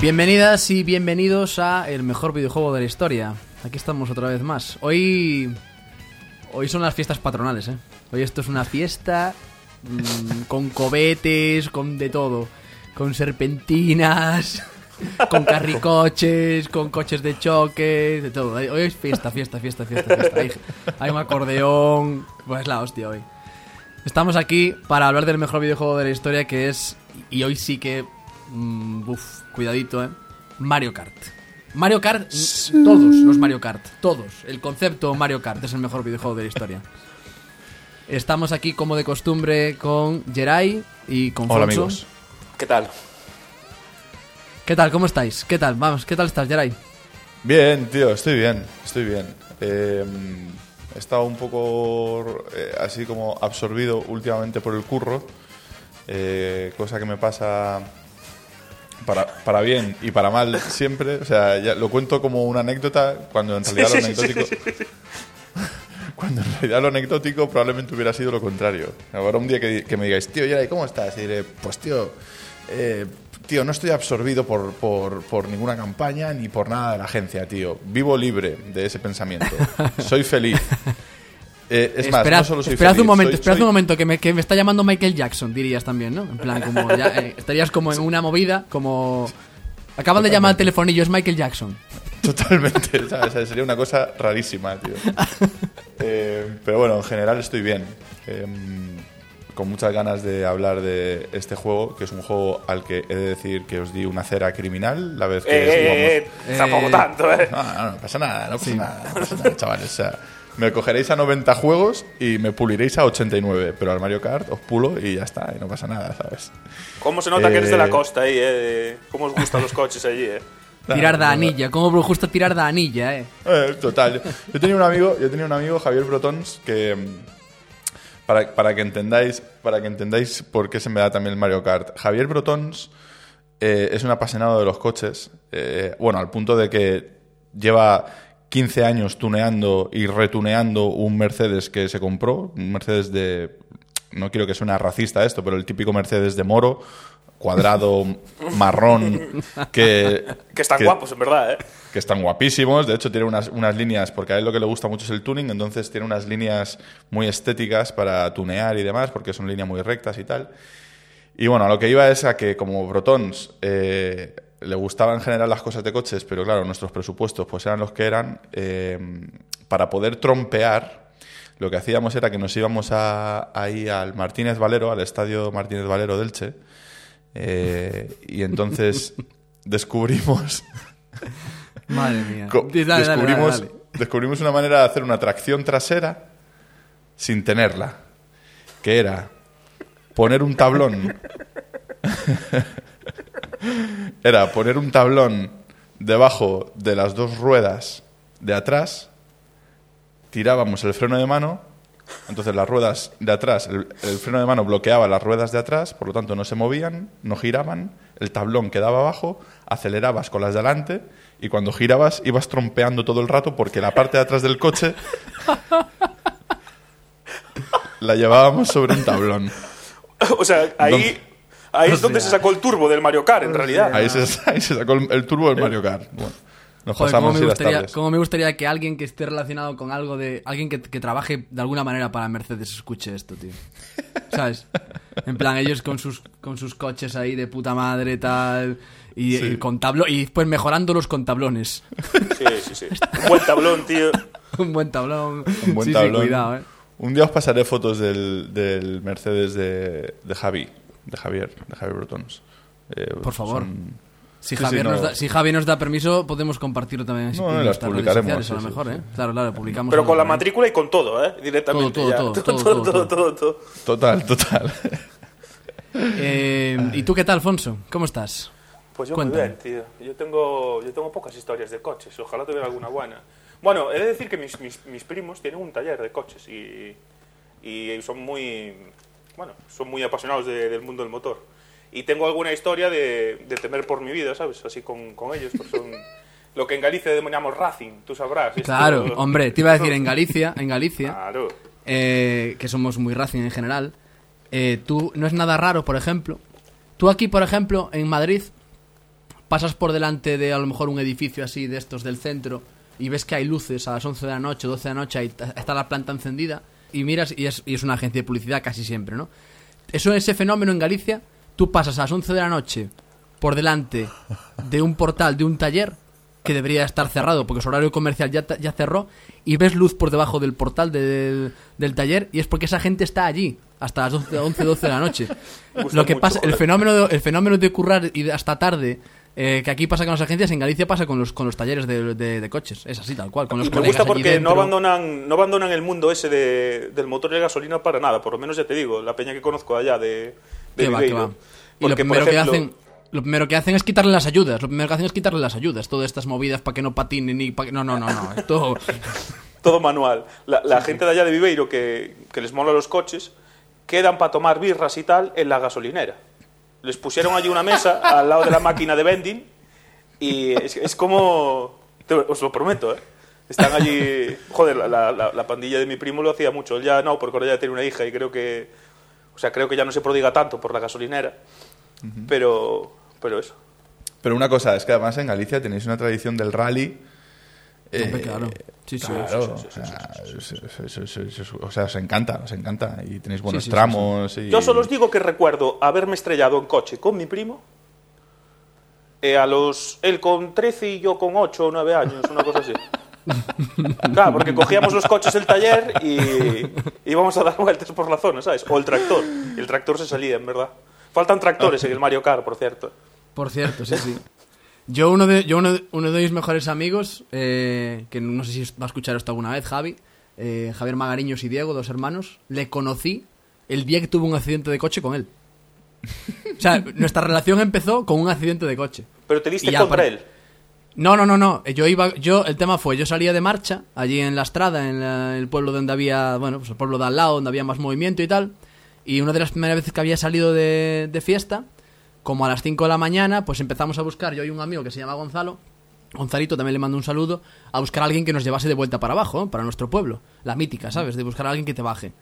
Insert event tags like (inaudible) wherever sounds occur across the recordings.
Bienvenidas y bienvenidos a el mejor videojuego de la historia. Aquí estamos otra vez más. Hoy hoy son las fiestas patronales, ¿eh? Hoy esto es una fiesta mm, con cohetes, con de todo, con serpentinas, con carricoches, con coches de choque, de todo. Hoy es fiesta, fiesta, fiesta, fiesta, fiesta. Hay, hay un acordeón, pues la hostia hoy. Estamos aquí para hablar del mejor videojuego de la historia que es y hoy sí que Mm, uf, cuidadito, eh. Mario Kart. Mario Kart, todos los Mario Kart, todos. El concepto Mario Kart es el mejor videojuego de la historia. Estamos aquí como de costumbre con Jerai y con Hola, Fonso. amigos. ¿Qué tal? ¿Qué tal? ¿Cómo estáis? ¿Qué tal? Vamos, ¿qué tal estás, Jerai? Bien, tío, estoy bien, estoy bien. Eh, he estado un poco eh, así como absorbido últimamente por el curro, eh, cosa que me pasa para, para bien y para mal siempre. O sea, ya lo cuento como una anécdota cuando en realidad (laughs) lo anecdótico. (laughs) Cuando en realidad lo anecdótico probablemente hubiera sido lo contrario. Ahora un día que, que me digáis, tío, Yeray, ¿cómo estás? Y diré, pues tío, eh, tío, no estoy absorbido por, por, por ninguna campaña ni por nada de la agencia, tío. Vivo libre de ese pensamiento. (laughs) Soy feliz. Eh, es más, no solo soy esperad feliz, un momento, soy- esperad soy- un momento, que me, que me está llamando Michael Jackson, dirías también, ¿no? En plan, como ya, eh, estarías como en una movida, como... Acaban de llamar al telefonillo, es Michael Jackson. Totalmente, ¿sabes? O sea, sería una cosa rarísima, tío. (laughs) Eh, pero bueno, en general estoy bien. Eh, con muchas ganas de hablar de este juego, que es un juego al que he de decir que os di una cera criminal la vez que Eh, jugamos. eh, eh, tampoco tanto, ¿eh? No, no, no pasa nada, no pasa nada, no pasa nada, chavales. O sea, me cogeréis a 90 juegos y me puliréis a 89, pero al Mario Kart os pulo y ya está, y no pasa nada, ¿sabes? ¿Cómo se nota que eres de la Eh, costa ahí, eh? ¿Cómo os gustan los coches allí, eh? Tirar de anilla, ¿cómo me gusta tirar de anilla, eh? Eh, total. Yo tenía un amigo, yo tenía un amigo, Javier Brotons, que para, para que entendáis, para que entendáis por qué se me da también el Mario Kart. Javier Brotons eh, es un apasionado de los coches. eh, bueno, al punto de que lleva 15 años tuneando y retuneando un Mercedes que se compró, un Mercedes de no quiero que suene racista esto, pero el típico Mercedes de Moro, cuadrado, marrón, que Que están que- guapos, en verdad, eh. que están guapísimos. De hecho, tiene unas, unas líneas, porque a él lo que le gusta mucho es el tuning, entonces tiene unas líneas muy estéticas para tunear y demás, porque son líneas muy rectas y tal. Y bueno, a lo que iba es a que como Brotons eh, le gustaban en general las cosas de coches, pero claro, nuestros presupuestos pues eran los que eran, eh, para poder trompear, lo que hacíamos era que nos íbamos a- ahí al Martínez Valero, al estadio Martínez Valero del Che, eh, y entonces (laughs) descubrimos... Madre mía. Dale, dale, descubrimos, dale. descubrimos una manera de hacer una tracción trasera sin tenerla, que era poner un tablón. (laughs) era poner un tablón debajo de las dos ruedas de atrás, tirábamos el freno de mano, entonces las ruedas de atrás, el, el freno de mano bloqueaba las ruedas de atrás, por lo tanto no se movían, no giraban, el tablón quedaba abajo, acelerabas con las de adelante y cuando girabas ibas trompeando todo el rato porque la parte de atrás del coche (laughs) la llevábamos sobre un tablón. O sea, ahí, ahí es donde se sacó el turbo del Mario Kart, en realidad. Ahí se, ahí se sacó el, el turbo del Mario Kart. Bueno, nos Joder, cómo pasamos me, y las gustaría, cómo me gustaría que alguien que esté relacionado con algo de. Alguien que, que trabaje de alguna manera para Mercedes escuche esto, tío. (laughs) ¿Sabes? En plan, ellos con sus, con sus coches ahí de puta madre, tal. Y, Sí. y con tablo, y después mejorándolos con tablones. Sí, sí, sí. Un buen tablón, tío. (laughs) Un buen tablón. Un buen sí, tablón. sí, cuidado, eh. Un día os pasaré fotos del, del Mercedes de, de Javi, de Javier, de Javier Brotons. Eh, Por favor. son- Si Sí, Javier, sí, no. nos da, si Javier nos da permiso, podemos compartirlo también No, en no, las redes publicaremos, sociales, a lo sí, sí, mejor, sí. ¿eh? Claro, claro, publicamos. Pero con la matrícula y con todo, ¿eh? Directamente. Todo, ya. todo, todo, todo, (laughs) todo, todo, todo, todo. Total, total. Eh, ¿Y tú qué tal, Alfonso? ¿Cómo estás? Pues yo Cuéntame. muy bien, tío. Yo tengo, yo tengo pocas historias de coches. Ojalá tuviera alguna buena. Bueno, he de decir que mis, mis, mis primos tienen un taller de coches y, y son muy, bueno, son muy apasionados de- del mundo del motor. Y tengo alguna historia de, de temer por mi vida, ¿sabes? Así con, con ellos, pues son, lo que en Galicia denominamos Racing, tú sabrás. Claro, hombre, te iba a decir en Galicia, en Galicia, Claro. eh, que somos muy Racing en general, eh, tú no es nada raro, por ejemplo. Tú aquí, por ejemplo, en Madrid, pasas por delante de a lo mejor un edificio así de estos del centro y ves que hay luces a las 11 de la noche, 12 de la noche, ahí está la planta encendida y miras y es, y es una agencia de publicidad casi siempre, ¿no? Eso, ese fenómeno en Galicia, tú pasas a las 11 de la noche por delante de un portal, de un taller que debería estar cerrado porque su horario comercial ya, ya cerró y ves luz por debajo del portal del, del taller y es porque esa gente está allí hasta las 11, 11 12 de la noche. (laughs) Lo que mucho, pasa, el fenómeno, de, el fenómeno de currar y de hasta tarde eh, que aquí pasa con las agencias, en Galicia pasa con los, con los talleres de, de- de coches. Es así, tal cual. Con los Me gusta porque no abandonan, no abandonan el mundo ese de, del motor de gasolina para nada. Por lo menos ya te digo, la peña que conozco allá de, de Que va, que Viveiro. va. Y lo por primero que ejemplo, hacen lo primero que hacen es quitarle las ayudas. Lo primero que hacen es quitarle las ayudas. Todas estas movidas para que no patinen y para que... No, no, no, no. Esto... (laughs) todo manual. La, la gente de allá de Viveiro que, que les mola los coches quedan para tomar birras y tal en la gasolinera. Les pusieron allí una mesa (laughs) al lado de la máquina de vending y es, es como... te- os lo prometo, ¿eh? Están allí... Joder, la, la- la- la pandilla de mi primo lo hacía mucho. Él ya no, porque ahora ya tiene una hija y creo que... O sea, creo que ya no se prodiga tanto por la gasolinera. Pero... Pero eso. Pero una cosa, es que además en Galicia tenéis una tradición del rally. eh, claro. Sí, sí. Claro, o sea, os encanta, os encanta. Y tenéis buenos sí, sí, tramos. y- Yo solo os digo que recuerdo haberme estrellado en coche con mi primo. eh, a los. Él con 13 y yo con 8 o 9 años, una cosa así. (laughs) Claro, porque cogíamos los coches del taller y íbamos a dar vueltas por la zona, ¿sabes? O el tractor. Y el tractor se salía, en verdad. Faltan tractores en el Mario Kart, por cierto. Por cierto, sí, sí. Yo uno de, yo uno de, uno de mis mejores amigos, eh, que no sé si va a escuchar esto alguna vez, Javi, eh, Javier Magariños y Diego, dos hermanos, le conocí el día que tuve un accidente de coche con él. O sea, nuestra relación empezó con un accidente de coche. Pero te diste contra para- él. No, no, no, no. Yo iba, yo, el tema fue, yo salía de marcha allí en la estrada, en la- el pueblo donde había, bueno, pues el pueblo de al lado, donde había más movimiento y tal. Y una de las primeras veces que había salido de, fiesta, como a las 5 de la mañana, pues empezamos a buscar, yo y un amigo que se llama Gonzalo, Gonzalito también le mando un saludo, a buscar a alguien que nos llevase de vuelta para abajo, para nuestro pueblo. La mítica, ¿sabes? De buscar a alguien que te baje.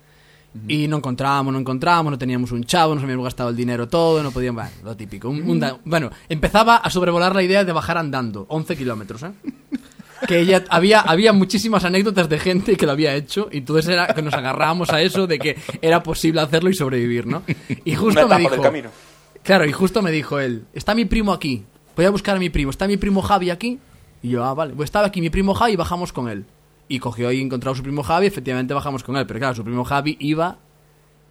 Y no encontrábamos, no encontrábamos, no teníamos un chavo, nos habíamos gastado el dinero todo, no podíamos... Bueno, lo típico. un- un da- bueno, empezaba a sobrevolar la idea de bajar andando, 11 kilómetros, ¿eh? (laughs) Que ella, había, había muchísimas anécdotas de gente que lo había hecho y entonces era que nos agarrábamos a eso de que era posible hacerlo y sobrevivir, ¿no? Y justo me dijo... Claro, y justo me dijo él, está mi primo aquí, voy a buscar a mi primo, está mi primo Javi aquí. Y yo, ah, vale, pues estaba aquí mi primo Javi y bajamos con él. Y cogió y encontró a su primo Javi, efectivamente bajamos con él, pero claro, su primo Javi iba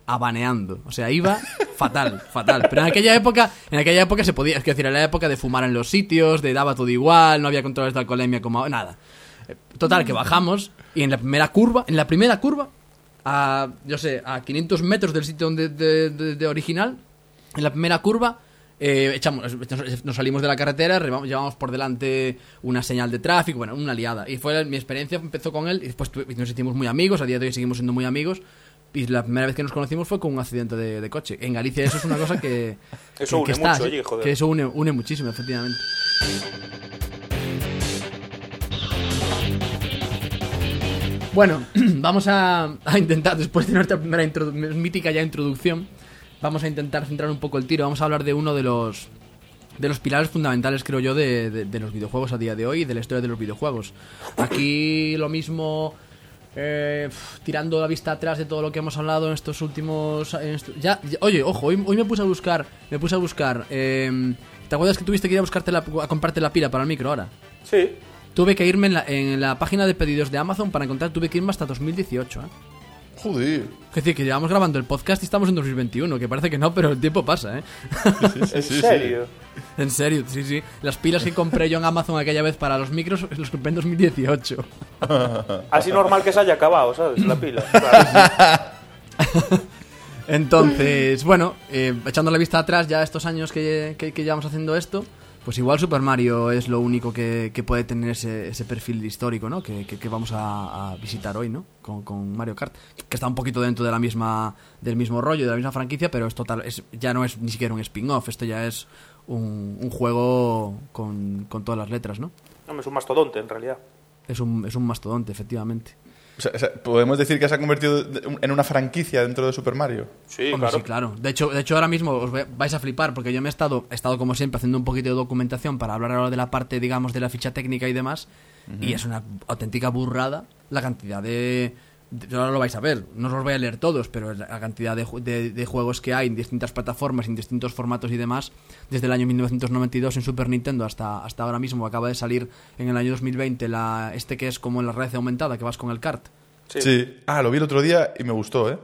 abaneando, o sea, iba (laughs) fatal, fatal. Pero en aquella época, en aquella época se podía, es decir, en la época de fumar en los sitios, de daba todo igual, no había controles de alcoholemia como nada. Eh, Total, que bajamos y en la primera curva, en la primera curva, a, yo sé, a 500 metros del sitio donde, de, de- de original, en la primera curva, eh, echamos, nos, salimos de la carretera, llevamos, por delante una señal de tráfico, bueno, una liada. Y fue mi experiencia, empezó con él y después nos hicimos muy amigos, a día de hoy seguimos siendo muy amigos. Y la primera vez que nos conocimos fue con un accidente de, de coche. En Galicia eso es una cosa que... (laughs) Eso que- que une mucho, sí, oye, joder. Que eso une, une muchísimo, efectivamente. Bueno, (clears throat) vamos a, a intentar, después de nuestra primera mítica ya introducción, vamos a intentar centrar un poco el tiro. Vamos a hablar de uno de los de los pilares fundamentales, creo yo, de, de- de los videojuegos a día de hoy y de la historia de los videojuegos. Aquí lo mismo, eh, tirando la vista atrás de todo lo que hemos hablado en estos últimos... en esto- ya, ya- oye, ojo, hoy, hoy me puse a buscar, me puse a buscar... eh, ¿Te acuerdas que tuviste que ir a, buscarte la- a comprarte la pila para el micro ahora? Sí. Tuve que irme en la, en la página de pedidos de Amazon para encontrar, tuve que irme hasta 2018, ¿eh? Joder. Es decir, que llevamos grabando el podcast y estamos en 2021, que parece que no, pero el tiempo pasa, ¿eh? ¿En serio? en serio, sí, sí. Las pilas que compré yo en Amazon aquella vez para los micros los compré en 2018. (laughs) Así normal que se haya acabado, ¿sabes? La pila. Claro. (laughs) Entonces, bueno, eh, echando la vista atrás ya estos años que, que, que llevamos haciendo esto, pues igual Super Mario es lo único que, que puede tener ese, ese perfil histórico, ¿no? Que, que- que vamos a, a visitar hoy, ¿no? Con, con Mario Kart, que está un poquito dentro de la misma del mismo rollo, de la misma franquicia, pero es total, es, ya no es ni siquiera un spin-off, esto ya es un, un juego con, con todas las letras, ¿no? No, es un mastodonte, en realidad. Es un, es un mastodonte, efectivamente. O sea, podemos decir que se ha convertido en una franquicia dentro de Super Mario. Sí, Hombre, claro. sí, claro. De hecho, de hecho, ahora mismo os vais a flipar porque yo me he estado, he estado como siempre haciendo un poquito de documentación para hablar ahora de la parte, digamos, de la ficha técnica y demás. Y es una auténtica burrada la cantidad de- Ahora lo vais a ver, no os los voy a leer todos, pero la cantidad de, de- de juegos que hay en distintas plataformas, en distintos formatos y demás, desde el año 1992 en Super Nintendo hasta, hasta ahora mismo, acaba de salir en el año 2020 la, este que es como en la red aumentada, que vas con el kart. Sí. Ah, lo vi el otro día y me gustó, ¿eh?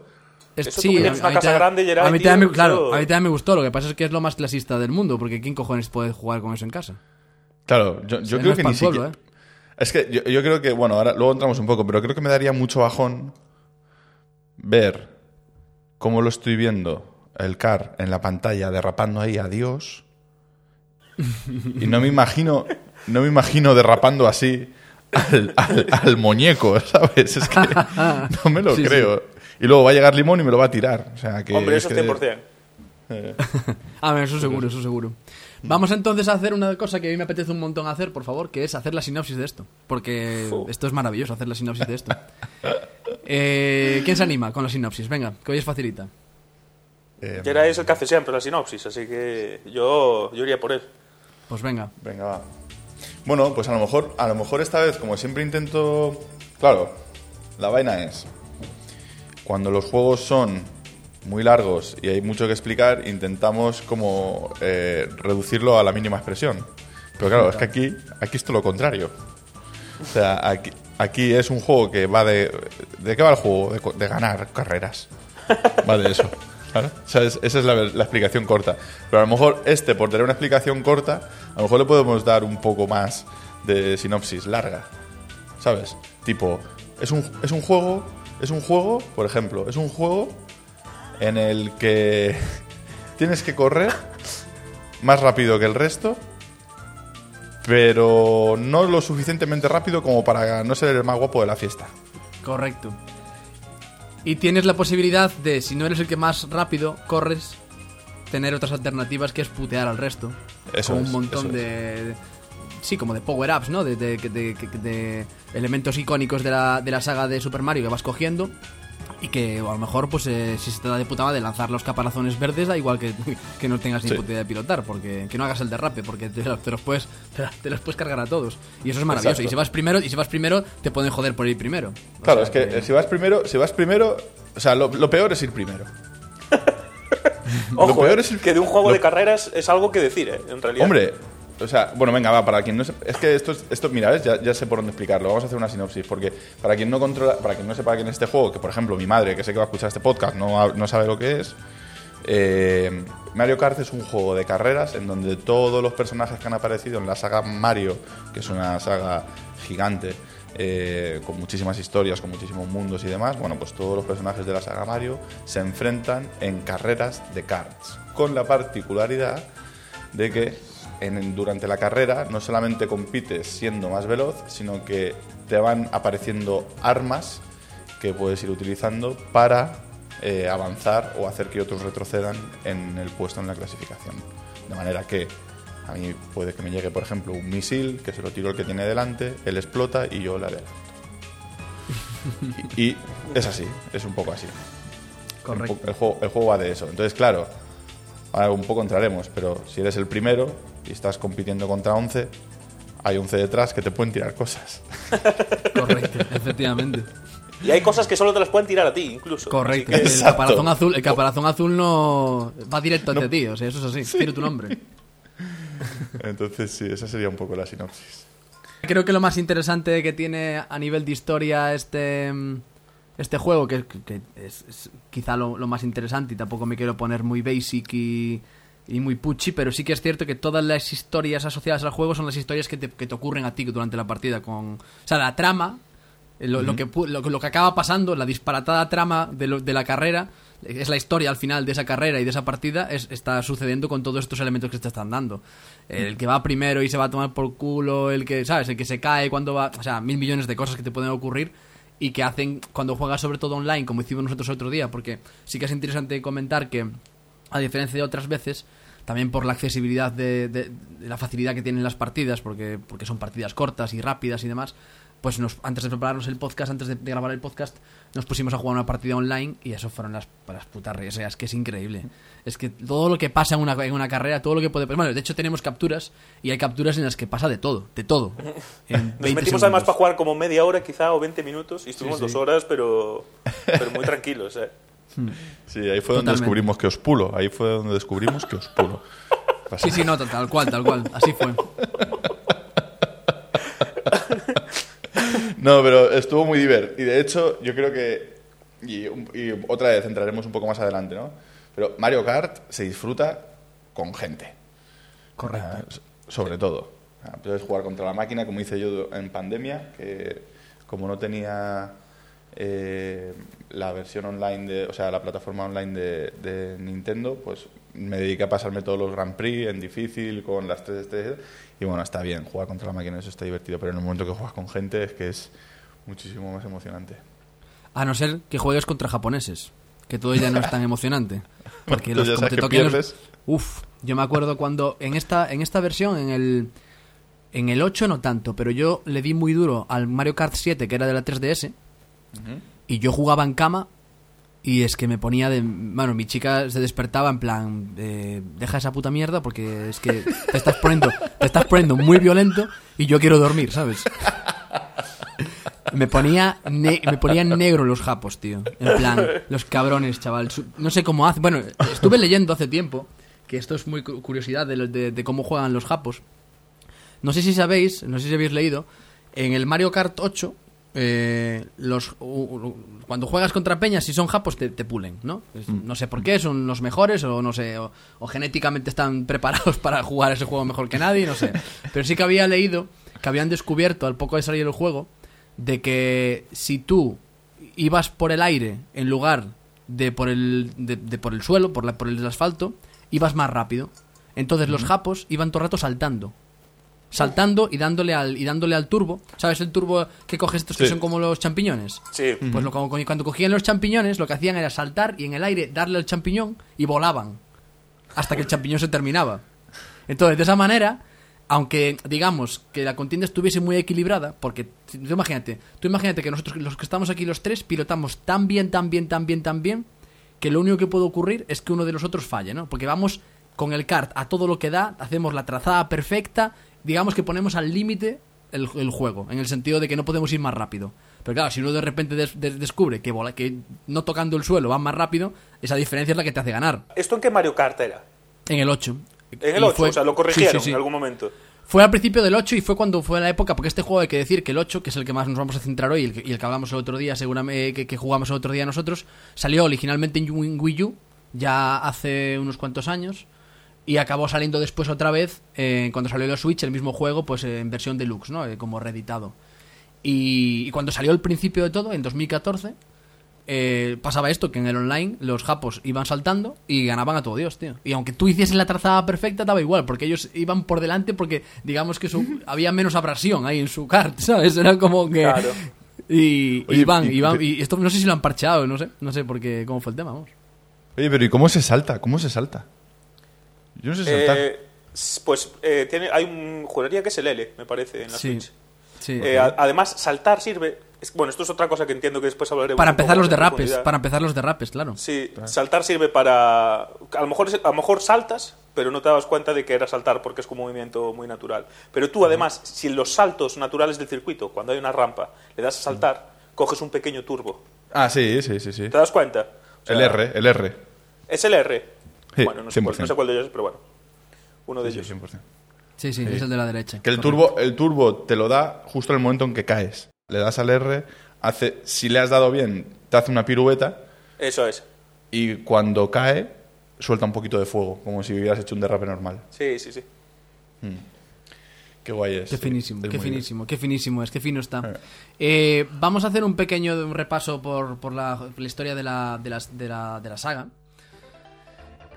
Es- Eso una mí casa grande, a mí tío, también me, claro, a mí también me gustó. Lo que pasa es que es lo más clasista del mundo, porque ¿quién cojones puede jugar con eso en casa? Claro, yo, yo Sí, creo no que ni pueblo, siquiera... Es que yo, yo creo que, bueno, ahora luego entramos un poco, pero creo que me daría mucho bajón ver cómo lo estoy viendo el car en la pantalla derrapando ahí a Dios y no me imagino no me imagino derrapando así al, al- al muñeco, (laughs) ¿sabes? Es que no me lo Sí, sí. creo. Y luego va a llegar Limón y me lo va a tirar. O sea, que Hombre, es eso que- 100%. eh, A (laughs) ver, eso seguro, eso seguro. Vamos entonces a hacer una cosa que a mí me apetece un montón hacer, por favor, que es hacer la sinopsis de esto. Porque esto es maravilloso, hacer la sinopsis de esto. (laughs) Eh, ¿Quién se anima con la sinopsis? Venga, que hoy es facilita. eh, Geray es el que hace siempre la sinopsis, así que yo, yo iría por él. Pues venga. Venga, va. Bueno, pues a lo mejor, a lo mejor esta vez, como siempre intento. Claro, la vaina es. Cuando los juegos son muy largos y hay mucho que explicar, intentamos como eh, reducirlo a la mínima expresión. Pero claro, es que aquí, aquí es todo lo contrario. O sea, aquí, aquí es un juego que va de. ¿De qué va el juego? De, de ganar carreras. Va de eso. O sea, es- esa es la, la explicación corta. Pero a lo mejor este, por tener una explicación corta, a lo mejor le podemos dar un poco más de sinopsis larga. ¿Sabes? Tipo, es un, es un juego, es un juego, por ejemplo, es un juego en el que tienes que correr más rápido que el resto, pero no lo suficientemente rápido como para no ser el más guapo de la fiesta. Correcto. Y tienes la posibilidad de, si no eres el que más rápido corres, tener otras alternativas que es putear al resto. Eso con es, un montón eso de, Sí, como de power-ups, ¿no? De, de- de- de- de elementos icónicos de la, de la saga de Super Mario que vas cogiendo. Y que a lo mejor, pues, eh, si se te da de puta madre lanzar los caparazones verdes, da igual que, (laughs) que no tengas ni Sí. puta idea de pilotar, porque que no hagas el derrape, porque te, lo- te los puedes te, (laughs) te los puedes cargar a todos. Y eso es maravilloso. Exacto. Y si vas primero, y si vas primero, te pueden joder por ir primero. O Claro, sea es que, eh, si vas primero, si vas primero, o sea, lo, lo peor es ir primero. (laughs) Ojo, peor eh, es el- que de un juego lo- de carreras es algo que decir, ¿eh? En realidad. Hombre, o sea, bueno, venga, va, para quien no se- es que esto, es- esto mira, ¿ves? Ya, sé por dónde explicarlo. Vamos a hacer una sinopsis, porque para quien no controla, para quien no sepa quién es este juego, que por ejemplo mi madre, que sé que va a escuchar este podcast, no sabe lo que es. eh, Mario Kart es un juego de carreras en donde todos los personajes que han aparecido en la saga Mario, que es una saga gigante, eh, con muchísimas historias, con muchísimos mundos y demás, bueno, pues todos los personajes de la saga Mario se enfrentan en carreras de karts, con la particularidad de que en- durante la carrera no solamente compites siendo más veloz, sino que te van apareciendo armas que puedes ir utilizando para eh, avanzar o hacer que otros retrocedan en el puesto en la clasificación. De manera que a mí puede que me llegue, por ejemplo, un misil, que se lo tiro el que tiene delante, él explota y yo le adelanto. (laughs) y, y es así, es un poco así. Correcto. El juego, el juego va de eso. Entonces, claro, ahora un poco entraremos, pero si eres el primero y estás compitiendo contra 11, hay 11 detrás que te pueden tirar cosas. (laughs) Correcto, efectivamente. Y hay cosas que solo te las pueden tirar a ti, incluso. Correcto. Que- El caparazón azul, el caparazón azul no va directo hacia ti, o sea, eso es así. Tiene tu nombre. (laughs) Entonces, sí, esa sería un poco la sinopsis. Creo que lo más interesante que tiene a nivel de historia este mm, este juego, que, que es, es quizá lo, lo más interesante y tampoco me quiero poner muy basic y, y muy puchi, pero sí que es cierto que todas las historias asociadas al juego son las historias que te, que te ocurren a ti durante la partida. Con, o sea, la trama, eh, lo, que, pu- lo, que- lo que acaba pasando, la disparatada trama de, lo- de la carrera, es la historia al final de esa carrera y de esa partida, es, está sucediendo con todos estos elementos que te están dando. El que va primero y se va a tomar por culo, el que, ¿sabes? El que se cae cuando va... O sea, mil millones de cosas que te pueden ocurrir y que hacen cuando juegas sobre todo online, como hicimos nosotros otro día, porque sí que es interesante comentar que, a diferencia de otras veces, también por la accesibilidad de, de- la facilidad que tienen las partidas, porque, porque son partidas cortas y rápidas y demás, pues nos, antes de prepararnos el podcast, antes de grabar el podcast, nos pusimos a jugar una partida online y eso fueron las, las putas risas. O sea, es que es increíble. Es que todo lo que pasa en una, en una carrera, todo lo que puede... Bueno, de hecho tenemos capturas y hay capturas en las que pasa de todo, de todo. (laughs) en Nos 20 metimos además segundos. para jugar como media hora quizá o 20 minutos y estuvimos Sí, sí. dos horas, pero, pero muy tranquilos. ¿eh? Sí, ahí fue donde Totalmente. descubrimos que os pulo. Ahí fue donde descubrimos que os pulo. Pasa Sí, sí, no, tal cual, tal cual. Así fue. (laughs) No, pero estuvo muy divertido. Y de hecho, yo creo que. Y, y otra vez entraremos un poco más adelante, ¿no? Pero Mario Kart se disfruta con gente. Correcto. Ah, so- sobre todo. Ah, Puedes jugar contra la máquina, como hice yo en pandemia, que como no tenía eh, la versión online, de, o sea, la plataforma online de, de Nintendo, pues me dediqué a pasarme todos los Grand Prix en difícil, con las tres estrellas. Y bueno, está bien, jugar contra la máquina, eso está divertido, pero en el momento que juegas con gente es que es muchísimo más emocionante. A no ser que juegues contra japoneses, que todo ya no es tan emocionante. (laughs) Porque los como te que toquen los-. Uf, yo me acuerdo cuando en esta en esta versión en el en el 8 no tanto, pero yo le di muy duro al Mario Kart 7 que era de la 3DS y yo jugaba en cama y es que me ponía de bueno, mi chica se despertaba en plan eh, deja esa puta mierda porque es que te estás poniendo te estás poniendo muy violento y yo quiero dormir, ¿sabes? Me ponía, me ponían negro los japos, tío. En plan, los cabrones, chaval. No sé cómo hace. Bueno, estuve leyendo hace tiempo, que esto es muy cu- curiosidad de, de- de cómo juegan los japos. No sé si sabéis, no sé si habéis leído, en el Mario Kart 8, eh, los, u- u- cuando juegas contra peñas, si son japos, te, te pulen, ¿no? Es- No sé por qué, son los mejores o no sé, o, o genéticamente están (laughs) preparados para jugar ese juego mejor que nadie, no sé. Pero sí que había leído que habían descubierto al poco de salir el juego de que si tú ibas por el aire en lugar de por el, de, de por el suelo, por, la, por el asfalto, ibas más rápido. Entonces los japos iban todo el rato saltando. Saltando y dándole al, y dándole al turbo. ¿Sabes el turbo que coges estos que son como los champiñones? Sí. Pues lo, como- cuando cogían los champiñones, lo que hacían era saltar y en el aire darle al champiñón y volaban. Hasta que el champiñón se terminaba. Entonces, de esa manera, aunque digamos que la contienda estuviese muy equilibrada, porque tú imagínate, tú imagínate que nosotros los que estamos aquí los tres pilotamos tan bien, tan bien, tan bien, tan bien, que lo único que puede ocurrir es que uno de los otros falle, ¿no? Porque vamos con el kart a todo lo que da, hacemos la trazada perfecta, digamos que ponemos al límite el, el juego, en el sentido de que no podemos ir más rápido. Pero claro, si uno de repente des- des- descubre que, vola- que no tocando el suelo va más rápido, esa diferencia es la que te hace ganar. ¿Esto en qué Mario Kart era? En el 8. En el Y 8, fue- o sea, lo corrigieron sí, sí. en algún momento. Fue al principio del 8 y fue cuando fue la época, porque este juego hay que decir que el 8, que es el que más nos vamos a centrar hoy y el que, y el que hablamos el otro día, seguramente que, que jugamos el otro día nosotros, salió originalmente en Wii U, ya hace unos cuantos años, y acabó saliendo después otra vez, eh, cuando salió la Switch, el mismo juego, pues eh, en versión deluxe, ¿no? Eh, como reeditado. Y, y cuando salió el principio de todo, en 2014, eh, pasaba esto, que en el online los japos iban saltando y ganaban a todo Dios, tío. Y aunque tú hicieses la trazada perfecta, daba igual, porque ellos iban por delante porque, digamos que su, (laughs) había menos abrasión ahí en su kart, (laughs) ¿sabes? Era como que... Claro. (laughs) Y, Oye, iban, y- y esto no sé si lo han parcheado, no sé, no sé por qué, cómo fue el tema, vamos. Oye, pero ¿y cómo se salta? ¿Cómo se salta? Yo no sé saltar. Eh, pues eh, tiene, hay un juraría que es el L, me parece, en la Sí, Switch. sí. Eh, a- además, saltar sirve. es- bueno, esto es otra cosa que entiendo que después hablaremos. para empezar los derrapes, para empezar los derrapes, claro. Sí, saltar sirve para. A lo, mejor, a lo mejor saltas, pero no te das cuenta de que era saltar porque es un movimiento muy natural. Pero tú, además, si en los saltos naturales del circuito, cuando hay una rampa, le das a saltar, coges un pequeño turbo. Ah, sí, sí, sí, sí. ¿Te das cuenta? O sea, El R, el R. Es el R. Sí, bueno, no sé, cuál, 100%. no sé cuál de ellos es, pero bueno. Uno de Sí, ellos. sí, 100%. Sí, sí, es el de la derecha. Que el turbo, el turbo te lo da justo en el momento en que caes. Le das al R, hace, si le has dado bien, te hace una pirueta Eso es. y cuando cae, suelta un poquito de fuego, como si hubieras hecho un derrape normal. Sí, sí, sí. Qué guay es. Qué sí. finísimo, Es qué finísimo, qué finísimo es, qué fino está. Eh. Eh, vamos a hacer un pequeño un repaso por, por la, la historia de la, de, las- de la, de la saga.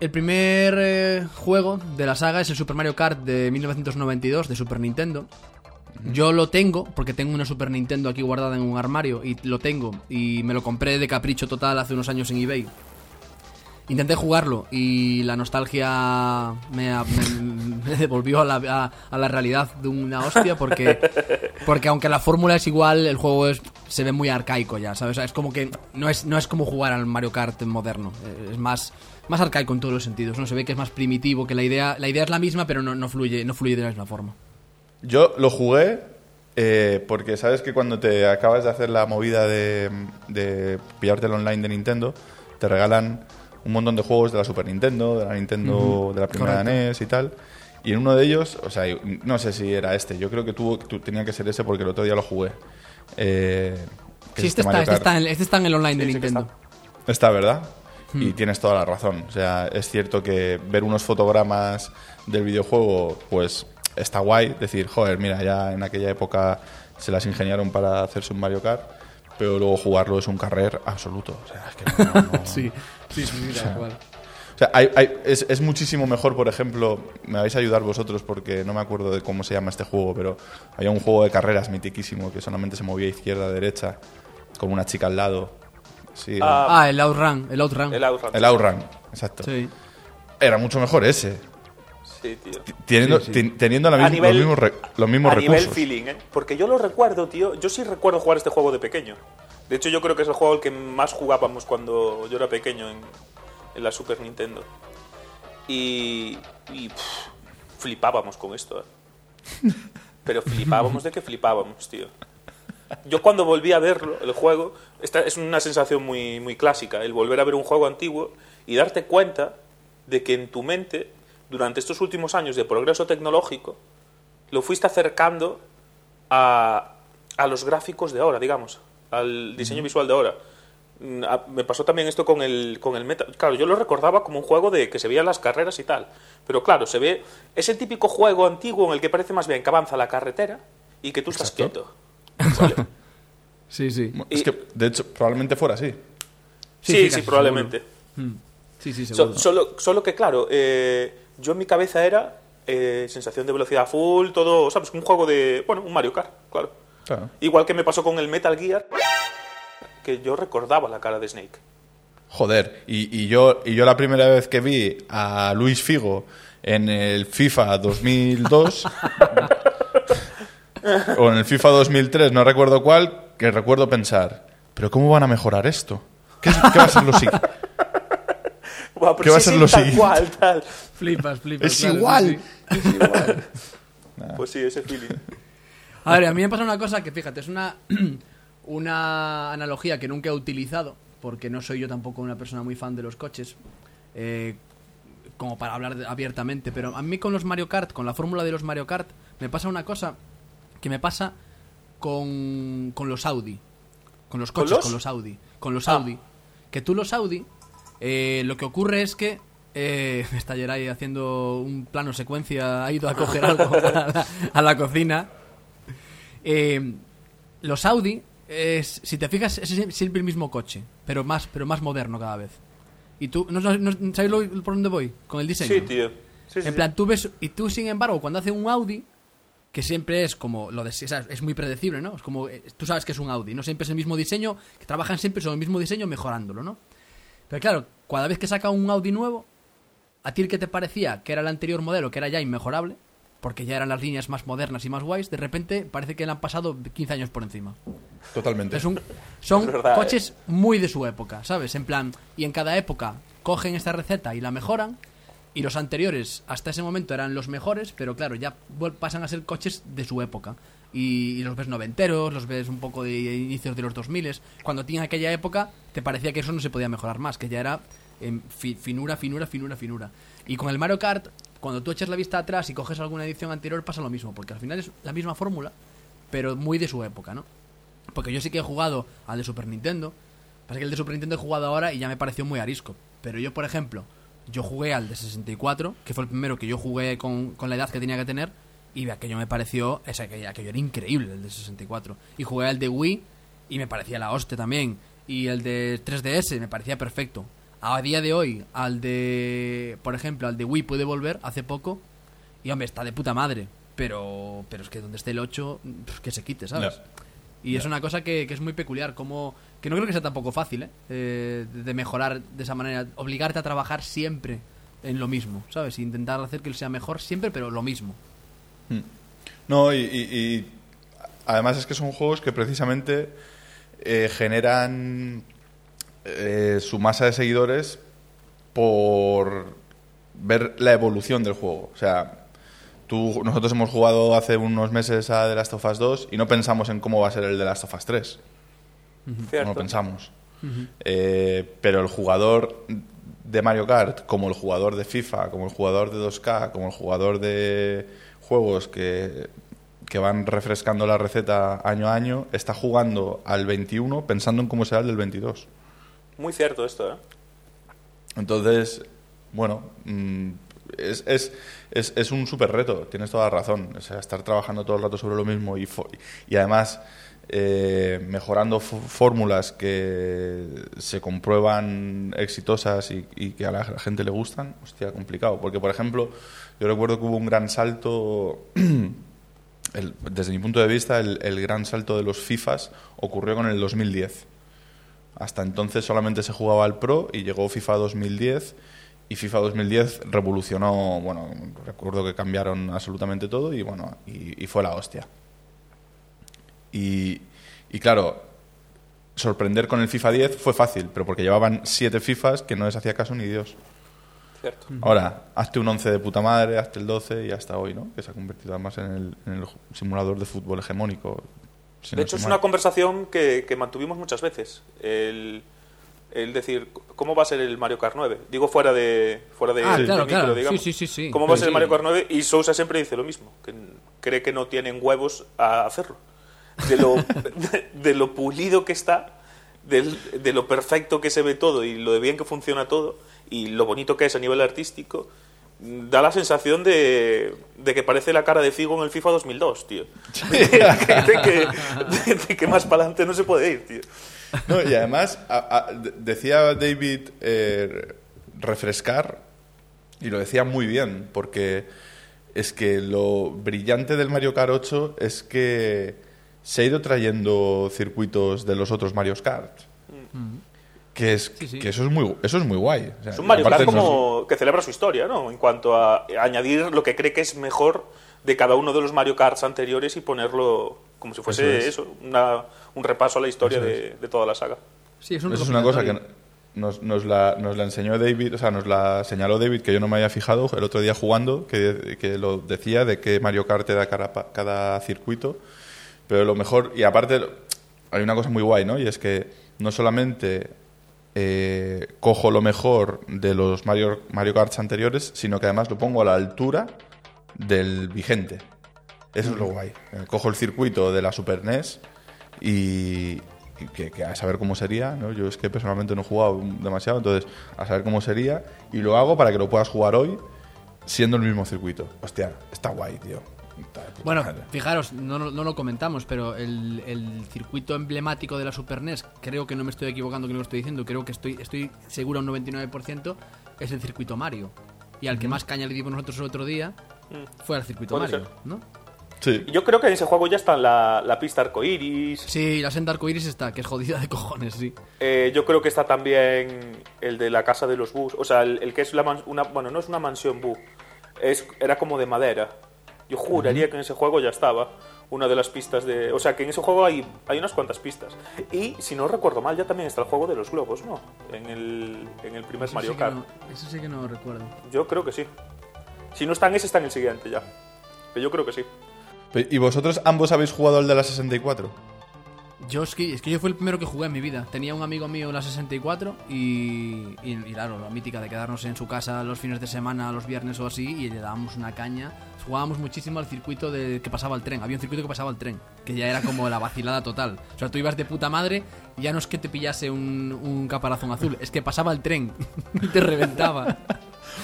El primer eh, juego de la saga es el Super Mario Kart de 1992 de Super Nintendo. Yo lo tengo, porque tengo una Super Nintendo aquí guardada en un armario y lo tengo. Y me lo compré de capricho total hace unos años en eBay. intenté jugarlo y la nostalgia me, ha- me- (laughs) me devolvió a la, a- a la realidad de una hostia porque, (laughs) porque aunque la fórmula es igual, el juego es, se ve muy arcaico ya, ¿sabes? O sea, es como que no es, no es como jugar al Mario Kart moderno, eh, es más, más arcaico en todos los sentidos, ¿no? Se ve que es más primitivo, que la idea, la idea es la misma, pero no, no, fluye, no fluye de la misma forma. Yo lo jugué eh, porque sabes que cuando te acabas de hacer la movida de, de pillarte el online de Nintendo, te regalan un montón de juegos de la Super Nintendo, de la Nintendo, de la primera correcto. NES y tal. Y en uno de ellos, o sea, no sé si era este, yo creo que tuvo, tu- tenía que ser ese porque el otro día lo jugué. Eh, Sí, este, está, este, Kart. está en, este está en el online de Sí, Nintendo. Está, ¿verdad? Y Hmm. tienes toda la razón. O sea, es cierto que ver unos fotogramas del videojuego, pues está guay. Decir, joder, mira, ya en aquella época se las ingeniaron para hacerse un Mario Kart, pero luego jugarlo es un carrer absoluto. O sea, es que no- no- (laughs) Sí, sí, sí. O sea, hay- hay- es, es muchísimo mejor, por ejemplo, me vais a ayudar vosotros porque no me acuerdo de cómo se llama este juego, pero había un juego de carreras mitiquísimo que solamente se movía izquierda, derecha, con una chica al lado. Sí, Ah, Ah, el Outrun, el Outrun. el Outrun. el Outrun, exacto. Sí. Era mucho mejor ese. Sí, tío. Teniendo, Sí, sí. ten- teniendo la A mis- nivel- los mismos, re- los mismos a recursos. nivel feeling, ¿eh? Porque yo lo recuerdo, tío. Yo sí recuerdo jugar este juego de pequeño. De hecho, yo creo que es el juego al que más jugábamos cuando yo era pequeño en, en la Super Nintendo. Y, y, pff, flipábamos con esto, ¿eh? Pero flipábamos de que flipábamos, tío. Yo cuando volví a verlo, el juego, esta es una sensación muy, muy clásica, el volver a ver un juego antiguo y darte cuenta de que en tu mente, durante estos últimos años de progreso tecnológico, lo fuiste acercando a, a los gráficos de ahora, digamos, al diseño visual de ahora. Mm, a- Me pasó también esto con el, con el Metal. Claro, yo lo recordaba como un juego de que se veían las carreras y tal. Pero claro, se ve. Es el típico juego antiguo en el que parece más bien que avanza la carretera y que tú estás Exacto. quieto. ¿vale? (laughs) Sí, sí. Es que, de hecho, probablemente fuera así. Sí, Sí, sí, sí, probablemente. Mm. Sí, sí, So- solo, solo que, claro, eh, yo en mi cabeza era eh, sensación de velocidad full, todo, ¿sabes? Un juego de. Bueno, un Mario Kart, claro. Claro. Igual que me pasó con el Metal Gear, que yo recordaba la cara de Snake. Joder, y, y yo, y yo la primera vez que vi a Luis Figo en el FIFA 2002 (laughs) o en el FIFA 2003, no recuerdo cuál, que recuerdo pensar, pero ¿cómo van a mejorar esto? ¿Qué, qué va a ser lo siguiente? (laughs) ¿Qué va a sí, ser sí, lo tal siguiente? cual, tal. Flipas, flipas. Es claro, igual, sí, sí. es igual. (laughs) Pues sí, ese feeling. A ver, a mí me pasa una cosa que, fíjate, es una, una analogía que nunca he utilizado, porque no soy yo tampoco una persona muy fan de los coches, eh, como para hablar abiertamente, pero a mí con los Mario Kart, con la fórmula de los Mario Kart, me pasa una cosa que me pasa con, con los Audi. Con los ¿Con coches, los? con los Audi. Con los Ah. Audi. Que tú los Audi, eh, lo que ocurre es que eh, (laughs) está Geray haciendo un plano secuencia, ha ido a coger algo (laughs) a la, a la cocina. Eh, los Audi, es, si te fijas, es siempre el mismo coche, pero más, pero más moderno cada vez. Y tú, ¿no, no, no- ¿sabes lo- por dónde voy? Con el diseño. Sí, tío. Sí, sí, En plan, tú ves, y tú sin embargo, cuando hace un Audi, que siempre es como lo de, es muy predecible, ¿no? Es como, eh, tú sabes que es un Audi, no siempre es el mismo diseño, que trabajan siempre sobre el mismo diseño mejorándolo, ¿no? Pero claro, cada vez que saca un Audi nuevo, a ti el que te parecía que era el anterior modelo, que era ya inmejorable, porque ya eran las líneas más modernas y más guays, de repente parece que le han pasado 15 años por encima. Totalmente. Es un- son Es verdad, coches muy de su época, ¿sabes? En plan, y en cada época cogen esta receta y la mejoran. Y los anteriores, hasta ese momento, eran los mejores, pero claro, ya pasan a ser coches de su época. Y, y los ves noventeros, los ves un poco de inicios de los 2000 Cuando tienen aquella época, te parecía que eso no se podía mejorar más, que ya era em, fi- finura, finura, finura, finura. Y con el Mario Kart, cuando tú echas la vista atrás y coges alguna edición anterior, pasa lo mismo, porque al final es la misma fórmula, pero muy de su época, ¿no? Porque yo sí que he jugado al de Super Nintendo. Pasa que el de Super Nintendo he jugado ahora y ya me pareció muy arisco. Pero yo, por ejemplo, yo jugué al de 64, que fue el primero que yo jugué con, la edad que tenía que tener. Y aquello me pareció. O sea, que aquello era increíble, el de 64. Y jugué al de Wii y me parecía la hostia también. Y el de 3DS me parecía perfecto. A día de hoy, al de. Por ejemplo, al de Wii puede volver hace poco. Y hombre, está de puta madre. Pero, pero es que donde esté el 8, pf, que se quite, ¿sabes? No. Y es una cosa que, que es muy peculiar, como que no creo que sea tampoco fácil, ¿eh? Eh, de mejorar de esa manera, obligarte a trabajar siempre en lo mismo, ¿sabes? Intentar hacer que él sea mejor siempre, pero lo mismo. Mm. No, y, y- y además es que son juegos que precisamente eh, generan eh, su masa de seguidores por ver la evolución del juego. O sea, tú, nosotros hemos jugado hace unos meses a The Last of Us 2 y no pensamos en cómo va a ser el The Last of Us 3. No lo pensamos. Eh, pero el jugador de Mario Kart, como el jugador de FIFA, como el jugador de 2K, como el jugador de juegos que, que van refrescando la receta año a año, está jugando al 21 pensando en cómo será el del 22. Muy cierto esto, ¿eh? Entonces, bueno, mm, es, es, es, es un súper reto, tienes toda la razón. O sea, estar trabajando todo el rato sobre lo mismo y, y además eh, mejorando fó- fórmulas que se comprueban exitosas y, que a la gente le gustan, hostia, complicado. Porque, por ejemplo, yo recuerdo que hubo un gran salto. (clears throat) desde mi punto de vista, el, el gran salto de los FIFAs ocurrió con el 2010. Hasta entonces solamente se jugaba al Pro y llegó FIFA 2010 y FIFA 2010 revolucionó, bueno, recuerdo que cambiaron absolutamente todo y bueno, y, y fue la hostia. Y, y claro, sorprender con el FIFA 10 fue fácil, pero porque llevaban siete FIFAs que no les hacía caso ni Dios. Cierto. Ahora, hazte un 11 de puta madre, hazte el 12 y hasta hoy, ¿no? Que se ha convertido además en el, en el simulador de fútbol hegemónico. Si De no hecho, es mal. una conversación que, que mantuvimos muchas veces. El, el decir, ¿cómo va a ser el Mario Kart 9? Digo, fuera de, fuera de, Ah, del claro, micro, claro. digamos. Sí, sí, sí, sí. ¿Cómo va a ser Sí. el Mario Kart 9? Y Sousa siempre dice lo mismo, que cree que no tienen huevos a hacerlo. De lo, de, (laughs) de lo pulido que está, del- de lo perfecto que se ve todo y lo de bien que funciona todo y lo bonito que es a nivel artístico, da la sensación de, de que parece la cara de Figo en el FIFA 2002, tío. (laughs) (laughs) De, que- de que, de- de que más para adelante no se puede ir, tío. No, y además, a- a- de- decía David eh, refrescar, y lo decía muy bien, porque es que lo brillante del Mario Kart 8 es que se ha ido trayendo circuitos de los otros Mario Kart. Que, es, Sí, sí. que eso es muy eso es muy guay. O sea, Es un Mario Kart nos- como que celebra su historia, ¿no? En cuanto a añadir lo que cree que es mejor de cada uno de los Mario Karts anteriores y ponerlo como si fuese Eso eso, es. una- un repaso a la historia Eso de, de toda la saga. Sí, es un Eso es una cosa que nos, nos la, nos la enseñó David, o sea, nos la señaló David, que yo no me había fijado el otro día jugando, que, que lo decía, de que Mario Kart te da cada, cada circuito. Pero lo mejor, y aparte, hay una cosa muy guay, ¿no? Y es que no solamente eh, cojo lo mejor de los Mario, Mario Karts anteriores, sino que además lo pongo a la altura del vigente. Eso es lo guay. Eh, Cojo el circuito de la Super NES y, y que, que a saber cómo sería, ¿no? Yo es que personalmente no he jugado demasiado, entonces a saber cómo sería y lo hago para que lo puedas jugar hoy siendo el mismo circuito. Hostia, está guay, tío. Bueno, madre. fijaros, no, no- no lo comentamos, pero el, el circuito emblemático de la Super NES, creo que no me estoy equivocando que lo estoy diciendo, creo que estoy, estoy seguro un 99%, es el circuito Mario. Y al que más caña le dimos nosotros el otro día fue al circuito Puede Mario, ser. ¿no? Sí. Yo creo que en ese juego ya está la, la pista arcoiris. Sí, la senda arcoiris está, que es jodida de cojones, sí. Eh, yo creo que está también el de la casa de los bus. O sea, el, el que es la man- una. Bueno, no es una mansión bu. Es, era como de madera. Yo juraría que en ese juego ya estaba una de las pistas de. O sea, que en ese juego hay, hay unas cuantas pistas. Y si no recuerdo mal, ya también está el juego de los globos, ¿no? En el, en el primer Eso Mario sí Kart. no- eso sí que no recuerdo. Yo creo que sí. Si no está en ese, está en el siguiente ya. Pero yo creo que sí. ¿Y vosotros ambos habéis jugado el de la 64? Yo es que, es que yo fue el primero que jugué en mi vida. Tenía un amigo mío en la 64 y, y, y claro, la mítica de quedarnos en su casa los fines de semana, los viernes o así, y le dábamos una caña. Jugábamos muchísimo al circuito de que pasaba el tren. Había un circuito que pasaba el tren, que ya era como la vacilada total. O sea, tú ibas de puta madre y ya no es que te pillase un, un caparazón azul, es que pasaba el tren (laughs) y te reventaba.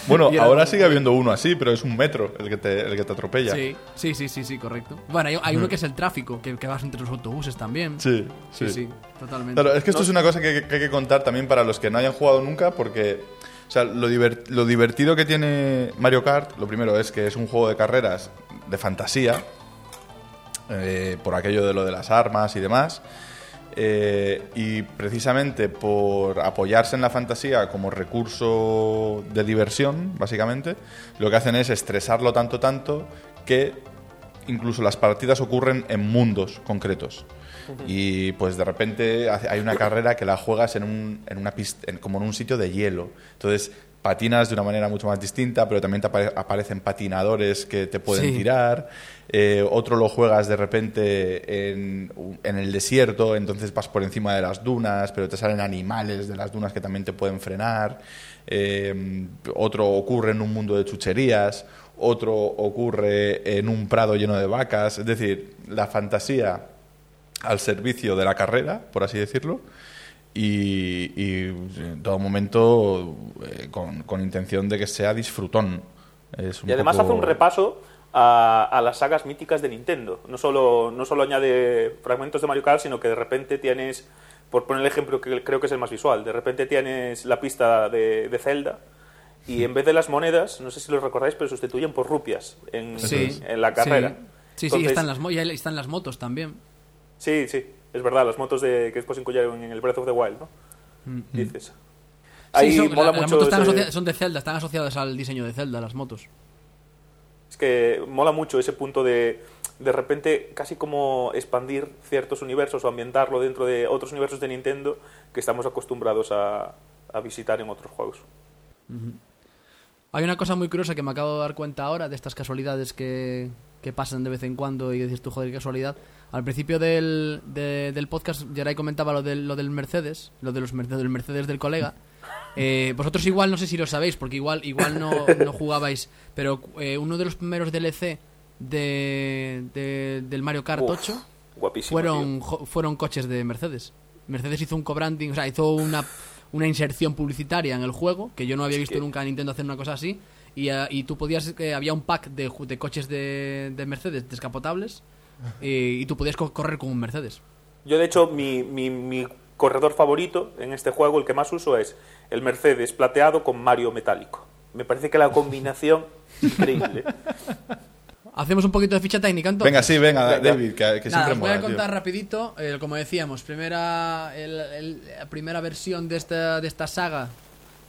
Bueno, ahora como- sigue habiendo uno así, pero es un metro el que te, el que te atropella. Sí, sí, sí, sí, sí, correcto. Bueno, hay, hay uno que es el tráfico, que, que vas entre los autobuses también. Sí, sí, sí. sí, totalmente. Claro, es que esto No- es una cosa que, que hay que contar también para los que no hayan jugado nunca, porque o sea, lo, lo divertido que tiene Mario Kart, lo primero es que es un juego de carreras de fantasía, eh, por aquello de lo de las armas y demás. Eh, y precisamente por apoyarse en la fantasía como recurso de diversión, básicamente, lo que hacen es estresarlo tanto, tanto, que incluso las partidas ocurren en mundos concretos. Y pues de repente hay una carrera que la juegas en, un, en una pista, en- como en un sitio de hielo. Entonces patinas de una manera mucho más distinta, pero también te apare- aparecen patinadores que te pueden Sí. tirar. Eh, otro lo juegas de repente en, en el desierto, entonces vas por encima de las dunas, pero te salen animales de las dunas que también te pueden frenar. Eh, otro ocurre en un mundo de chucherías. Otro ocurre en un prado lleno de vacas. Es decir, la fantasía al servicio de la carrera, por así decirlo, y, y en todo momento eh, con, con intención de que sea disfrutón. Es un Y además poco- hace un repaso a, a las sagas míticas de Nintendo. No solo, no solo añade fragmentos de Mario Kart, sino que de repente tienes, por poner el ejemplo que creo que es el más visual, de repente tienes la pista de, de Zelda y en vez de las monedas, no sé si lo recordáis, pero sustituyen por rupias en, Sí. en la carrera. Sí, sí, sí, Entonces- están, las, mo- y ahí están las motos también. Sí, sí, es verdad, las motos de, que después incluyeron en el Breath of the Wild, ¿no? Dices. Ahí Sí, son, mola la- las mucho motos están ese- asocia- son de Zelda, están asociadas al diseño de Zelda, las motos. Es que mola mucho ese punto de de repente casi como expandir ciertos universos o ambientarlo dentro de otros universos de Nintendo que estamos acostumbrados a, a visitar en otros juegos. Hay una cosa muy curiosa que me acabo de dar cuenta ahora de estas casualidades que, que pasan de vez en cuando y dices tú, joder, qué casualidad. Al principio del, de- del podcast, Geray comentaba lo del, lo del Mercedes, lo de los Mercedes, del Mercedes del colega. (laughs) Eh, vosotros igual no sé si lo sabéis, porque igual, igual no, no jugabais, pero eh, uno de los primeros DLC de, de- del Mario Kart Uf, 8 Guapísimo. fueron, jo- fueron coches de Mercedes. Mercedes hizo un co-branding, o sea, hizo una, una inserción publicitaria en el juego, que yo no había visto nunca a Nintendo hacer una cosa así. Y, eh, y tú podías, que había un pack de, de coches de, de Mercedes descapotables y, y tú podías co- correr con un Mercedes. Yo, de hecho, mi, mi, mi corredor favorito en este juego, el que más uso, es el Mercedes plateado con Mario metálico. Me parece que la combinación (laughs) increíble. Hacemos un poquito de ficha técnica entonces. Venga, sí, venga. David, que, que Nada, siempre os voy a mola, tío. contar rapidito, eh, como decíamos, primera, el- el- la primera versión de esta, de esta saga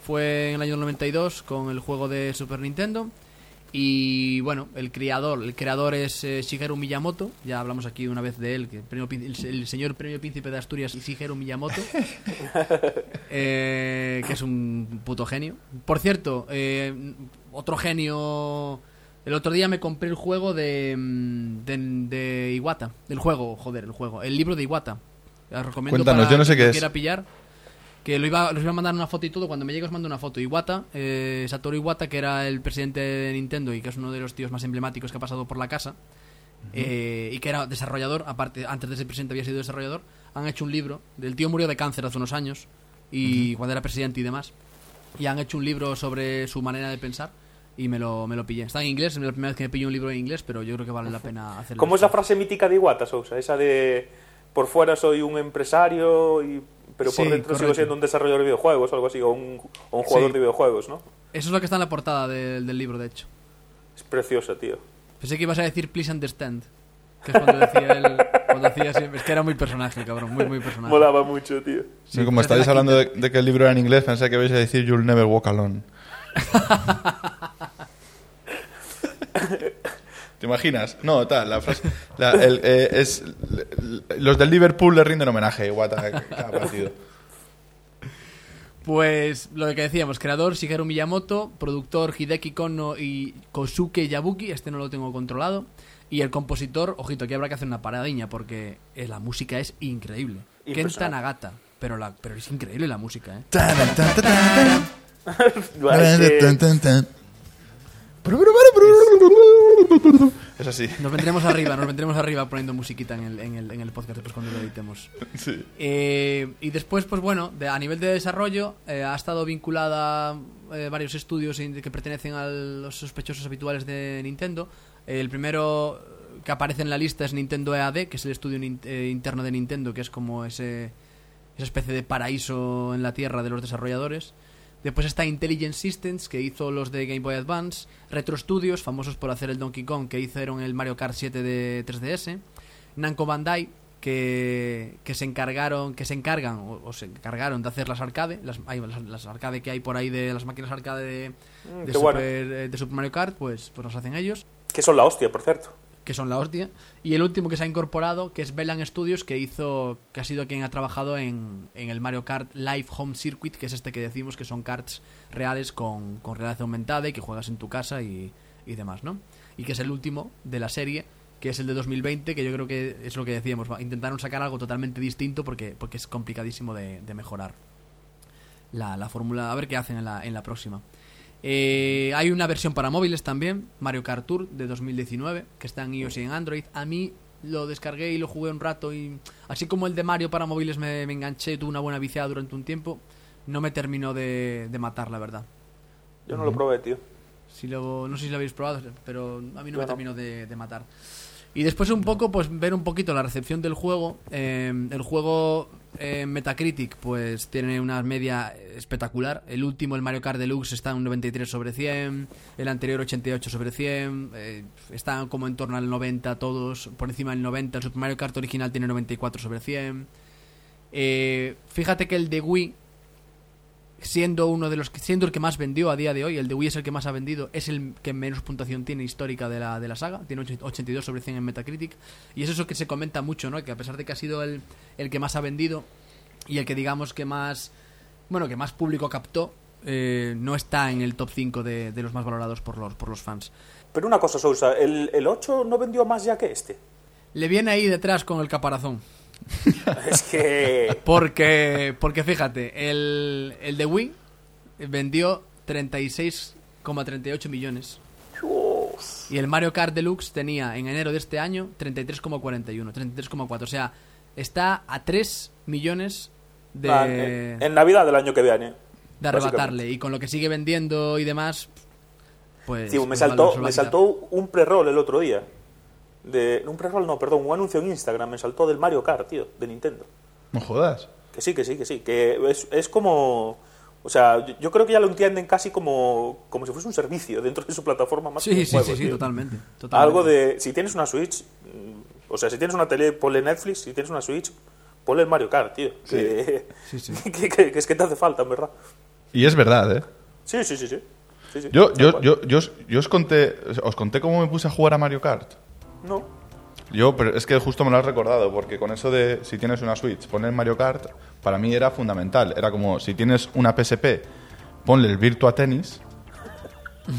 fue en el año 92 con el juego de Super Nintendo y bueno, el creador, el creador es eh, Shigeru Miyamoto, ya hablamos aquí una vez de él, que el, premio prin- el, el señor premio príncipe de Asturias Shigeru Miyamoto, (laughs) eh, que es un puto genio. Por cierto, eh, otro genio... El otro día me compré el juego de, mm, de, de Iwata. El juego, joder, el juego. El libro de Iwata. Os recomiendo Cuéntanos, para yo no sé qué es. quiera pillar. Que lo iba, los iba a mandar una foto y todo. Cuando me llegue os mando una foto. Iwata, eh, Satoru Iwata, que era el presidente de Nintendo y que es uno de los tíos más emblemáticos que ha pasado por la casa. eh, y que era desarrollador, aparte, antes de ser presidente había sido desarrollador. Han hecho un libro. El tío murió de cáncer hace unos años. Y cuando era presidente y demás. Y han hecho un libro sobre su manera de pensar. Y me lo, me lo pillé. Está en inglés, es la primera vez que me pillo un libro en inglés, pero yo creo que vale la pena hacerlo. ¿Cómo es la frase mítica de Iwata, Sousa? Esa de por fuera soy un empresario, y, pero por Sí, dentro sigo correcto. siendo un desarrollador de videojuegos o algo así, o un, o un jugador Sí. de videojuegos, ¿no? Eso es lo que está en la portada del- del libro, de hecho. Es preciosa, tío. Pensé que ibas a decir please understand. Que es cuando decía él. Cuando hacía siempre. Es que era muy personaje, cabrón. Muy, muy personaje. Molaba mucho, tío. Sí, como estáis la hablando de, de que el libro era en inglés, pensé que ibais a decir You'll never walk alone. (laughs) ¿Te imaginas? No, tal, la frase... la- el, eh, es, los del Liverpool le rinden homenaje a Iwata cada partido. Pues lo que decíamos, creador Shigeru Miyamoto, productor Hideki Kono y Kosuke Yabuki, este no lo tengo controlado, y el compositor, ojito, aquí habrá que hacer una paradiña porque eh, la música es increíble. Kenta. Nagata, pero, la, pero es increíble la música, ¿eh? Es así. Nos vendremos arriba, nos vendremos (laughs) arriba poniendo musiquita en el, en el, en el podcast después cuando lo editemos. Sí. Eh, y después, pues bueno, de- a nivel de desarrollo, eh, ha estado vinculada a eh, varios estudios que pertenecen a los sospechosos habituales de Nintendo. Eh, el primero que aparece en la lista es Nintendo EAD, que es el estudio eh, interno de Nintendo, que es como ese, esa especie de paraíso en la tierra de los desarrolladores. Después está Intelligent Systems, que hizo los de Game Boy Advance. Retro Studios, famosos por hacer el Donkey Kong, que hicieron el Mario Kart 7 de 3DS. Namco Bandai, que, que se encargaron, que se encargan o, o se encargaron de hacer las arcade, las, las, las arcade que hay por ahí de las máquinas arcade de, Mm, de Super, bueno. eh, de Super Mario Kart, pues, pues los hacen ellos Que son la hostia, por cierto. Que son la hostia. Y el último que se ha incorporado, que es Velan Studios, que hizo, que ha sido quien ha trabajado en, en el Mario Kart Live Home Circuit, que es este que decimos que son karts reales con, con realidad aumentada y que juegas en tu casa y, y demás, ¿no? Y que es el último de la serie, que es el de 2020, que yo creo que es lo que decíamos, intentaron sacar algo totalmente distinto porque, porque es complicadísimo de, de mejorar la, la fórmula, a ver qué hacen en la, en la próxima. Eh, hay una versión para móviles también, Mario Kart Tour de 2019, que está en iOS y en Android. A mí lo descargué y lo jugué un rato y así como el de Mario para móviles me, me enganché, tuve una buena viciada durante un tiempo, no me terminó de, de matar, la verdad. Yo no lo probé, tío. Si lo, no sé si lo habéis probado, pero a mí no Yo me no. terminó de, de matar. Y después un poco, pues ver un poquito la recepción del juego. Eh, el juego eh, Metacritic, pues tiene una media espectacular. El último, el Mario Kart Deluxe, está en un 93 sobre 100. El anterior, 88 sobre 100. Eh, están como en torno al 90 todos, por encima del 90. El Super Mario Kart original tiene 94 sobre 100. Eh, fíjate que el de Wii siendo uno de los que siendo el que más vendió a día de hoy, el de Wii es el que más ha vendido, es el que menos puntuación tiene histórica de la, de la saga, tiene 82 sobre 100 en Metacritic, y es eso que se comenta mucho, ¿no? Que a pesar de que ha sido el, el que más ha vendido y el que digamos que más, bueno, que más público captó, eh, no está en el top 5 de, de los más valorados por los, por los fans. Pero una cosa, Sousa, ¿el, el 8 no vendió más ya que este? Le viene ahí detrás con el caparazón. (laughs) es que... Porque, porque fíjate, el, el de Wii vendió 36,38 millones. Dios. Y el Mario Kart Deluxe tenía en enero de este año 33,41, 33,4. O sea, está a 3 millones de, Ah, en, en Navidad del año que viene. de arrebatarle. Y con lo que sigue vendiendo y demás, pues... Tío, me pues saltó, me saltó un pre-roll el otro día. De, un pre-roll no, perdón, un anuncio en Instagram me saltó del Mario Kart, tío, de Nintendo. No jodas. Que sí, que sí, que sí. Que es, es como... O sea, yo, yo creo que ya lo entienden casi como, como si fuese un servicio dentro de su plataforma más que Sí, un sí, juego, sí, sí, tío. totalmente, totalmente. Algo de... Si tienes una Switch... mm, O sea, si tienes una tele, ponle Netflix. Si tienes una Switch, ponle el Mario Kart, tío. Que, Sí, sí. (laughs) que, que- que es que te hace falta, en verdad. Y es verdad, ¿eh? Sí, sí, sí, sí. Sí, sí, Yo, yo, yo, yo, os- yo os conté, os conté cómo me puse a jugar a Mario Kart. No. Yo, pero es que justo me lo has recordado, porque con eso de si tienes una Switch, poner Mario Kart, para mí era fundamental. Era como si tienes una PSP, ponle el Virtua Tennis. (laughs)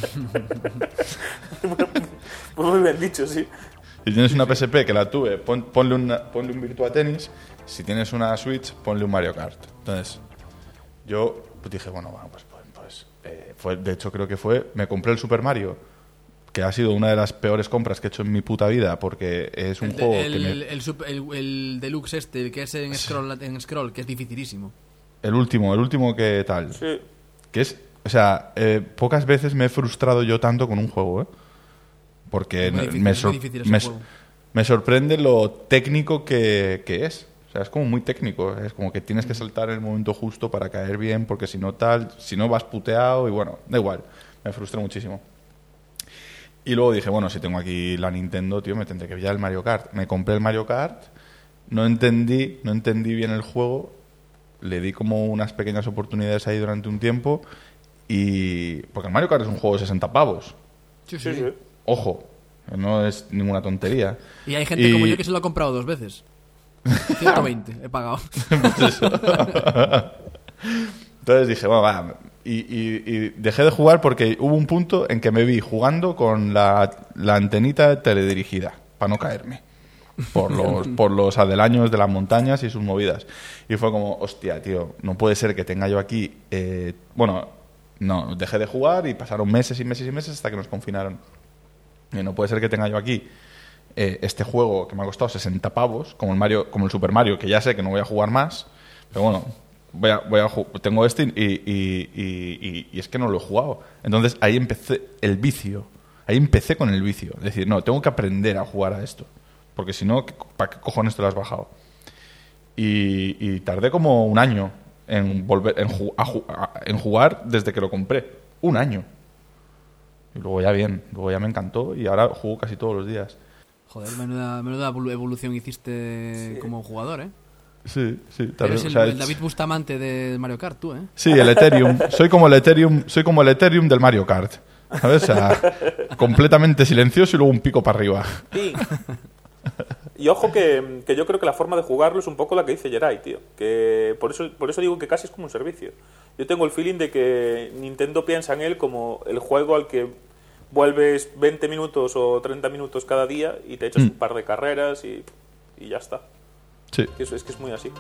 Muy bien dicho, sí. Si tienes una PSP que la tuve, pon- ponle, una- ponle un Virtua Tennis. Si tienes una Switch, ponle un Mario Kart. Entonces, yo dije, bueno, bueno, pues, pues, pues, eh, fue, de hecho creo que fue, me compré el Super Mario, que ha sido una de las peores compras que he hecho en mi puta vida, porque es un El, juego el, que me... el, el- el deluxe este, el que es en scroll, en scroll, que es dificilísimo. El último, el último que tal. Sí. Que es, o sea, eh, pocas veces me he frustrado yo tanto con un juego, ¿eh? Porque Es muy no- difícil, me, sor- me- juego. me sorprende lo técnico que, que es. O sea, es como muy técnico. Es como que tienes que saltar en el momento justo para caer bien, porque si no tal, si no vas puteado y bueno, da igual. Me frustré muchísimo. Y luego dije, bueno, si tengo aquí la Nintendo, tío, me tendré que pillar el Mario Kart. Me compré el Mario Kart, no entendí, no entendí bien el juego, le di como unas pequeñas oportunidades ahí durante un tiempo y... Porque el Mario Kart es un juego de 60 pavos. Sí, Sí, sí. sí. Ojo, no es ninguna tontería. Y hay gente Y- como yo que se lo ha comprado dos veces. (laughs) 120 he pagado. (laughs) Entonces dije, bueno, va. Y, y- y dejé de jugar porque hubo un punto en que me vi jugando con la, la antenita teledirigida, para no caerme. Por (laughs) los, por los adelaños de las montañas y sus movidas. Y fue como, hostia, tío, no puede ser que tenga yo aquí. eh, bueno, no, dejé de jugar y pasaron meses y meses y meses hasta que nos confinaron. Y no puede ser que tenga yo aquí eh, este juego que me ha costado 60 pavos, como el, Mario, como el Super Mario, que ya sé que no voy a jugar más, pero bueno, voy a, voy a tengo este y, y- y- y- y es que no lo he jugado. Entonces ahí empecé el vicio, ahí empecé con el vicio. Es decir, no, tengo que aprender a jugar a esto, porque si no, ¿qué co- ¿para qué cojones te lo has bajado? Y, y tardé como un año en, volver, en, ju- a ju- a- en jugar desde que lo compré. Un año. Y luego ya bien, luego ya me encantó y ahora juego casi todos los días. Joder, menuda, menuda evolu- evolución hiciste como jugador, ¿eh? Sí, sí. tal Eres vez, el, o sea, el es- David Bustamante de Mario Kart, tú, ¿eh? Sí, el Ethereum. (laughs) Soy como el Ethereum, soy como el Ethereum del Mario Kart. ¿Sabes? O sea, completamente silencioso y luego un pico para arriba. Y, y ojo que, que yo creo que la forma de jugarlo es un poco la que dice Jerai, tío. Que por eso, por eso digo que casi es como un servicio. Yo tengo el feeling de que Nintendo piensa en él como el juego al que vuelves 20 minutos o 30 minutos cada día y te echas un par de carreras y, y ya está. Sí. Eso es que es muy así.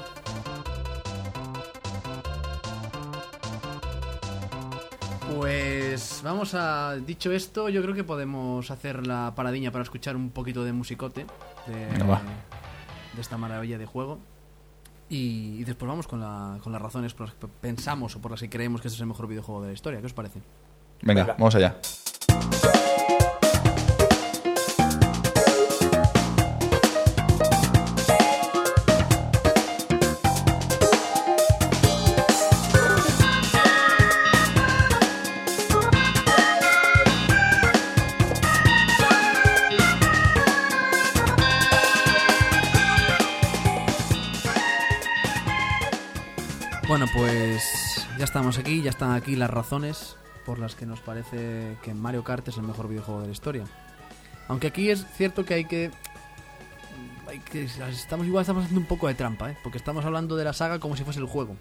Pues vamos a. Dicho esto, yo creo que podemos hacer la paradiña para escuchar un poquito de musicote de, de esta maravilla de juego. Y, y después vamos con, la- con las razones por las que pensamos o por las que creemos que este es el mejor videojuego de la historia. ¿Qué os parece? Venga, Venga. vamos allá. Estamos aquí, ya están aquí las razones por las que nos parece que Mario Kart es el mejor videojuego de la historia. Aunque aquí es cierto que hay que hay que estamos igual estamos haciendo un poco de trampa, ¿eh? porque estamos hablando de la saga como si fuese el juego.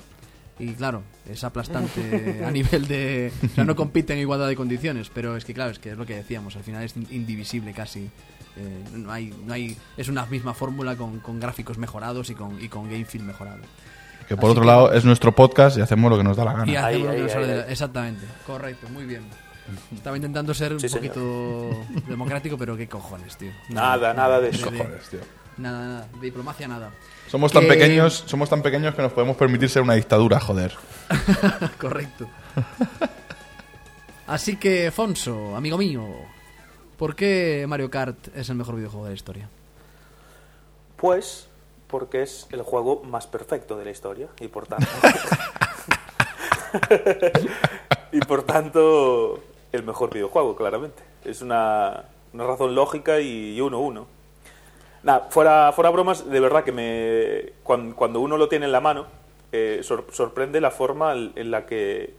Y claro, es aplastante (laughs) a nivel de... O sea, no compiten en igualdad de condiciones, pero es que claro, es que es lo que decíamos, al final es indivisible casi. Eh, no hay, no hay, es una misma fórmula con, con gráficos mejorados y con, y con game feel mejorado. Que por Así otro que- lado es nuestro podcast y hacemos lo que nos da la gana. Y Ahí, lo que ahí, nos ahí, sale de la- ahí. Exactamente, correcto, muy bien. Estaba intentando ser Sí, un señor. poquito democrático, pero qué cojones, tío. (laughs) Nada, nada de eso. Cojones, tío. Nada, nada, de diplomacia nada. Somos tan Que- pequeños, somos tan pequeños que nos podemos permitir ser una dictadura, joder. (laughs) Correcto. (laughs) Así que, Fonso, amigo mío, ¿por qué Mario Kart es el mejor videojuego de la historia? Pues porque es el juego más perfecto de la historia y por tanto (laughs) (laughs) y por tanto el mejor videojuego claramente. Es una, una razón lógica y uno uno. Nada, fuera, fuera bromas, de verdad que me cuan- cuando, uno lo tiene en la mano, eh, sor- sorprende la forma en la que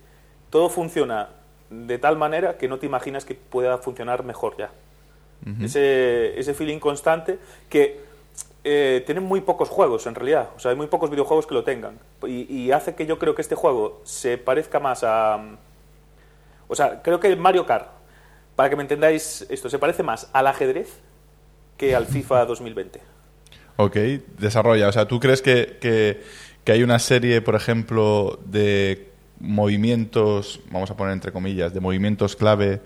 todo funciona de tal manera que no te imaginas que pueda funcionar mejor ya. ese, ese feeling constante que eh, tienen muy pocos juegos en realidad, o sea, hay muy pocos videojuegos que lo tengan. Y, hace que yo creo que este juego se parezca más a... O sea, creo que Mario Kart, para que me entendáis esto, se parece más al ajedrez que al FIFA 2020. Ok, desarrolla. O sea, ¿tú crees que, que hay una serie, por ejemplo, de movimientos, vamos a poner entre comillas, de movimientos clave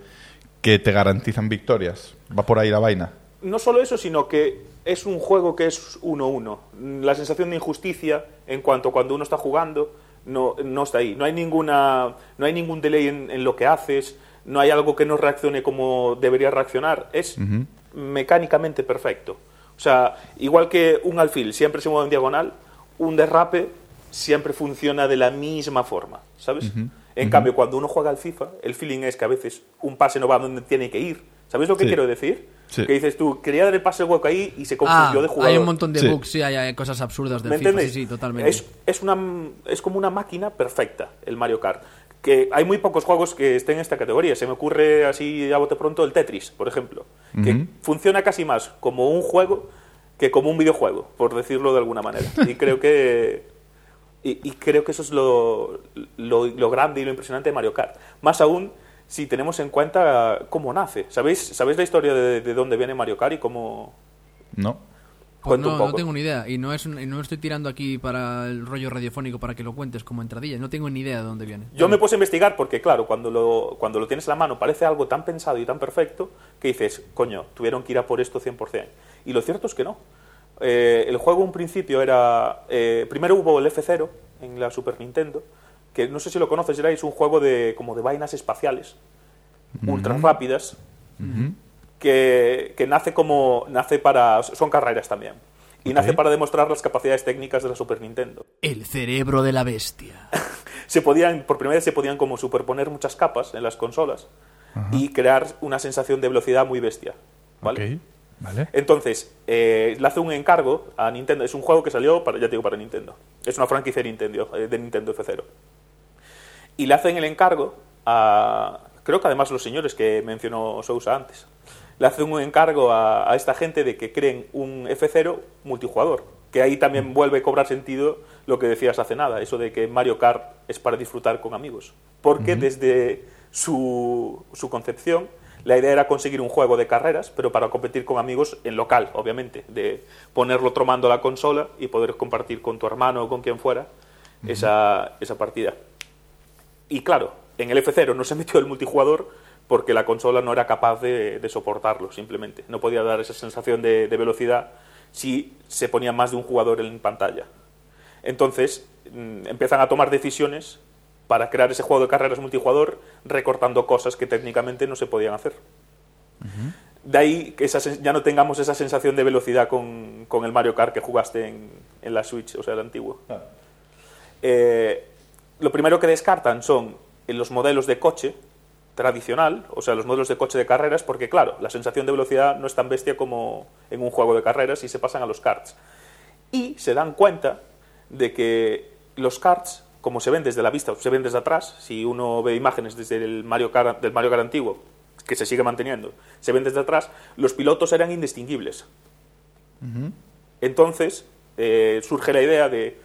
que te garantizan victorias? ¿Va por ahí la vaina? No solo eso, sino que es un juego que es 1-1. La sensación de injusticia en cuanto a cuando uno está jugando no, no está ahí. No hay, ninguna, no hay ningún delay en, en lo que haces, no hay algo que no reaccione como debería reaccionar. Es mecánicamente perfecto. O sea, igual que un alfil siempre se mueve en diagonal, un derrape siempre funciona de la misma forma, ¿sabes? En cambio, cuando uno juega al FIFA, el feeling es que a veces un pase no va donde tiene que ir. ¿Sabes lo que Sí. quiero decir? Sí. Que dices tú, quería dar el pase hueco ahí y se Ah, confundió de jugador. hay un montón de Sí. bugs, sí, hay, hay cosas absurdas del ¿Me FIFA, entendéis? sí, sí, totalmente. Es, es, una, es como una máquina perfecta el Mario Kart. Que hay muy pocos juegos que estén en esta categoría. Se me ocurre así a bote pronto el Tetris, por ejemplo. Que Ujú. funciona casi más como un juego que como un videojuego, por decirlo de alguna manera. Y creo que. Y, y creo que eso es lo, lo, lo grande y lo impresionante de Mario Kart. Más aún si tenemos en cuenta cómo nace. ¿Sabéis, ¿sabéis la historia de, de dónde viene Mario Kart y cómo, ¿No? Pues no, no tengo ni idea. Y no, es un- y no estoy tirando aquí para el rollo radiofónico para que lo cuentes como entradilla. No tengo ni idea de dónde viene. Yo me puse a investigar porque, claro, cuando lo, cuando lo tienes en la mano parece algo tan pensado y tan perfecto que dices, coño, tuvieron que ir a por esto 100%. Y lo cierto es que no. Eh, el juego un principio era... eh, primero hubo el F0 en la Super Nintendo, que no sé si lo conoces, era es un juego de, como de vainas espaciales, ultra rápidas, que, que nace como... nace para... son carreras también. Y nace para demostrar las capacidades técnicas de la Super Nintendo El cerebro de la bestia. (laughs) se podían, por primera vez se podían como superponer muchas capas en las consolas y crear una sensación de velocidad muy bestia. ¿vale? Vale. Entonces, eh, le hace un encargo a Nintendo. Es un juego que salió, para, ya te digo, para Nintendo. Es una franquicia de Nintendo, eh, de Nintendo F0. Y le hacen el encargo a. Creo que además los señores que mencionó Sousa antes. Le hacen un encargo a, a esta gente de que creen un F0 multijugador. Que ahí también vuelve a cobrar sentido lo que decías hace nada, eso de que Mario Kart es para disfrutar con amigos. Porque desde su, su concepción, la idea era conseguir un juego de carreras, pero para competir con amigos en local, obviamente, de ponerlo otro mando a la consola y poder compartir con tu hermano o con quien fuera esa, esa partida. Y claro, en el F0 no se metió el multijugador porque la consola no era capaz de, de soportarlo, simplemente. No podía dar esa sensación de, de velocidad si se ponía más de un jugador en pantalla. Entonces mm, empiezan a tomar decisiones para crear ese juego de carreras multijugador recortando cosas que técnicamente no se podían hacer. De ahí que esa ya no tengamos esa sensación de velocidad con, con el Mario Kart que jugaste en, en la Switch, o sea, el antiguo. Eh, lo primero que descartan son en los modelos de coche tradicional, o sea, los modelos de coche de carreras, porque claro, la sensación de velocidad no es tan bestia como en un juego de carreras y se pasan a los karts. Y se dan cuenta de que los karts, como se ven desde la vista, se ven desde atrás, si uno ve imágenes desde el Mario Kart, del Mario Kart antiguo, que se sigue manteniendo, se ven desde atrás, los pilotos eran indistinguibles. Entonces eh, surge la idea de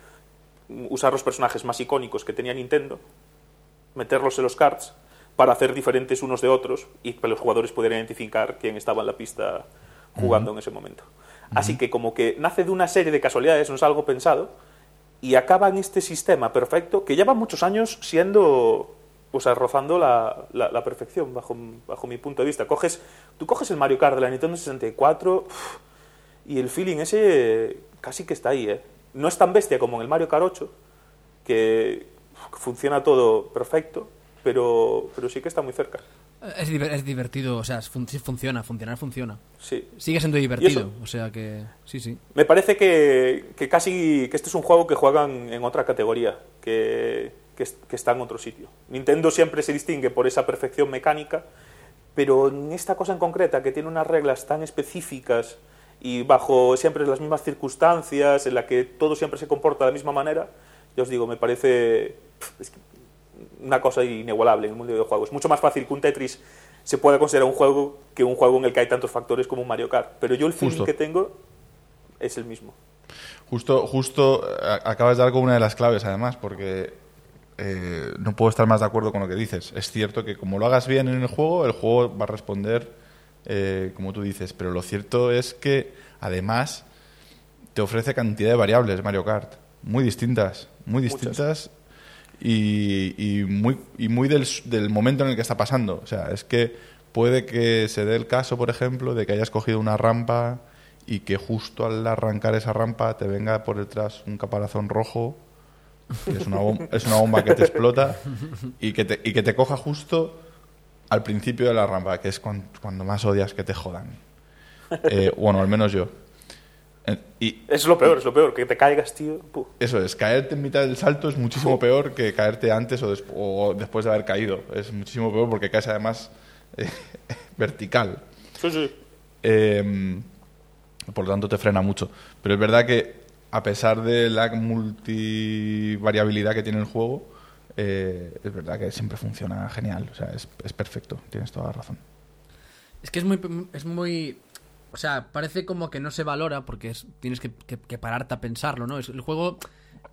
usar los personajes más icónicos que tenía Nintendo, meterlos en los karts para hacer diferentes unos de otros y que los jugadores pudieran identificar quién estaba en la pista jugando en ese momento. Así que como que nace de una serie de casualidades, no es algo pensado, y acaba en este sistema perfecto que lleva muchos años siendo, o sea, rozando la, la- la perfección bajo, bajo mi punto de vista. Coges, tú coges el Mario Kart de la Nintendo 64 uf, y el feeling ese casi que está ahí, ¿eh? No es tan bestia como en el Mario Kart 8, que funciona todo perfecto, pero, pero sí que está muy cerca. Es, es divertido, o sea, fun- funciona, funcionar funciona. Sí. Sigue siendo ¿Y divertido, o sea que sí, sí. Me parece que, que casi que este es un juego que juegan en otra categoría, que, que, que está en otro sitio. Nintendo siempre se distingue por esa perfección mecánica, pero en esta cosa en concreta, que tiene unas reglas tan específicas y bajo siempre las mismas circunstancias, en la que todo siempre se comporta de la misma manera, yo os digo, me parece es una cosa inigualable en el mundo de videojuegos. Es mucho más fácil que un Tetris se pueda considerar un juego que un juego en el que hay tantos factores como un Mario Kart. Pero yo el feeling que tengo es el mismo. Justo, justo a- acabas de dar con una de las claves, además, porque eh, no puedo estar más de acuerdo con lo que dices. Es cierto que como lo hagas bien en el juego, el juego va a responder eh, como tú dices, pero lo cierto es que además te ofrece cantidad de variables Mario Kart, muy distintas, muy distintas y, y muy, y muy del, del momento en el que está pasando. O sea, es que puede que se dé el caso, por ejemplo, de que hayas cogido una rampa y que justo al arrancar esa rampa te venga por detrás un caparazón rojo, que es una, bom- es una bomba que te explota, y que te, y que te coja justo al principio de la rampa, que es cuan- cuando, más odias que te jodan. Eh, bueno, al menos yo. Y Es lo peor, es lo peor, que te caigas, tío. puh. eso es, caerte en mitad del salto es muchísimo peor que caerte antes o, des- o después de haber caído. Es muchísimo peor porque caes además eh, (laughs) vertical. Sí, sí. Eh, por lo tanto, te frena mucho. Pero es verdad que, a pesar de la multivariabilidad que tiene el juego, eh, es verdad que siempre funciona genial. O sea, es, es perfecto. Tienes toda la razón. Es que es muy, es muy... O sea, parece como que no se valora porque es- tienes que, que- pararte a pensarlo, ¿no? Es- el juego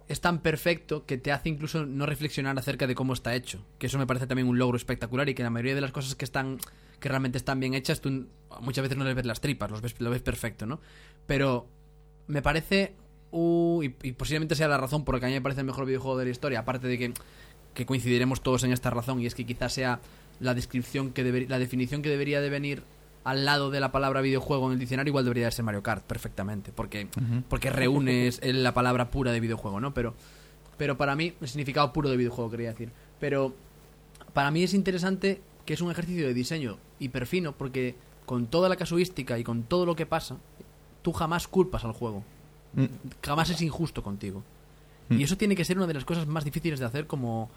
es tan perfecto que te hace incluso no reflexionar acerca de cómo está hecho. Que eso me parece también un logro espectacular y que la mayoría de las cosas que están que realmente están bien hechas, tú muchas veces no les ves las tripas, los ves, lo ves perfecto, ¿no? Pero me parece... uh, y, y posiblemente sea la razón por la que a mí me parece el mejor videojuego de la historia, aparte de que, que coincidiremos todos en esta razón, y es que quizás sea la descripción que deber- la definición que debería de venir al lado de la palabra videojuego en el diccionario igual debería de ser Mario Kart perfectamente porque porque reúnes la palabra pura de videojuego no pero pero para mí el significado puro de videojuego quería decir. Pero para mí es interesante que es un ejercicio de diseño hiperfino porque con toda la casuística y con todo lo que pasa tú jamás culpas al juego. Jamás es injusto contigo y eso tiene que ser una de las cosas más difíciles de hacer como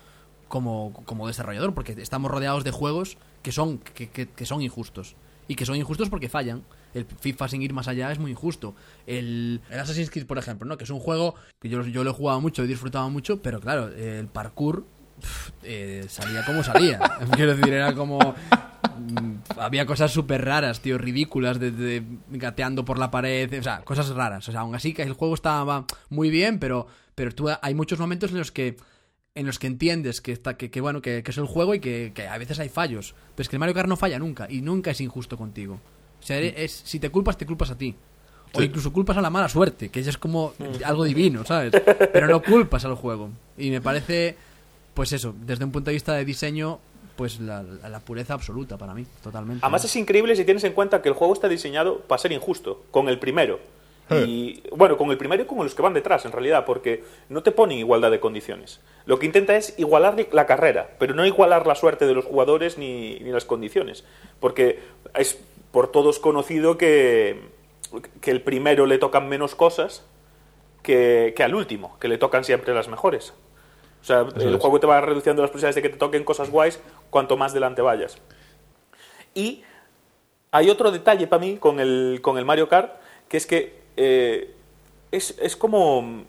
como, como desarrollador porque estamos rodeados de juegos que son que, que- que son injustos y que son injustos porque fallan. El FIFA sin ir más allá es muy injusto. El, el Assassin's Creed, por ejemplo, ¿no? Que es un juego que yo, yo lo he jugado mucho, he disfrutado mucho, pero claro, el parkour pf, eh, salía como salía. (laughs) Quiero decir, era como... mm, Había cosas súper raras, tío, ridículas, de, de- gateando por la pared, o sea, cosas raras. O sea, aún así que el juego estaba muy bien, pero, pero tú, hay muchos momentos en los que en los que entiendes que está que, que, bueno que, que es el juego y que, que a veces hay fallos. Pero es que el Mario Kart no falla nunca y nunca es injusto contigo. O sea eres- es, si te culpas te culpas a ti. O Sí. incluso culpas a la mala suerte que ya es como algo divino sabes pero no culpas al juego. Y me parece pues eso desde un punto de vista de diseño pues la, la- la pureza absoluta para mí totalmente Además es increíble si tienes en cuenta que el juego está diseñado para ser injusto, con el primero. Eh. Y bueno, con el primero y con los que van detrás, en realidad, porque no te pone igualdad de condiciones. Lo que intenta es igualar la carrera, pero no igualar la suerte de los jugadores ni, ni las condiciones. Porque es por todos conocido que, que el primero le tocan menos cosas que, que al último, que le tocan siempre las mejores. O sea, el es. juego te va reduciendo las posibilidades de que te toquen cosas guays cuanto más delante vayas. Y hay otro detalle para mí con el, con el Mario Kart, que es que eh, es, es como,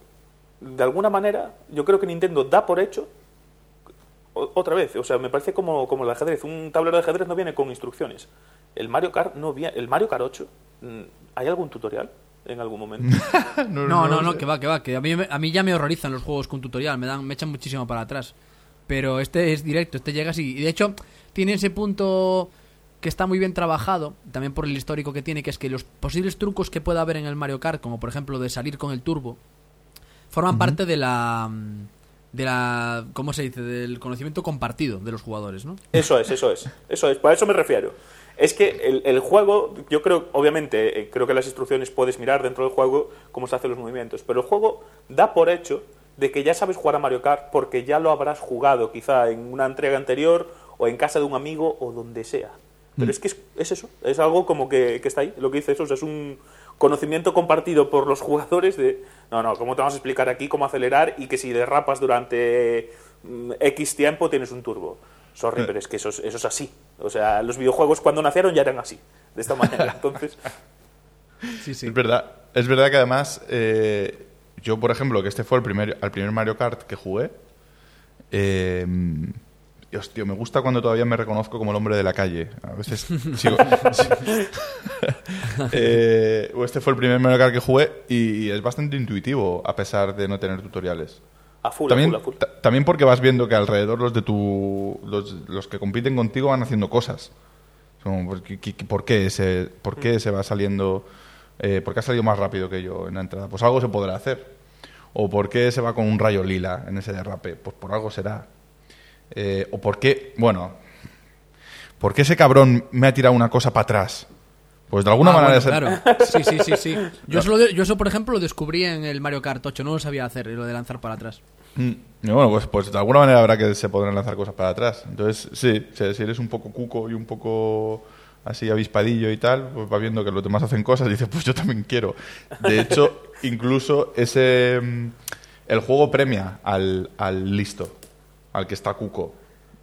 de alguna manera, yo creo que Nintendo da por hecho, otra vez, o sea, me parece como, como el ajedrez. Un tablero de ajedrez no viene con instrucciones. El Mario Kart no viene, el Mario Kart 8, mm, ¿hay algún tutorial en algún momento? (laughs) no no no sé. que va que va que a mí me- a mí ya me horrorizan los juegos con tutorial me dan me echan muchísimo para atrás pero este es directo este llegas y, y de hecho tiene ese punto que está muy bien trabajado, también por el histórico que tiene, que es que los posibles trucos que pueda haber en el Mario Kart, como por ejemplo de salir con el turbo, forman parte de la de la ¿cómo se dice? del conocimiento compartido de los jugadores, ¿no? Eso es, eso es, eso es, para eso me refiero. Es que el, el juego, yo creo, obviamente, eh, creo que las instrucciones puedes mirar dentro del juego cómo se hacen los movimientos, pero el juego da por hecho de que ya sabes jugar a Mario Kart porque ya lo habrás jugado quizá en una entrega anterior o en casa de un amigo o donde sea. Pero es que es, es eso, es algo como que, que está ahí, lo que dice eso, o sea, es un conocimiento compartido por los jugadores de, no, no, ¿cómo te vamos a explicar aquí cómo acelerar y que si derrapas durante mm, X tiempo tienes un turbo? Sorry, pero es que eso es, eso es así. O sea, los videojuegos cuando nacieron ya eran así, de esta manera. (laughs) Entonces, Sí, sí. Es verdad, es verdad que además eh, yo, por ejemplo, que este fue el primer, el primer Mario Kart que jugué. Eh, hostia, me gusta cuando todavía me reconozco como el hombre de la calle. A veces (laughs) sigo. (laughs) Eh, este fue el primer Mario Kart que jugué y es bastante intuitivo a pesar de no tener tutoriales. A full, también, a full, a full. ta- también porque vas viendo que alrededor los de tu los, los que compiten contigo van haciendo cosas. Como, ¿por, qué, qué- por qué ese por qué se va saliendo eh, por qué ha salido más rápido que yo en la entrada? Pues algo se podrá hacer. O por qué se va con un rayo lila en ese derrape? Pues por algo será. Eh, o por qué, bueno, ¿por qué ese cabrón me ha tirado una cosa para atrás? Pues de alguna Ah, manera bueno, claro. Sí, sí, sí, sí. (laughs) Yo eso, de- yo eso, por ejemplo, lo descubrí en el Mario Kart 8, no lo sabía hacer, lo de lanzar para atrás. Mm, y bueno, pues, pues de alguna manera habrá que se podrán lanzar cosas para atrás. Entonces, sí, si eres un poco cuco y un poco así avispadillo y tal, pues va viendo que los demás hacen cosas y (laughs) dices, pues yo también quiero. De hecho, (laughs) incluso ese mm, el juego premia al, al listo, al que está cuco.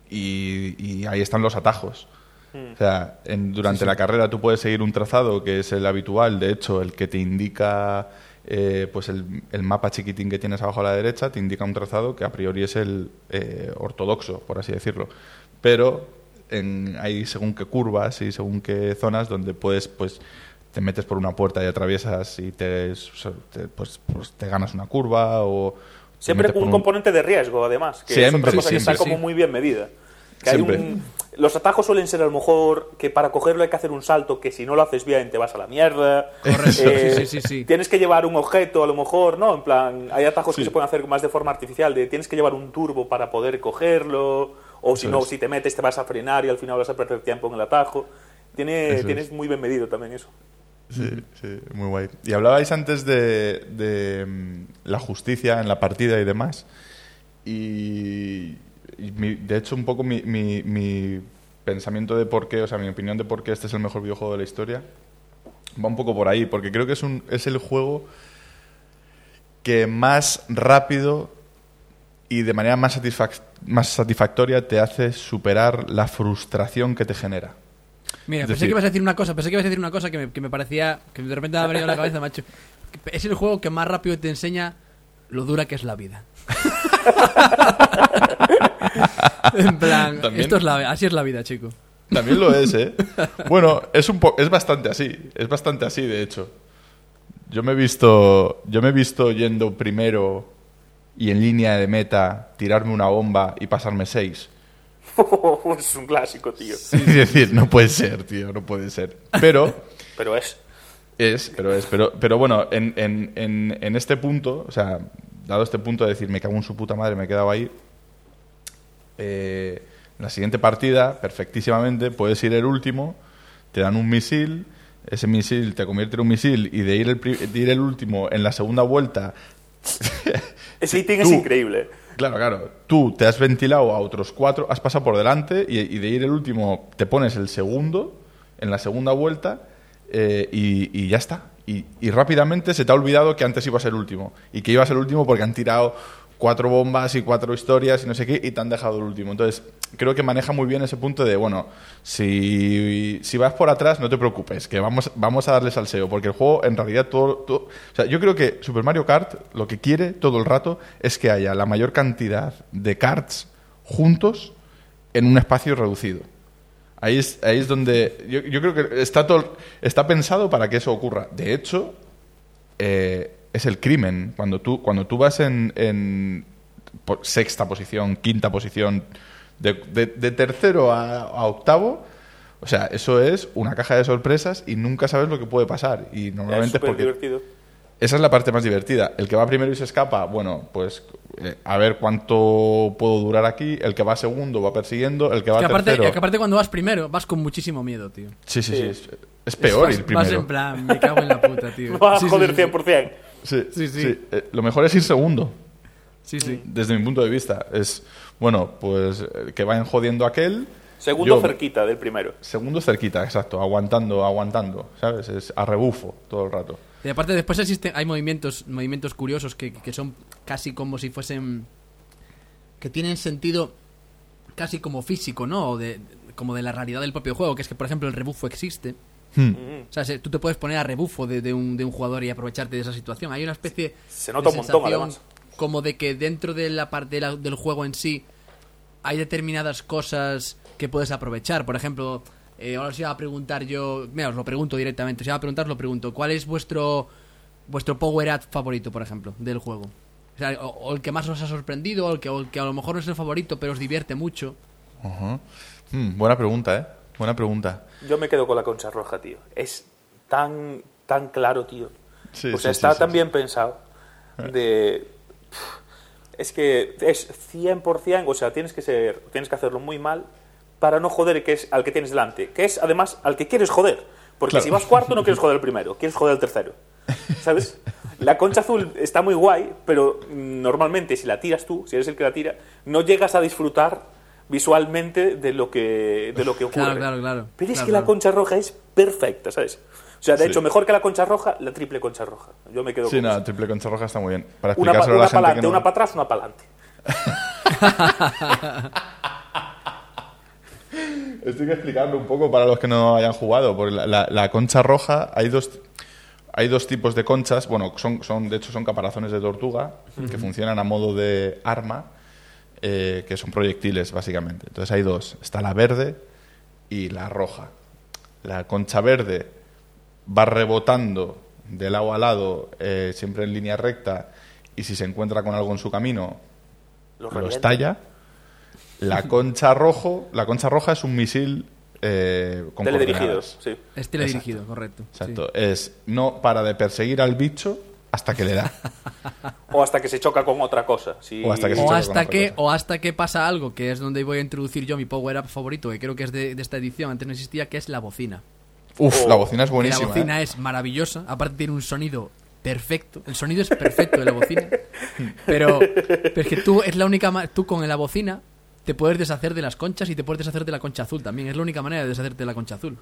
Y, y ahí están los atajos. O sea, en- durante la carrera tú puedes seguir un trazado que es el habitual, de hecho, el que te indica eh, pues el, el mapa chiquitín que tienes abajo a la derecha, te indica un trazado que a priori es el eh, ortodoxo, por así decirlo. Pero en, hay según qué curvas y según qué zonas donde puedes, pues, te metes por una puerta y atraviesas y te, te- pues, pues te ganas una curva o... Siempre por un componente de riesgo, además, que es Siempre, otra cosa que siempre, está como muy bien medida. Que hay un- los atajos suelen ser a lo mejor que para cogerlo hay que hacer un salto que si no lo haces bien te vas a la mierda. Correcto, Eh, sí, sí, sí, sí. Tienes que llevar un objeto a lo mejor, ¿no? En plan, hay atajos que se pueden hacer más de forma artificial, de tienes que llevar un turbo para poder cogerlo, o si Eso no, es. si te metes te vas a frenar y al final vas a perder tiempo en el atajo. Tiene, Eso tienes es. muy bien medido también eso. Sí, sí, muy guay. Y hablabais antes de, de, mm, la justicia en la partida y demás. Y mi- de hecho, un poco mi, mi- mi pensamiento de por qué, o sea, mi opinión de por qué este es el mejor videojuego de la historia, va un poco por ahí, porque creo que es, un, es el juego que más rápido y de manera más, satisfac- más satisfactoria te hace superar la frustración que te genera. Mira, Es pensé decir- que ibas a decir una cosa, pensé que ibas a decir una cosa que me, que me parecía, que de repente me ha venido a la cabeza, macho. Es el juego que más rápido te enseña lo dura que es la vida. (laughs) en plan, También- esto es la, así es la vida, chico. También lo es, ¿eh? (laughs) Bueno, es un po- es bastante así, es bastante así, de hecho. Yo me he visto, yo me he visto yendo primero y en línea de meta tirarme una bomba y pasarme seis. (laughs) es un clásico, tío. Es decir, no puede ser, tío, no puede ser. Pero Pero es. Es, pero es, pero, pero bueno, en, en, en, en este punto, o sea, dado este punto de decir me cago en su puta madre, me he quedado ahí. eh, en la siguiente partida, perfectísimamente, puedes ir el último, te dan un misil, ese misil te convierte en un misil y de ir el, de ir el último en la segunda vuelta (laughs) Ese ítem es increíble. Claro, claro. Tú te has ventilado a otros cuatro, has pasado por delante y, y de ir el último te pones el segundo en la segunda vuelta eh, y, ya está. Y, rápidamente se te ha olvidado que antes ibas el último y que ibas el último porque han tirado cuatro bombas y cuatro historias y no sé qué y te han dejado el último. Entonces, creo que maneja muy bien ese punto de, bueno, si, si vas por atrás, no te preocupes, que vamos, vamos a darle salseo, porque el juego en realidad todo, todo- O sea, yo creo que Super Mario Kart lo que quiere todo el rato es que haya la mayor cantidad de karts juntos en un espacio reducido. Ahí es, ahí es donde yo, yo creo que está, todo, está pensado para que eso ocurra. De hecho, eh, es el crimen. Cuando tú, cuando tú vas en, en sexta posición, quinta posición, de, de- de tercero a, a octavo, o sea, eso es una caja de sorpresas y nunca sabes lo que puede pasar. Y Es normalmente es súper porque divertido. Esa es la parte más divertida. El que va primero y se escapa, bueno, pues eh, a ver cuánto puedo durar aquí. El que va segundo va persiguiendo. El que va Que aparte, tercero. que aparte cuando vas primero, vas con muchísimo miedo, tío. Sí, sí, sí. Sí. Es, es peor vas, ir vas primero. en plan, me cago en la puta, (laughs) tío. Va a Sí, sí, joder sí. 100%. Sí, Sí, sí, sí. Eh, lo mejor es ir segundo, Sí, sí. desde mi punto de vista. Es, bueno, pues eh, que vayan jodiendo a aquel. Segundo Yo- cerquita del primero. Segundo cerquita, exacto, aguantando, aguantando, ¿sabes? Es a rebufo todo el rato. Y aparte después existen, hay movimientos, movimientos curiosos que, que son casi como si fuesen... que tienen sentido casi como físico, ¿no? O de, como de la realidad del propio juego, que es que, por ejemplo, el rebufo existe. Hmm. Mm. O sea, se- tú te puedes poner a rebufo de, de un, de un jugador y aprovecharte de esa situación. Hay una especie Se nota de un montón, además. como de que dentro de la parte de la- del juego en sí hay determinadas cosas que puedes aprovechar. Por ejemplo, eh, ahora os iba a preguntar yo, mira, os lo pregunto directamente, os iba a preguntar, os lo pregunto, ¿cuál es vuestro vuestro power up favorito, por ejemplo, del juego? O, sea, o, o el que más os ha sorprendido, o el, que, o el que a lo mejor no es el favorito, pero os divierte mucho. Hmm, buena pregunta, ¿eh? Buena pregunta. Yo me quedo con la concha roja, tío. Es tan, tan claro, tío. Sí, o sea, sí, está sí, tan sí, bien pensado. De. Es que es 100%, o sea, tienes que ser, tienes que hacerlo muy mal para no joder que es al que tienes delante, que es además al que quieres joder. Porque Claro. si vas cuarto no quieres joder al primero, quieres joder al tercero. ¿Sabes? (laughs) La concha azul está muy guay, pero normalmente si la tiras tú, si eres el que la tira, no llegas a disfrutar visualmente de lo que de lo que ocurre. Claro, claro, claro. Pero es Claro, que la concha roja es perfecta, ¿sabes? O sea, de Sí. hecho, mejor que la concha roja, la triple concha roja. Yo me quedo Sí, con no, eso. triple concha roja está muy bien. Para Una, pa- la para que no... una para atrás, una para adelante. (laughs) (laughs) Estoy que explicarlo un poco para los que no hayan jugado. Porque la, la- la concha roja, hay dos, hay dos tipos de conchas. Bueno, son, son de hecho son caparazones de tortuga que funcionan a modo de arma, eh, que son proyectiles básicamente. Entonces hay dos. Está la verde y la roja. La concha verde va rebotando de lado a lado, eh, siempre en línea recta, y si se encuentra con algo en su camino, Lo lo estalla. La concha rojo, la concha roja es un misil eh, con Teledirigidos, sí. Es teledirigido, correcto. sí. Exacto. Es no para de perseguir al bicho hasta que le da. (laughs) O hasta que se choca con otra cosa. Sí. O hasta que se O hasta, que, cosa. o hasta que pasa algo, que es donde voy a introducir yo mi power up favorito, que creo que es de, de esta edición, antes no existía, que es la bocina. Uf, la bocina es buenísima. la bocina ¿eh? es maravillosa, aparte tiene un sonido perfecto. El sonido es perfecto de la bocina. (laughs) Pero, pero es que tú es la única tú con la bocina te puedes deshacer de las conchas y te puedes deshacer de la concha azul también. Es la única manera de deshacerte de la concha azul.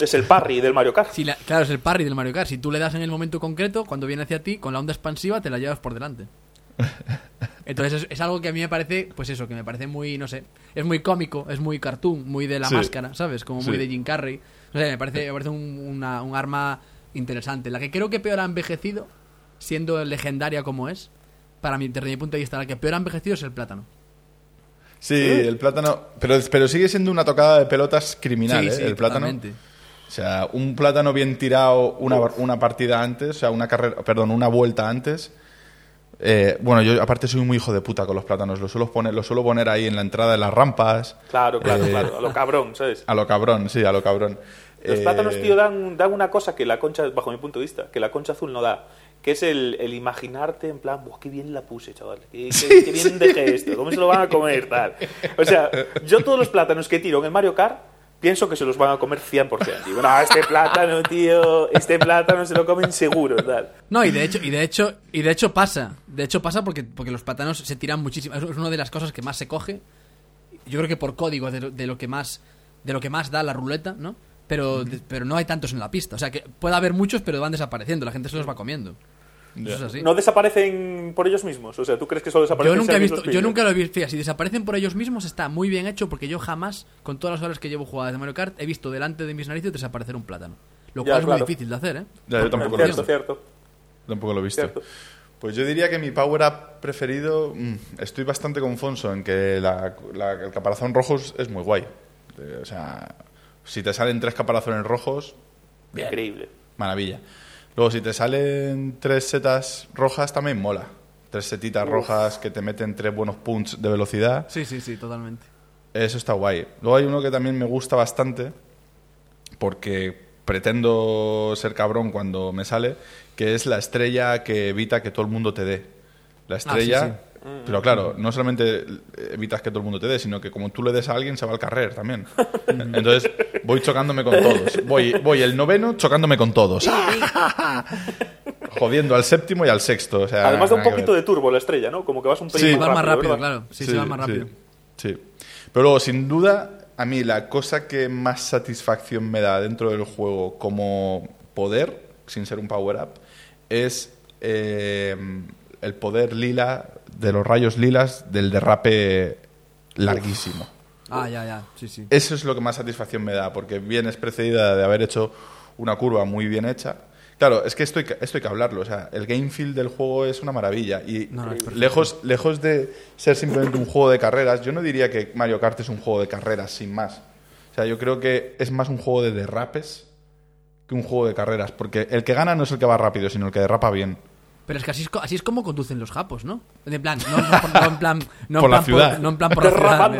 Es el parry del Mario Kart. Si la- claro, es el parry del Mario Kart. Si tú le das en el momento concreto, cuando viene hacia ti, con la onda expansiva te la llevas por delante. (laughs) Entonces es, es algo que a mí me parece, pues eso, que me parece muy, no sé, es muy cómico, es muy cartoon, muy de la Sí. máscara, ¿sabes? Como muy Sí. de Jim Carrey. No sé, me parece, me parece un, una- un arma interesante. La que creo que peor ha envejecido, siendo legendaria como es, para mí, desde mi punto de vista, la que peor ha envejecido es el plátano. Sí, el plátano. Pero, pero sigue siendo una tocada de pelotas criminal, Sí, ¿eh? sí, el plátano. totalmente. O sea, un plátano bien tirado una, una partida antes, o sea, una carrera, perdón, una vuelta antes. Eh, bueno, yo aparte soy muy hijo de puta con los plátanos. Los suelo poner, los suelo poner ahí en la entrada de las rampas. Claro, claro, Eh, claro. A lo cabrón, ¿sabes? A lo cabrón, sí, a lo cabrón. Los Eh, plátanos, tío, dan, dan una cosa que la concha, bajo mi punto de vista, que la concha azul no da. Que es el, el imaginarte en plan, Buah, qué bien la puse, chaval. Qué, qué- qué bien dejé esto. ¿Cómo se lo van a comer? Tal. O sea, yo todos los plátanos que tiro en el Mario Kart, pienso que se los van a comer 100%. Digo, no, este plátano, tío, este plátano se lo comen seguro, tal. No, y de hecho, y de hecho, y de hecho pasa. De hecho pasa porque, porque los plátanos se tiran muchísimo. Es una de las cosas que más se coge. Yo creo que por código de lo, de lo que más de lo que más da la ruleta, ¿no? Pero, de- pero no hay tantos en la pista. O sea que puede haber muchos, pero van desapareciendo. La gente se los va comiendo. Eso es así. No desaparecen por ellos mismos. O sea, ¿tú crees que solo desaparecen Yo nunca he visto, los yo nunca lo he visto. Fíjate, si desaparecen por ellos mismos está muy bien hecho porque yo jamás, con todas las horas que llevo jugadas de Mario Kart, he visto delante de mis narices desaparecer un plátano. Lo Ya, cual es claro. muy difícil de hacer, ¿eh? Ya, yo tampoco lo he visto. cierto. Tampoco lo he visto. Cierto. Pues yo diría que mi power up preferido, mm, estoy bastante confuso en que la- la- el caparazón rojo es- es muy guay. Eh, o sea, si te salen tres caparazones rojos, Increíble. maravilla. Luego, si te salen tres setas rojas, también mola. Tres setitas rojas que te meten tres buenos punts de velocidad. Sí, sí, sí, totalmente. Eso está guay. Luego hay uno que también me gusta bastante, porque pretendo ser cabrón cuando me sale, que es la estrella que evita que todo el mundo te dé. La estrella... sí, sí. Pero claro, no solamente evitas que todo el mundo te dé, sino que como tú le des a alguien, se va al carrer también. (laughs) Entonces voy chocándome con todos. Voy, voy el noveno chocándome con todos. (laughs) Jodiendo al séptimo y al sexto. O sea, Además da un poquito de turbo la estrella, ¿no? Como que vas un pelín Sí. Va más rápido, ¿verdad? claro. Sí, se va más rápido. Sí, sí. Pero luego, sin duda, a mí la cosa que más satisfacción me da dentro del juego como poder, sin ser un power-up, es eh, el poder lila, de los rayos lilas, del derrape larguísimo. Ah, ya, ya. Sí, sí. Eso es lo que más satisfacción me da, porque vienes precedida de haber hecho una curva muy bien hecha. Claro, es que esto hay que, esto hay que hablarlo. O sea, el game feel del juego es una maravilla. Y No, no, lejos, lejos de ser simplemente un juego de carreras, yo no diría que Mario Kart es un juego de carreras sin más. O sea, yo creo que es más un juego de derrapes que un juego de carreras. Porque el que gana no es el que va rápido, sino el que derrapa bien. Pero es que así es, así es como conducen los japos, ¿no? En plan, no, no por- no en plan, no en Por la plan ciudad. no en plan por la ciudad.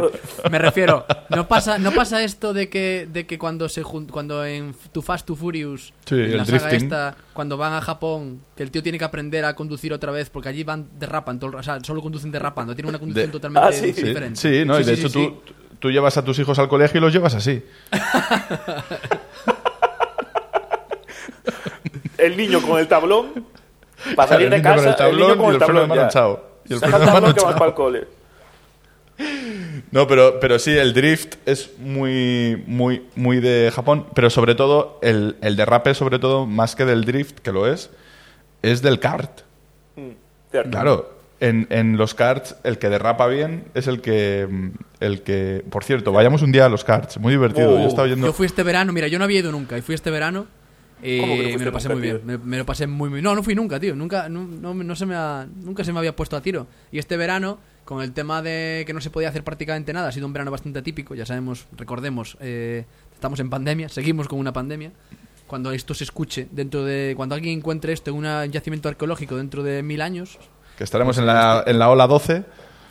Me, me refiero, no pasa, no pasa esto de que, de que cuando se cuando en Too Fast Too Furious, Sí, en la saga drifting. esta, cuando van a Japón, que el tío tiene que aprender a conducir otra vez porque allí van derrapan, todo o sea, solo conducen derrapando, tiene una conducción De- totalmente Ah, sí. Sí, diferente. sí, ¿no? y de sí, hecho sí, tú, tú llevas a tus hijos al colegio y los llevas así. (laughs) El niño con el tablón. Para salir de casa, el tablón el niño con y el tablón. Y el freno de el tablón que vas para el cole. No, pero, pero sí, el drift es muy, muy, muy de Japón, pero sobre todo el, el derrape, sobre todo, más que del drift, que lo es, es del kart. Mm, cierto. Claro, en, en los karts el que derrapa bien es el que, el que... Por cierto, vayamos un día a los karts, muy divertido. Oh, Yo estaba yendo... Yo fui este verano, mira, yo no había ido nunca y fui este verano. Eh, ¿Cómo que no fuiste me lo pasé nunca, muy tío? bien, me, me lo pasé muy muy No, no fui nunca, tío, nunca no, no- no se me ha, nunca se me había puesto a tiro. Y este verano con el tema de que no se podía hacer prácticamente nada, ha sido un verano bastante atípico, ya sabemos, recordemos, eh, estamos en pandemia, seguimos con una pandemia. Cuando esto se escuche dentro de cuando alguien encuentre esto en un yacimiento arqueológico dentro de mil años, Que estaremos en la, en la ola 12.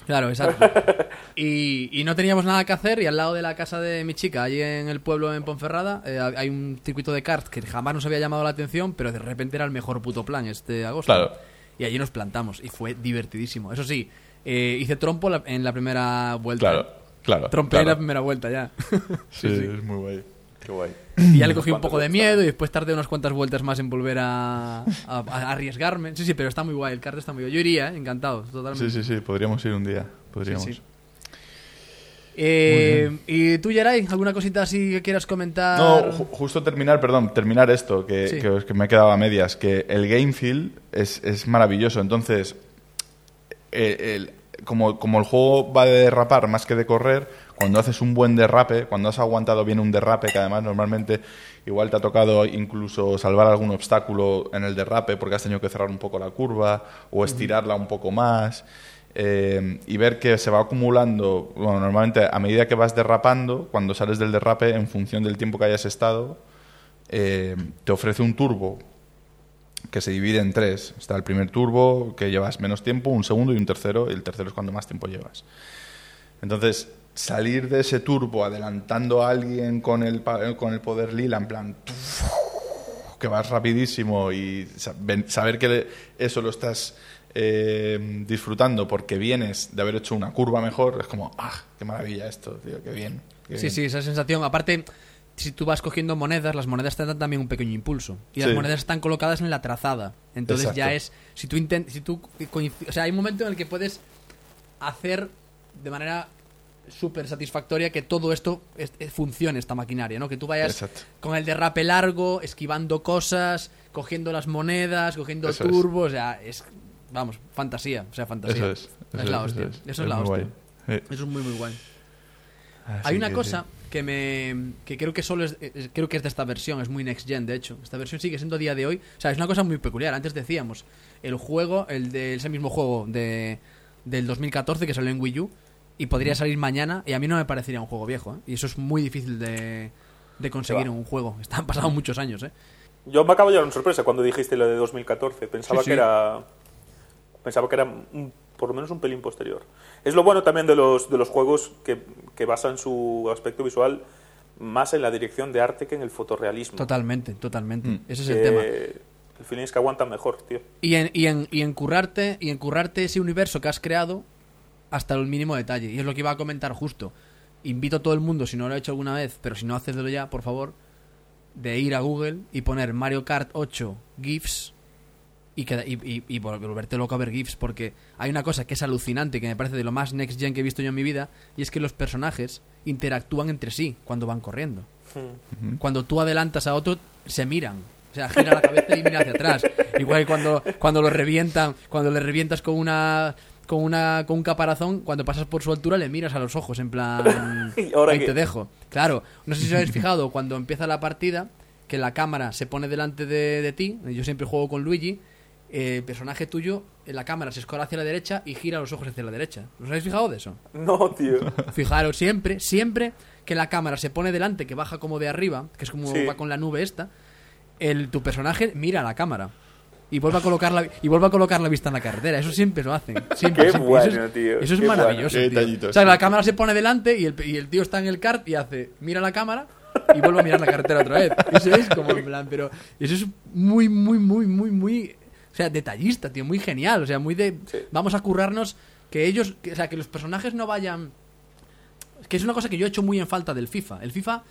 Claro, exacto. (laughs) Y, y no teníamos nada que hacer y al lado de la casa de mi chica, allí en el pueblo en Ponferrada, eh, hay un circuito de kart que jamás nos había llamado la atención, pero de repente era el mejor puto plan este agosto. Claro. Y allí nos plantamos y fue divertidísimo. Eso sí, eh, hice trompo la- en la primera vuelta. Claro, claro. Trompé en la primera vuelta ya. (laughs) Sí, es muy guay. Qué guay. y ya le cogí un ¿Cuántos poco de miedo y después tardé unas cuantas vueltas más en volver a, a- a arriesgarme. Sí, sí, pero está muy guay, el kart está muy guay. Yo iría, eh, encantado, totalmente. Sí, sí, sí, podríamos ir un día. Podríamos. Sí, sí. Eh, ¿Y tú, Yeray, alguna cosita así que quieras comentar? No, ju- justo terminar, perdón, terminar esto, que, Sí. que, que me he quedado a medias, que el game feel es, es maravilloso. Entonces, eh, el- como, como el juego va de derrapar más que de correr, cuando haces un buen derrape, cuando has aguantado bien un derrape, que además normalmente igual te ha tocado incluso salvar algún obstáculo en el derrape porque has tenido que cerrar un poco la curva o estirarla un poco más. eh, y ver que se va acumulando, bueno, normalmente a medida que vas derrapando, cuando sales del derrape, en función del tiempo que hayas estado, eh, te ofrece un turbo que se divide en tres. Está el primer turbo, que llevas menos tiempo, un segundo y un tercero, y el tercero es cuando más tiempo llevas. Entonces, salir de ese turbo adelantando a alguien con el, con el poder lila, en plan, que vas rapidísimo y saber que eso lo estás eh, disfrutando porque vienes de haber hecho una curva mejor, es como, ah, qué maravilla esto, tío, qué bien. qué Sí, bien". sí, esa sensación. Aparte, si tú vas cogiendo monedas, las monedas te dan también un pequeño impulso. Y las Sí. monedas están colocadas en la trazada. Entonces ya es. Si tú intent, si tú O sea, hay un momento en el que puedes hacer de manera súper satisfactoria que todo esto es- es- funcione, esta maquinaria, ¿no? Que tú vayas Exacto. con el derrape largo, esquivando cosas, cogiendo las monedas, cogiendo Eso es. turbos, o sea, es. Vamos, fantasía, o sea, fantasía. Eso es. Es eso la es, hostia. eso es. Eso es Es la hostia. guay. Eso es muy, muy guay. Así Hay una que cosa sí. que me que creo que solo es eh, creo que es de esta versión, es muy next gen de hecho. Esta versión sigue siendo a día de hoy, o sea, es una cosa muy peculiar. Antes decíamos, el juego, el de ese mismo juego de del 2014 que salió en Wii U y podría salir mañana y a mí no me parecería un juego viejo, ¿eh? Y eso es muy difícil de de conseguir en un juego. (laughs) Están pasado muchos años, ¿eh? Yo me acabo de llevar una sorpresa cuando dijiste lo de 2014. Pensaba Sí, sí. que era. Pensaba que era un- por lo menos un pelín posterior. Es lo bueno también de los, de los juegos que, que basan su aspecto visual más en la dirección de arte que en el fotorrealismo. Totalmente, totalmente. Mm. Ese es el tema. El feeling es que aguantan mejor, tío. Y en, y, en, y en currarte y en currarte ese universo que has creado hasta el mínimo detalle. Y es lo que iba a comentar justo. Invito a todo el mundo, si no lo he hecho alguna vez, pero si no, hacedlo ya, por favor, de ir a Google y poner Mario Kart 8 GIFs y, que, y, y- y vol- volverte loco a ver GIFs, porque hay una cosa que es alucinante, que me parece de lo más next gen que he visto yo en mi vida, y es que los personajes interactúan entre sí cuando van corriendo. Cuando tú adelantas a otro, se miran. O sea, gira la cabeza y mira hacia atrás. Igual que cuando, cuando lo revientan, cuando le revientas con una con una con un caparazón, cuando pasas por su altura le miras a los ojos en plan (laughs) ¿Y ahora ahí qué? te dejo. Claro, no sé si os habéis (laughs) fijado cuando empieza la partida que la cámara se pone delante de, de ti, yo siempre juego con Luigi, eh, el personaje tuyo, eh, la cámara se escora hacia la derecha y gira los ojos hacia la derecha. ¿Os habéis fijado de eso? No, tío. (laughs) Fijaros, siempre, siempre que la cámara se pone delante, que baja como de arriba, que es como Sí. va con la nube esta, el, tu personaje mira a la cámara. Y vuelve a colocar la, y vuelve a colocar la vista en la carretera. Eso siempre lo hacen. (laughs) Siempre, Qué siempre. bueno, eso es, tío, Eso es qué maravilloso. bueno. Qué tío. detallito, o sea, la cámara se pone delante y el, y el tío está en el kart y hace, mira la cámara y vuelve a mirar la carretera otra vez. Eso es como en plan, pero eso es muy, muy, muy, muy, muy, o sea, detallista, tío, muy genial. O sea, muy de, Sí. vamos a currarnos que ellos, que- o sea, que los personajes no vayan que es una cosa que yo he hecho muy en falta del FIFA. El FIFA,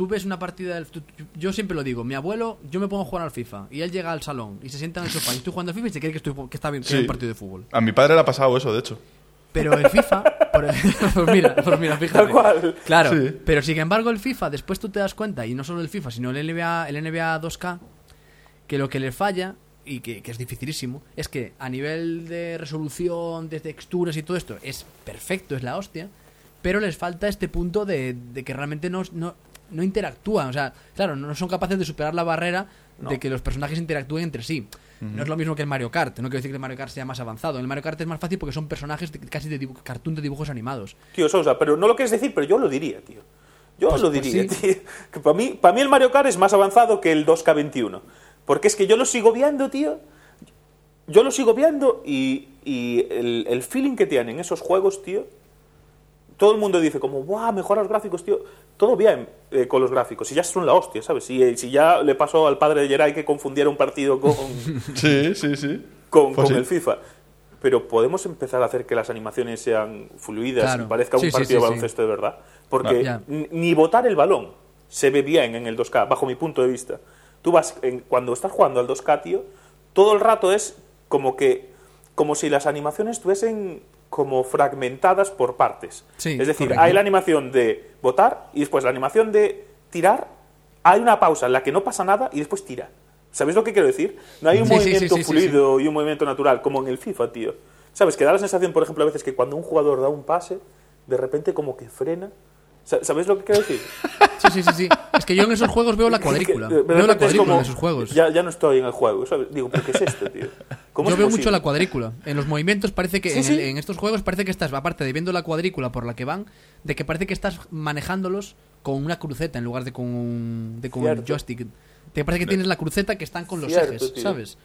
tú ves una partida del... tú- yo siempre lo digo, mi abuelo, yo me pongo a jugar al FIFA y él llega al salón y se sienta en el sofá y estoy jugando al FIFA y se cree que, estoy, que está bien, que Sí. hay un partido de fútbol. A mi padre le ha pasado eso, de hecho. Pero el FIFA, por el- (laughs) pues mira, pues mira, fíjate. Tal cual. Claro, Sí. pero sin embargo el FIFA, después tú te das cuenta, y no solo el FIFA, sino el NBA, el NBA 2K, que lo que le falla, y que, que es dificilísimo, es que a nivel de resolución, de texturas y todo esto, es perfecto, es la hostia, pero les falta este punto de, de que realmente no, no, no interactúan. O sea, claro, no son capaces de superar la barrera de que los personajes interactúen entre sí. No es lo mismo que el Mario Kart. No quiero decir que el Mario Kart sea más avanzado. En el Mario Kart es más fácil porque son personajes de- casi de cartoon de dibujos animados. Tío Sousa, pero no lo quieres decir, pero yo lo diría, tío. Yo Pues- lo pues diría, sí. tío. Que para mí, para mí el Mario Kart es más avanzado que el 2K21. Porque es que yo lo sigo viendo, tío. Yo lo sigo viendo y, y el, el feeling que tienen esos juegos, tío. Todo el mundo dice como, ¡guau! Mejora los gráficos, tío. Todo bien eh, con los gráficos. Y ya son la hostia, ¿sabes? Si, eh, si ya le pasó al padre de Jerai que confundiera un partido con, (laughs) Sí, sí, sí. con, Pues con sí. el FIFA. Pero podemos empezar a hacer que las animaciones sean fluidas Claro. y parezca un Sí, partido sí, de sí. baloncesto de verdad. Porque ni botar el balón se ve bien en el 2K, bajo mi punto de vista. Tú vas, en- cuando estás jugando al 2K, tío, todo el rato es como que, como si las animaciones estuviesen como fragmentadas por partes. Sí, es decir, correcto. hay la animación de botar y después la animación de tirar. Hay una pausa en la que no pasa nada y después tira. ¿Sabéis lo que quiero decir? No hay un Sí, movimiento sí, fluido y un movimiento natural como en el FIFA, tío. ¿Sabes? Que da la sensación, por ejemplo, a veces que cuando un jugador da un pase, de repente como que frena. Sa- ¿Sabes lo que quiero decir? Sí, sí, sí, sí. Es que yo en esos juegos veo la cuadrícula. Que, de Veo la es cuadrícula como, en esos juegos. Ya, ya no estoy en el juego, ¿sabes? Digo, ¿pero qué es esto, tío? ¿Cómo Yo es veo posible? mucho la cuadrícula. En los movimientos parece que Sí, en, sí. el- en estos juegos parece que estás, aparte de viendo la cuadrícula por la que van, de que parece que estás manejándolos con una cruceta en lugar de con un, de con un joystick. Te parece que tienes la cruceta que están con los Cierto, ejes, tío. ¿sabes?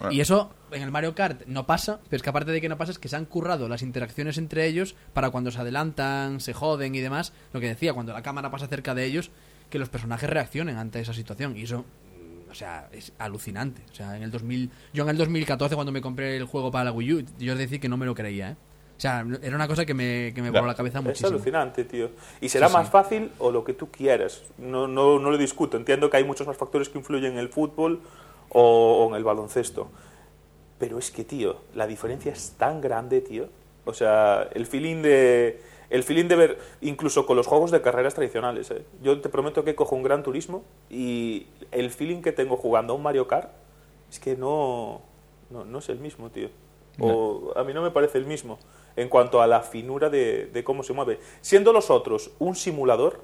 Ah. Y eso en el Mario Kart no pasa, pero es que aparte de que no pasa es que se han currado las interacciones entre ellos para cuando se adelantan, se joden y demás, lo que decía, cuando la cámara pasa cerca de ellos, que los personajes reaccionen ante esa situación. Y eso, o sea, es alucinante. O sea, en el 2000, yo en el 2014 cuando me compré el juego para la Wii U, yo es decir que no me lo creía, ¿eh? O sea, era una cosa que me, que me voló la cabeza Es muchísimo. alucinante, tío. Y será Sí, más sí. fácil o lo que tú quieras. No, no, no lo discuto. Entiendo que hay muchos más factores que influyen en el fútbol o, o en el baloncesto. Pero es que, tío, la diferencia es tan grande, tío. O sea, el feeling de... El feeling de ver, incluso con los juegos de carreras tradicionales, ¿eh? yo te prometo que cojo un Gran Turismo y el feeling que tengo jugando a un Mario Kart es que no, no, no es el mismo, tío. O a mí no me parece el mismo en cuanto a la finura de, de cómo se mueve. Siendo los otros un simulador,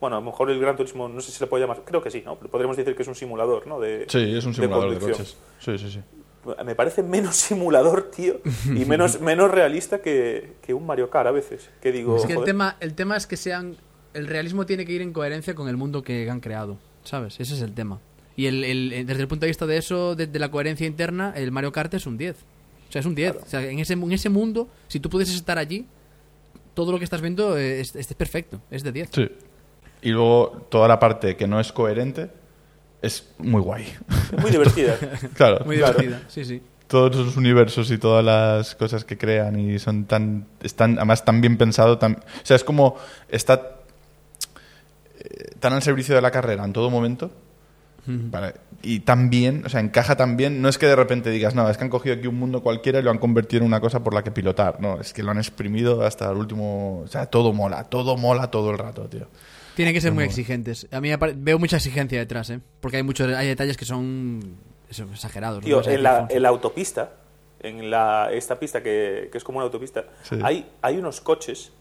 bueno, a lo mejor el Gran Turismo, no sé si se le puede llamar, creo que sí, ¿no? Pero podríamos decir que es un simulador, ¿no? De, Sí, es un simulador de, conducción. coches. Sí, sí, sí. Me parece menos (laughs) simulador, tío, y menos, (laughs) menos realista que, que un Mario Kart a veces. Que digo, Es que el tema, el tema es que sean. El realismo tiene que ir en coherencia con el mundo que han creado, ¿sabes? Ese es el tema. Y el, el- desde el punto de vista de eso, de, de la coherencia interna, el Mario Kart es un 10. O sea, es un 10. O sea, en ese, en ese mundo, si tú pudieses estar allí, todo lo que estás viendo es, es perfecto, es de 10. Sí. Y luego toda la parte que no es coherente es muy guay. muy divertida. (laughs) claro. Muy divertida, sí, sí. Todos los universos y todas las cosas que crean y son tan están además tan bien pensado tan, o sea es como está eh, tan al servicio de la carrera en todo momento para- y tan bien o sea encaja tan bien no es que de repente digas no es que han cogido aquí un mundo cualquiera y lo han convertido en una cosa por la que pilotar no es que lo han exprimido hasta el último o sea todo mola todo mola todo el rato tío Tienen que ser muy exigentes. A mí veo mucha exigencia detrás, ¿eh? Porque hay muchos hay detalles que son eso, exagerados. Tío, no en la, Fonsi. en la autopista, en la, esta pista que, que es como una autopista, Sí. hay, hay unos coches.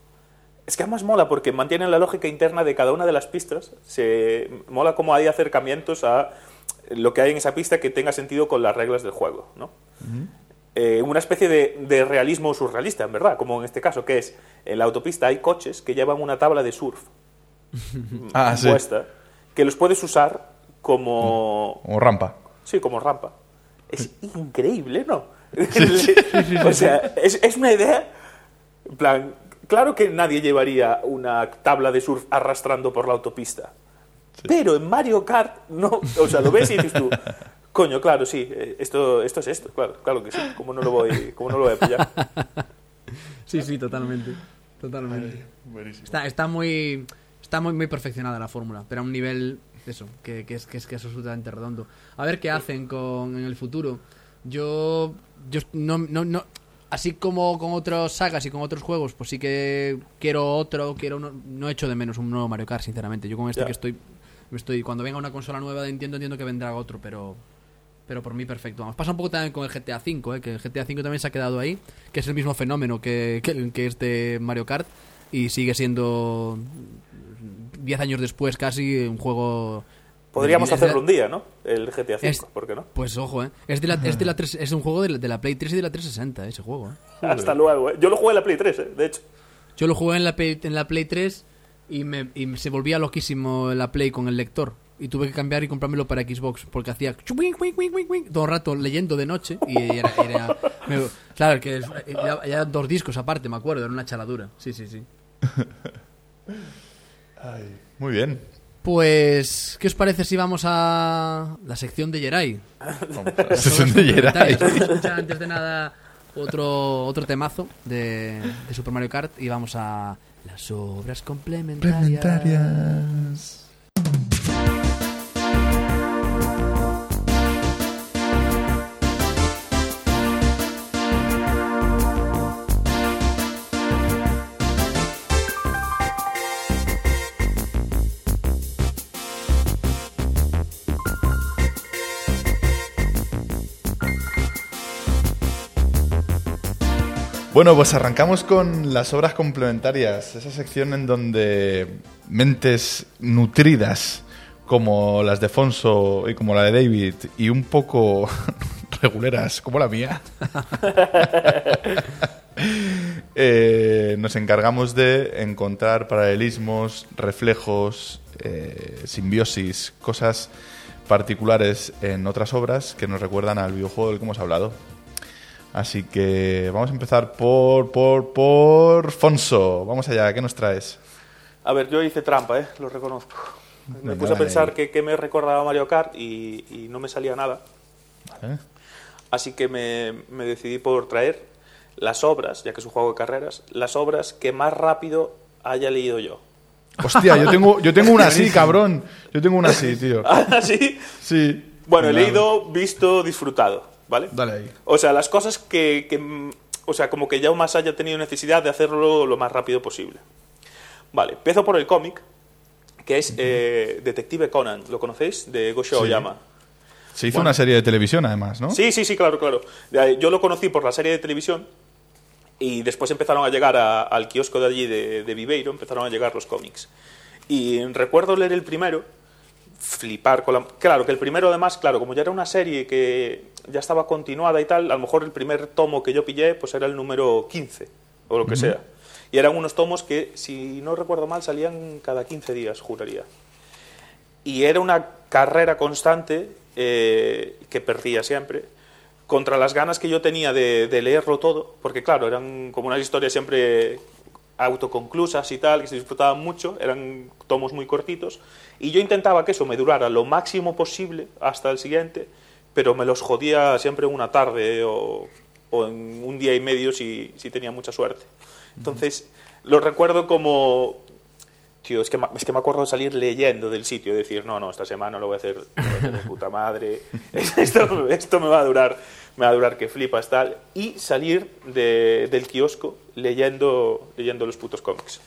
Es que además mola porque mantienen la lógica interna de cada una de las pistas. Se mola como hay acercamientos a lo que hay en esa pista que tenga sentido con las reglas del juego, ¿no? Eh, una especie de, de realismo surrealista, en verdad, como en este caso, que es en la autopista hay coches que llevan una tabla de surf Ah, (laughs) sí. que los puedes usar como, como rampa Sí, como rampa. Es increíble, ¿no? (laughs) o sea, es, es una idea. En plan, claro que nadie llevaría una tabla de surf arrastrando por la autopista. Pero en Mario Kart, no. O sea, lo ves y dices tú, (laughs) coño, claro, sí, eh, esto, esto es esto, claro, claro que sí. ¿Cómo no lo voy, cómo no lo voy a pillar? Sí, sí, totalmente. Totalmente. Está, está muy está muy, muy perfeccionada la fórmula, pero a un nivel eso, que, que es, que, es, que es absolutamente redondo. A ver qué hacen con en el futuro. Yo yo no, no, no así como con otras sagas y con otros juegos, pues sí que quiero otro, quiero uno, no echo de menos un nuevo Mario Kart, sinceramente. Yo con este que estoy estoy cuando venga una consola nueva de Nintendo entiendo que vendrá otro, pero pero por mí perfecto. Vamos, pasa un poco también con el GTA V, ¿eh? que el GTA V también se ha quedado ahí, que es el mismo fenómeno que, que este Mario Kart y sigue siendo 10 años después casi un juego... Podríamos es de la- hacerlo un día, ¿no? El GTA V, Es- ¿por qué no? Pues ojo, ¿eh? Es, de la, es, de la (laughs) tres- es un juego de la, de la Play 3 y de la 360, ese juego. ¿eh? (laughs) Hasta luego, ¿eh? Yo lo jugué en la Play 3, ¿eh? De hecho. Yo lo jugué en la Play, en la Play 3 y, me, y se volvía loquísimo la Play con el lector. Y tuve que cambiar y comprármelo para Xbox porque hacía chuing, cuing, cuing, cuing, cuing, todo el rato leyendo de noche. Y era. era- (laughs) me- claro, que era, era dos discos aparte, me acuerdo, era una chaladura. Sí, sí, sí. Muy bien Pues, ¿qué os parece si vamos a la sección de Jerai? La sesión de escuchar antes de nada otro, otro temazo de, de Super Mario Kart y vamos a las obras complementarias. Complementarias. Bueno, pues arrancamos con las obras complementarias, esa sección en donde mentes nutridas como las de Fonso y como la de David y un poco (laughs) reguleras como la mía, (laughs) eh, nos encargamos de encontrar paralelismos, reflejos, eh, simbiosis, cosas particulares en otras obras que nos recuerdan al videojuego del que hemos hablado. Así que vamos a empezar por, por, por Fonso. Vamos allá, ¿qué nos traes? A ver, yo hice trampa, ¿eh? Lo reconozco. Me Venga, puse a pensar que, que me recordaba Mario Kart y, y no me salía nada. ¿Eh? Así que me, me decidí por traer las obras, ya que es un juego de carreras, las obras que más rápido haya leído yo. Hostia, yo tengo, yo tengo una así, (laughs) cabrón. Yo tengo una así, tío. (laughs) ¿Así? Sí. Bueno, he leído, visto, disfrutado, ¿vale? Dale ahí. O sea, las cosas que, que, o sea, como que ya más haya tenido necesidad de hacerlo lo más rápido posible. Vale, empiezo por el cómic, que es eh, Detective Conan, ¿lo conocéis? De Gosho Sí. Oyama. Se hizo Bueno. una serie de televisión, además, ¿no? Sí, sí, sí, claro, claro. Yo lo conocí por la serie de televisión y después empezaron a llegar a- al kiosco de allí de, de Viveiro, empezaron a llegar los cómics. Y recuerdo leer el primero, flipar con la... Claro, que el primero además, claro, como ya era una serie que ya estaba continuada y tal, a lo mejor el primer tomo que yo pillé pues era el número 15 o lo que sea. Y eran unos tomos que, si no recuerdo mal, salían cada 15 días, juraría y era una carrera constante eh, que perdía siempre contra las ganas que yo tenía de, de leerlo todo, porque claro, eran como unas historias siempre autoconclusas y tal, que se disfrutaban mucho, eran tomos muy cortitos, y yo intentaba que eso me durara lo máximo posible hasta el siguiente, pero me los jodía siempre en una tarde o, o en un día y medio si, si tenía mucha suerte. Entonces, lo recuerdo como Tío, es que, me- es que me acuerdo de salir leyendo del sitio y decir, no, no, esta semana lo voy a hacer, lo voy a hacer de puta madre, (laughs) esto, esto me va a durar, me va a durar que flipas, tal, y salir de- del kiosco leyendo, leyendo los putos cómics.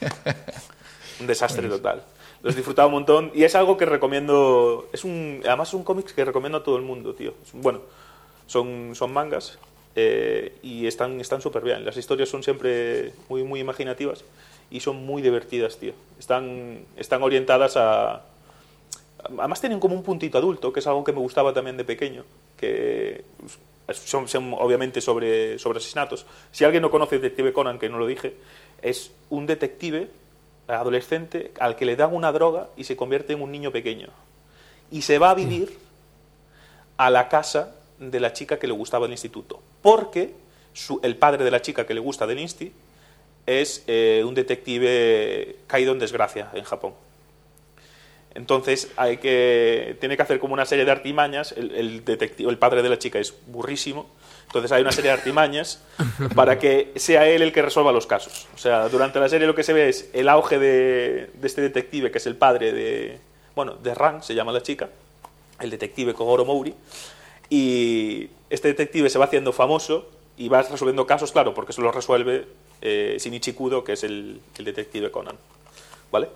(laughs) Un desastre total. Los disfrutaba un montón y es algo que recomiendo, es un, además es un cómic que recomiendo a todo el mundo, tío. Bueno, son, son mangas eh, y están están súper bien. Las historias son siempre muy, muy imaginativas y son muy divertidas, tío. Están, están orientadas a... Además tienen como un puntito adulto, que es algo que me gustaba también de pequeño, que son, son obviamente sobre, sobre asesinatos. Si alguien no conoce Detective Conan, que no lo dije, es un detective adolescente al que le dan una droga y se convierte en un niño pequeño. Y se va a vivir a la casa de la chica que le gustaba del instituto. Porque su- el padre de la chica que le gusta del insti es eh, un detective caído en desgracia en Japón. Entonces hay que tiene que hacer como una serie de artimañas. El, el detective, el padre de la chica es burrísimo. Entonces hay una serie de artimañas (laughs) para que sea él el que resuelva los casos. O sea, durante la serie lo que se ve es el auge de, de este detective que es el padre de bueno de Ran se llama la chica, el detective Kogoro Mouri. Y este detective se va haciendo famoso y va resolviendo casos, claro, porque eso lo resuelve eh, Shinichi Kudo, que es el, el detective Conan. ¿Vale?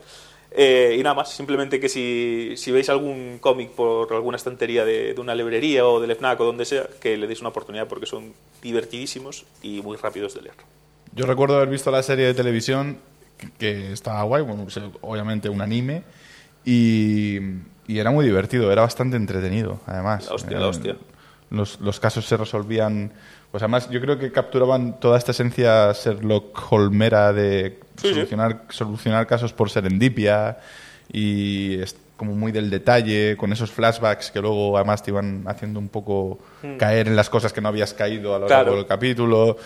Eh, y nada más, simplemente que si, si veis algún cómic por alguna estantería de, de una librería o del FNAC o donde sea, que le deis una oportunidad porque son divertidísimos y muy rápidos de leer. Yo recuerdo haber visto la serie de televisión que, que estaba guay, bueno, pues, obviamente un anime, y, y era muy divertido, era bastante entretenido, además. La hostia, la hostia. Los, los casos se resolvían, pues además yo creo que capturaban toda esta esencia Sherlock Holmera de Sí, sí. solucionar, solucionar casos por serendipia y es como muy del detalle, con esos flashbacks que luego además te iban haciendo un poco caer en las cosas que no habías caído a lo Hmm. Claro. largo del capítulo.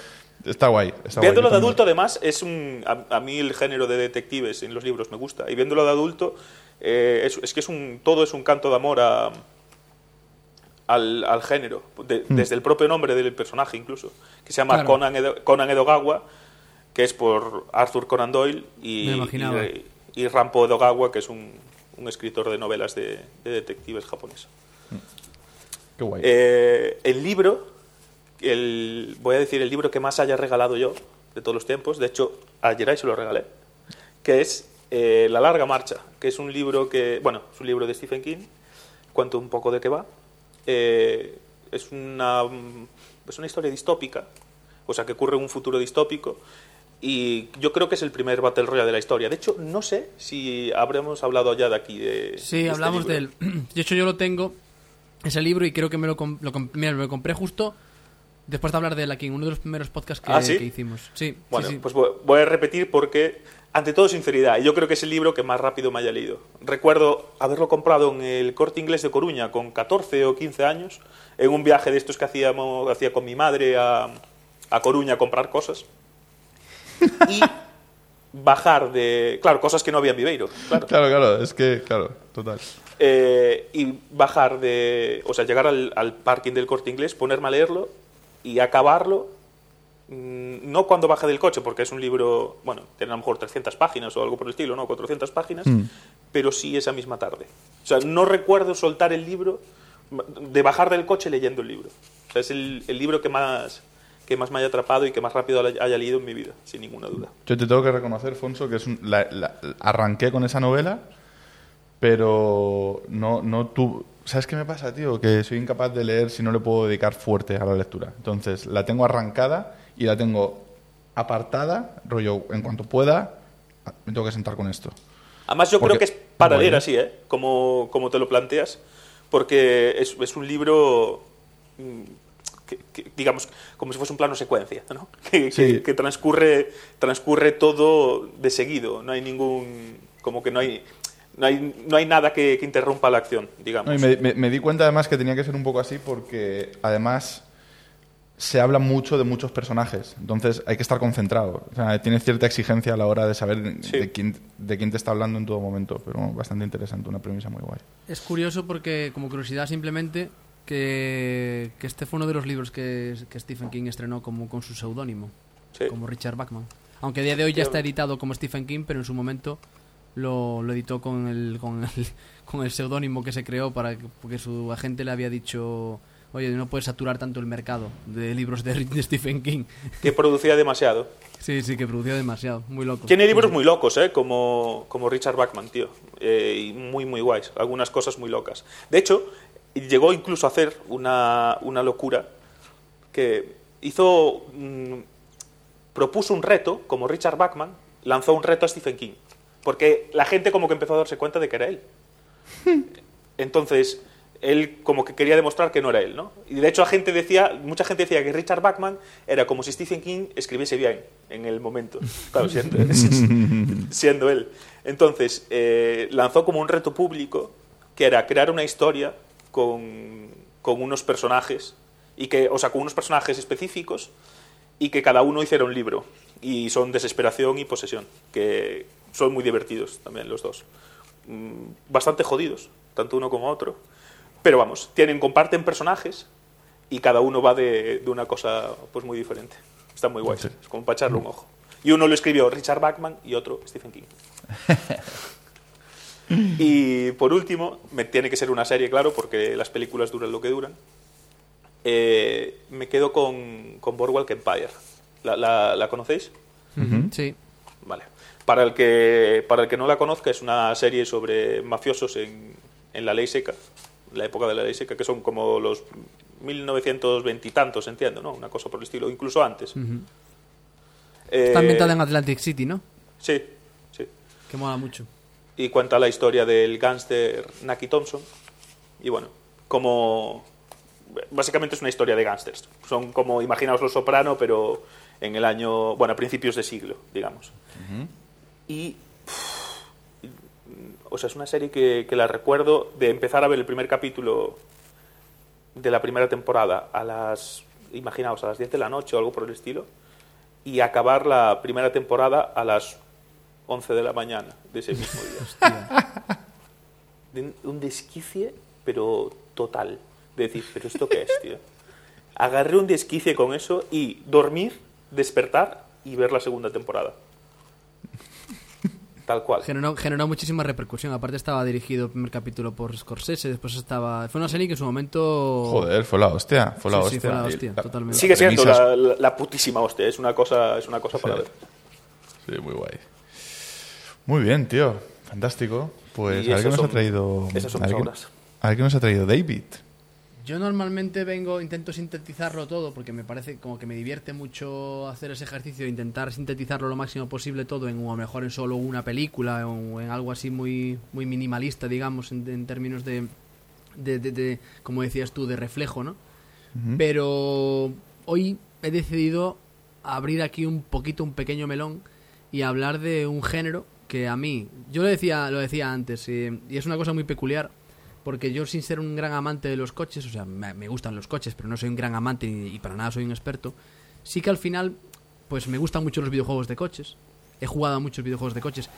Está guay. Está. Viéndolo de adulto, además, es un. A, a mí el género de detectives en los libros me gusta. Y viéndolo de adulto, eh, es, es que es un, todo es un canto de amor a, al, al género. de- Desde el propio nombre del personaje, incluso. Que se llama Claro. Conan, Edo- Conan Edogawa, que es por Arthur Conan Doyle. Y, y, y Rampo Edogawa, que es un, un escritor de novelas de, de detectives japonés. Qué guay. Eh, el libro, el, voy a decir el libro que más haya regalado yo de todos los tiempos, de hecho, a Geray se lo regalé, que es eh, La larga marcha, que es un libro que, bueno, es un libro de Stephen King, cuento un poco de qué va. Eh, es, una, es una historia distópica, o sea, que ocurre en un futuro distópico. Y yo creo que es el primer Battle Royale de la historia. De hecho, no sé si habremos hablado ya de aquí. De, Sí, de este hablamos libro. del... De hecho, yo lo tengo, ese libro, y creo que me lo, mira, me lo compré justo después de hablar de él aquí, en uno de los primeros podcasts que, ¿Ah, sí? que hicimos. Sí, Bueno, sí, sí. pues voy a repetir porque, ante todo, sinceridad. Yo creo que es el libro que más rápido me haya leído. Recuerdo haberlo comprado en el corte inglés de Coruña con 14 o 15 años, en un viaje de estos que hacíamos, hacía con mi madre a, a Coruña a comprar cosas. (laughs) Y bajar de. Claro, cosas que no había en Viveiro. Claro. Claro, claro, es que, claro, total. Eh, y bajar de. O sea, llegar al, al parking del corte inglés, ponerme a leerlo y acabarlo. Mm, No cuando baje del coche, porque es un libro, bueno, tiene a lo mejor 300 páginas o algo por el estilo, ¿no? 400 páginas, pero sí esa misma tarde. O sea, no recuerdo soltar el libro, de bajar del coche leyendo el libro. O sea, es el, el libro que más, que más me haya atrapado y que más rápido haya leído en mi vida, sin ninguna duda. Yo te tengo que reconocer, Fonso, que es un- la- la- arranqué con esa novela, pero no, no tu, ¿Sabes qué me pasa, tío? Que soy incapaz de leer si no le puedo dedicar fuerte a la lectura. Entonces, la tengo arrancada y la tengo apartada, rollo, en cuanto pueda, me tengo que sentar con esto. Además, yo Porque- creo que es para leer así, ¿eh? Como, como te lo planteas, porque es, es un libro, mm, que, que, digamos, como si fuese un plano secuencia, ¿no? (laughs) Que, Sí. que- transcurre, transcurre todo de seguido, no hay ningún, como que no hay, no hay, no hay nada que, que interrumpa la acción, digamos. No, y me, me- me di cuenta además que tenía que ser un poco así porque además se habla mucho de muchos personajes, entonces hay que estar concentrado. O sea, tienes cierta exigencia a la hora de saber Sí. de, quién, de quién te está hablando en todo momento, pero bastante interesante, una premisa muy guay. Es curioso porque, como curiosidad simplemente, que, que este fue uno de los libros que, que Stephen King estrenó como con su seudónimo, Sí. como Richard Bachman. Aunque a día de hoy ya está editado como Stephen King, pero en su momento lo, lo editó con el, con el, (laughs) con el seudónimo que se creó para que, porque su agente le había dicho, oye, no puedes saturar tanto el mercado de libros de, de Stephen King. Que producía demasiado. Sí, sí, que producía demasiado, muy loco. Tiene libros muy locos, ¿eh? Como, como Richard Bachman, tío. Eh, y muy, muy guays. Algunas cosas muy locas. De hecho, llegó incluso a hacer una, una locura que hizo... mm, propuso un reto, como Richard Bachman, lanzó un reto a Stephen King. Porque la gente como que empezó a darse cuenta de que era él. (laughs) Entonces, él como que quería demostrar que no era él, ¿no? Y de hecho la gente decía, mucha gente decía que Richard Bachman era como si Stephen King escribiese bien en el momento. Claro, siendo, (laughs) siendo él. Entonces, eh, lanzó como un reto público que era crear una historia con, con unos personajes, y que, o sea, con unos personajes específicos y que cada uno hiciera un libro. Y son Desesperación y Posesión, que son muy divertidos también los dos. Mm, Bastante jodidos, tanto uno como otro. Pero vamos, tienen, comparten personajes y cada uno va de, de una cosa pues muy diferente. Está muy guay, Sí. es como para echarle un ojo. Y uno lo escribió Richard Bachman y otro Stephen King. (laughs) y por último, me tiene que ser una serie, claro, porque las películas duran lo que duran. Eh, me quedo con, con Boardwalk Empire. ¿La, la, la conocéis? Sí. Vale. Para el, que, para el que no la conozca, es una serie sobre mafiosos en, en la ley seca, la época de la ley seca, que son como los 1920 y tantos, entiendo, ¿no? Una cosa por el estilo, incluso antes. Eh, Está ambientada en Atlantic City, ¿no? Sí, sí. Que mola mucho. y cuenta la historia del gángster Naki Thompson. Y bueno, como. Básicamente es una historia de gángsters. Son como, imaginaos los soprano, pero en el año. Bueno, a principios de siglo, digamos. Y. o sea, es una serie que, que la recuerdo de empezar a ver el primer capítulo de la primera temporada a las. Imaginaos, a las 10 de la noche o algo por el estilo. Y acabar la primera temporada a las 11 de la mañana de ese mismo día. (laughs) Un desquicie, pero total. De decir, ¿pero esto qué es, tío? Agarré un desquicie con eso y dormir, despertar y ver la segunda temporada. Tal cual. Generó, generó muchísima repercusión. Aparte estaba dirigido el primer capítulo por Scorsese, después estaba... Fue una serie que en su momento... Joder, fue la hostia, fue la Sí, sí, hostia. fue la Y hostia, totalmente. Sigue siendo la, la- la putísima hostia. Es una cosa, es una cosa para Sí. ver. Sí, muy guay. Muy bien, tío. Fantástico. Pues Y a ver qué nos ha traído. esas son a, ver qué, a ver qué nos ha traído David. Yo normalmente vengo, intento sintetizarlo todo porque me parece como que me divierte mucho hacer ese ejercicio intentar sintetizarlo lo máximo posible todo en o a lo mejor en solo una película o en algo así muy muy minimalista, digamos, en, en términos de, de, de- de, como decías tú, de reflejo, ¿no? Pero hoy he decidido abrir aquí un poquito un pequeño melón y hablar de un género que a mí, yo lo decía, lo decía antes, eh, y es una cosa muy peculiar, porque yo sin ser un gran amante de los coches, o sea, me, me gustan los coches, pero no soy un gran amante y, y para nada soy un experto, sí que al final, pues me gustan mucho los videojuegos de coches, he jugado a muchos videojuegos de coches.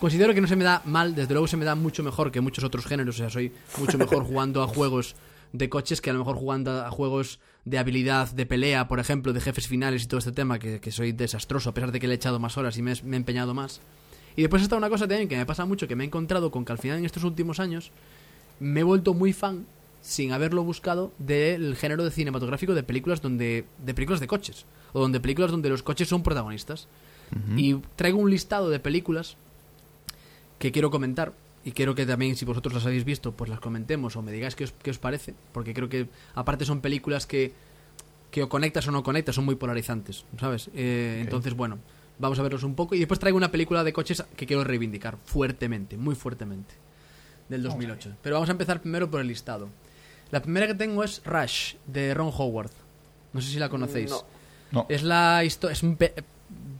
Considero que no se me da mal, desde luego se me da mucho mejor que muchos otros géneros, o sea, soy mucho mejor (laughs) jugando a juegos de coches que a lo mejor jugando a juegos de habilidad, de pelea, por ejemplo, de jefes finales y todo este tema, que, que soy desastroso, a pesar de que le he echado más horas y me, he- me he empeñado más. Y después está una cosa también que me pasa mucho, que me he encontrado con que al final en estos últimos años me he vuelto muy fan, sin haberlo buscado, del género de cinematográfico de películas donde de películas de coches, o donde películas donde los coches son protagonistas. Y traigo un listado de películas que quiero comentar y quiero que también si vosotros las habéis visto pues las comentemos o me digáis qué os, qué os parece porque creo que aparte son películas que que o conectas o no conectas son muy polarizantes sabes Eh, entonces bueno vamos a verlos un poco y después traigo una película de coches que quiero reivindicar fuertemente muy fuertemente del 2008 pero vamos a empezar primero por el listado la primera que tengo es Rush de Ron Howard no sé si la conocéis No. No. es la historia. Es un pe-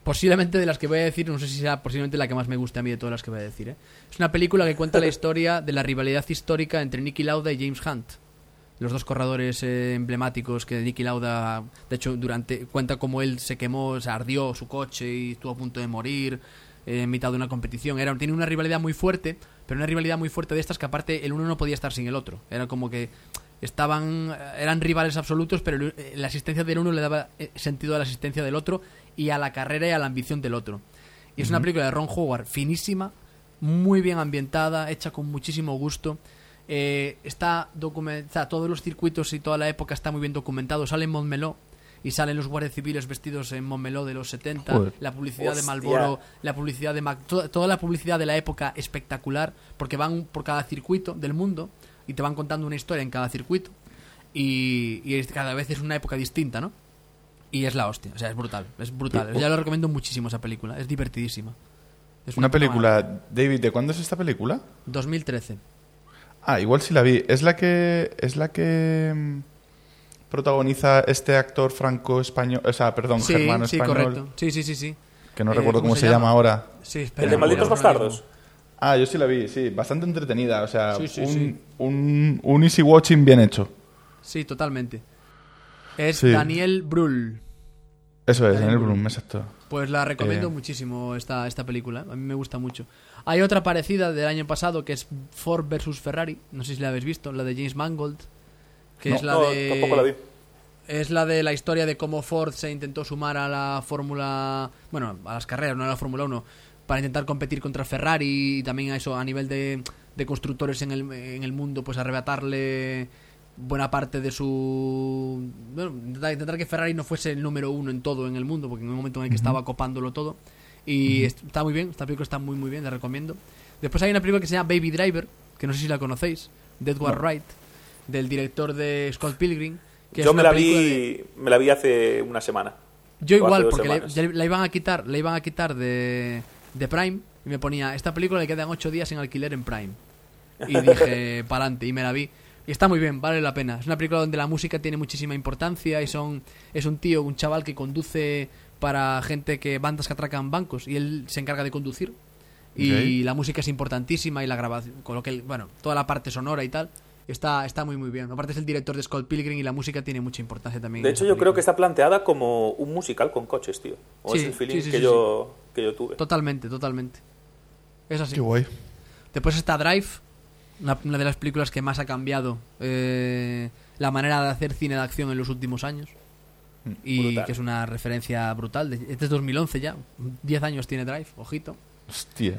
posiblemente de las que voy a decir, no sé si sea posiblemente la que más me guste a mí de todas las que voy a decir. ¿eh? Es una película que cuenta la (laughs) historia de la rivalidad histórica entre Nicky Lauda y James Hunt. Los dos corredores eh, emblemáticos que Nicky Lauda, de hecho, durante cuenta cómo él se quemó, se ardió su coche y estuvo a punto de morir eh, en mitad de una competición. Era, tiene una rivalidad muy fuerte, pero una rivalidad muy fuerte de estas que aparte el uno no podía estar sin el otro. Era como que estaban eran rivales absolutos pero el- eh, la asistencia del uno le daba eh, sentido a la asistencia del otro y a la carrera y a la ambición del otro y es una película de Ron Howard finísima muy bien ambientada hecha con muchísimo gusto eh, está documentada todos los circuitos y toda la época está muy bien documentado sale en Montmeló y salen los guardias civiles vestidos en Montmeló de los 70 Joder. la publicidad de Hostia. Marlboro la publicidad de Mac toda, toda la publicidad de la época espectacular porque van por cada circuito del mundo y te van contando una historia en cada circuito y, y es- cada vez es una época distinta, ¿no? Y es la hostia, o sea, es brutal, es brutal. Pero- Ya lo recomiendo muchísimo esa película, es divertidísima. Es Una película, David, ¿de cuándo es esta película? 2013. Ah, igual sí la vi. Es la que es la que mm, protagoniza este actor franco español, o sea, perdón, Sí, germano sí, correcto. Sí, sí, sí, sí. que no Eh, recuerdo ¿cómo cómo, se se, llama? llama? ahora. Sí, espera, ¿El de Malditos Bastardos? Ah, yo sí la vi, sí, bastante entretenida, o sea, Sí, sí, un, sí. un un easy watching bien hecho. Sí, totalmente. Es Sí. Daniel Brühl. Eso es, Daniel en el Brühl. Exacto. Pues la recomiendo Eh. muchísimo esta, esta película. A mí me gusta mucho. Hay otra parecida del año pasado que es Ford vs Ferrari. No sé si la habéis visto, la de James Mangold. Que No. es la No, de. tampoco la vi. Es la de la historia de cómo Ford se intentó sumar a la Fórmula. Bueno, a las carreras, no a la Fórmula 1. Para intentar competir contra Ferrari y también a eso, a nivel de, de constructores en el, en el mundo, pues arrebatarle buena parte de su. Bueno, intentar, que Ferrari no fuese el número uno en todo en el mundo, porque en un momento en el que estaba copándolo todo. Y est- está muy bien, esta película está muy, muy bien, la recomiendo. Después hay una película que se llama Baby Driver, que no sé si la conocéis, de Edward Wright, del director de Scott Pilgrim. Que es Yo me la, película de- vi, me la vi hace una semana. yo igual, porque la iban a quitar, la iban a quitar de, de Prime y me ponía, esta película le quedan ocho días en alquiler en Prime. Y (laughs) dije, pa'lante, y me la vi. Y está muy bien, vale la pena. Es una película donde la música tiene muchísima importancia y son es un tío, un chaval que conduce para gente que bandas que atracan bancos y él se encarga de conducir. Y la música es importantísima y la grabación, con lo que, bueno, toda la parte sonora y tal, está, está muy muy bien. Aparte es el director de Scott Pilgrim y la música tiene mucha importancia también. De hecho, yo creo que está planteada como un musical con coches, tío. O Sí, es el feeling sí, sí, que, sí, yo, que yo tuve. Totalmente, totalmente. Es así. Qué guay. Después está Drive, una, una de las películas que más ha cambiado eh, la manera de hacer cine de acción en los últimos años. Y Brutal. que es una referencia brutal. de- Este es 2011 ya. 10 años tiene Drive, ojito. Hostia.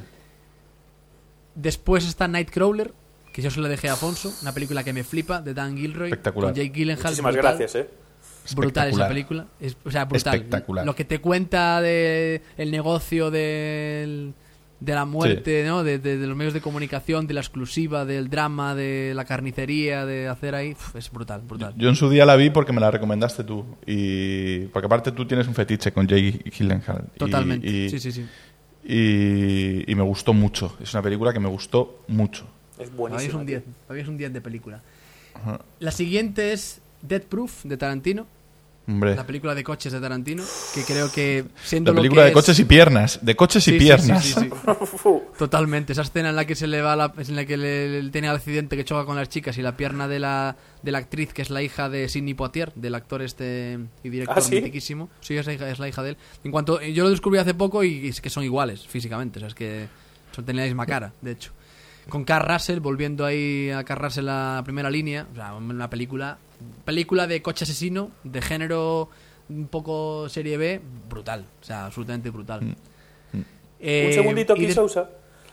Después está Nightcrawler, que yo se la dejé a Afonso. Una película que me flipa, de Dan Gilroy. Espectacular. Con Jake Gyllenhaal. Muchísimas brutal. gracias, eh. Brutal esa película. Es, o sea, brutal. Espectacular. Lo que te cuenta de el negocio del, de la muerte, ¿no? De, de- de los medios de comunicación, de la exclusiva, del drama, de la carnicería, de hacer ahí. Uf, es brutal, brutal. Yo en su día la vi porque me la recomendaste tú. Y porque aparte tú tienes un fetiche con Jake Gyllenhaal. Y- Totalmente. Y, sí, sí, sí. y- y me gustó mucho. Es una película que me gustó mucho. Es mí es buenísimo. un 10. Para mí es un 10 de película. Ajá. La siguiente es Dead Proof de Tarantino. Hombre. La película de coches de Tarantino. Que creo que siendo La lo película que de es- coches y piernas. De coches y Sí, sí, piernas. sí, sí, sí. (laughs) Totalmente. Esa escena en la que se le va la, en la que le, le tiene el accidente que choca con las chicas y la pierna de la, de la actriz que es la hija de Sidney Poitier, del actor este y director ¿Ah, sí? mitiquísimo. Sí, es la, hija, es la hija de él. En cuanto yo lo descubrí hace poco y es que son iguales físicamente, o sea, es que son tienen la misma cara, de hecho. Con Carl Russell volviendo ahí a Carl Russell la primera línea, o sea, una película película de coche asesino de género un poco serie B, brutal, o sea, absolutamente brutal. Eh, un segundito aquí, de- Sousa.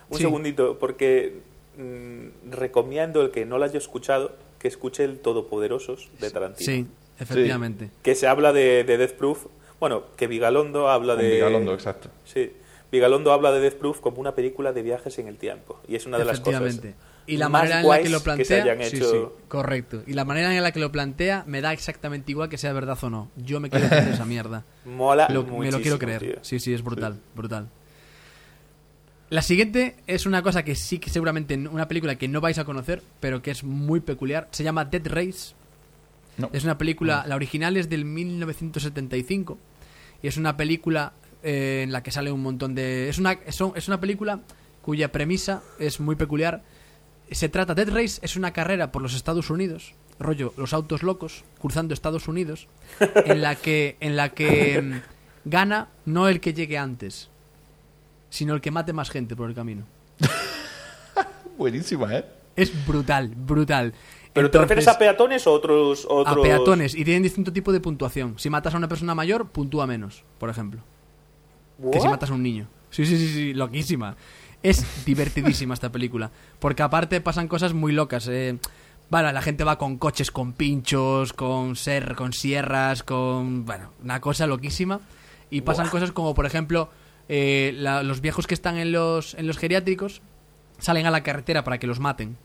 Un Sí. segundito, porque mm, recomiendo el que no lo haya escuchado que escuche el Todopoderosos de Tarantino. Sí, efectivamente. Que se habla de, de Death Proof. Bueno, que Vigalondo habla de. Vigalondo, exacto. Sí. Vigalondo habla de Death Proof como una película de viajes en el tiempo. Y es una de las cosas. Efectivamente. Y la más manera en la que lo se plantea. hayan sí, hecho- sí, correcto. Y la manera en la que lo plantea me da exactamente igual que sea verdad o no. Yo me quiero creer esa mierda. (laughs) Mola Lo- me lo quiero creer. tío. Sí, sí, es brutal, brutal. La siguiente es una cosa que sí que seguramente en una película que no vais a conocer, pero que es muy peculiar. Se llama Dead Race. No. Es una película, la original es del 1975 y es una película eh, en la que sale un montón de... Es una, son- es una película cuya premisa es muy peculiar. Se trata, Dead Race es una carrera por los Estados Unidos, rollo, los autos locos, cruzando Estados Unidos, (laughs) en la que, en la que mm, gana no el que llegue antes, sino el que mate más gente por el camino. (laughs) Buenísima, ¿eh? Es brutal, brutal. ¿Pero te refieres a peatones o otros, otros...? a peatones y tienen distinto tipo de puntuación. Si matas a una persona mayor, puntúa menos, por ejemplo. Que si ¿What? matas a un niño. Sí, sí, sí, sí, loquísima. Es (laughs) divertidísima esta película. Porque aparte pasan cosas muy locas. Eh. Vale, la gente va con coches, con pinchos, con ser, con sierras, con. Bueno, una cosa loquísima. Y pasan cosas como, por ejemplo, eh, la- los viejos que están en los, en los geriátricos salen a la carretera para que los maten.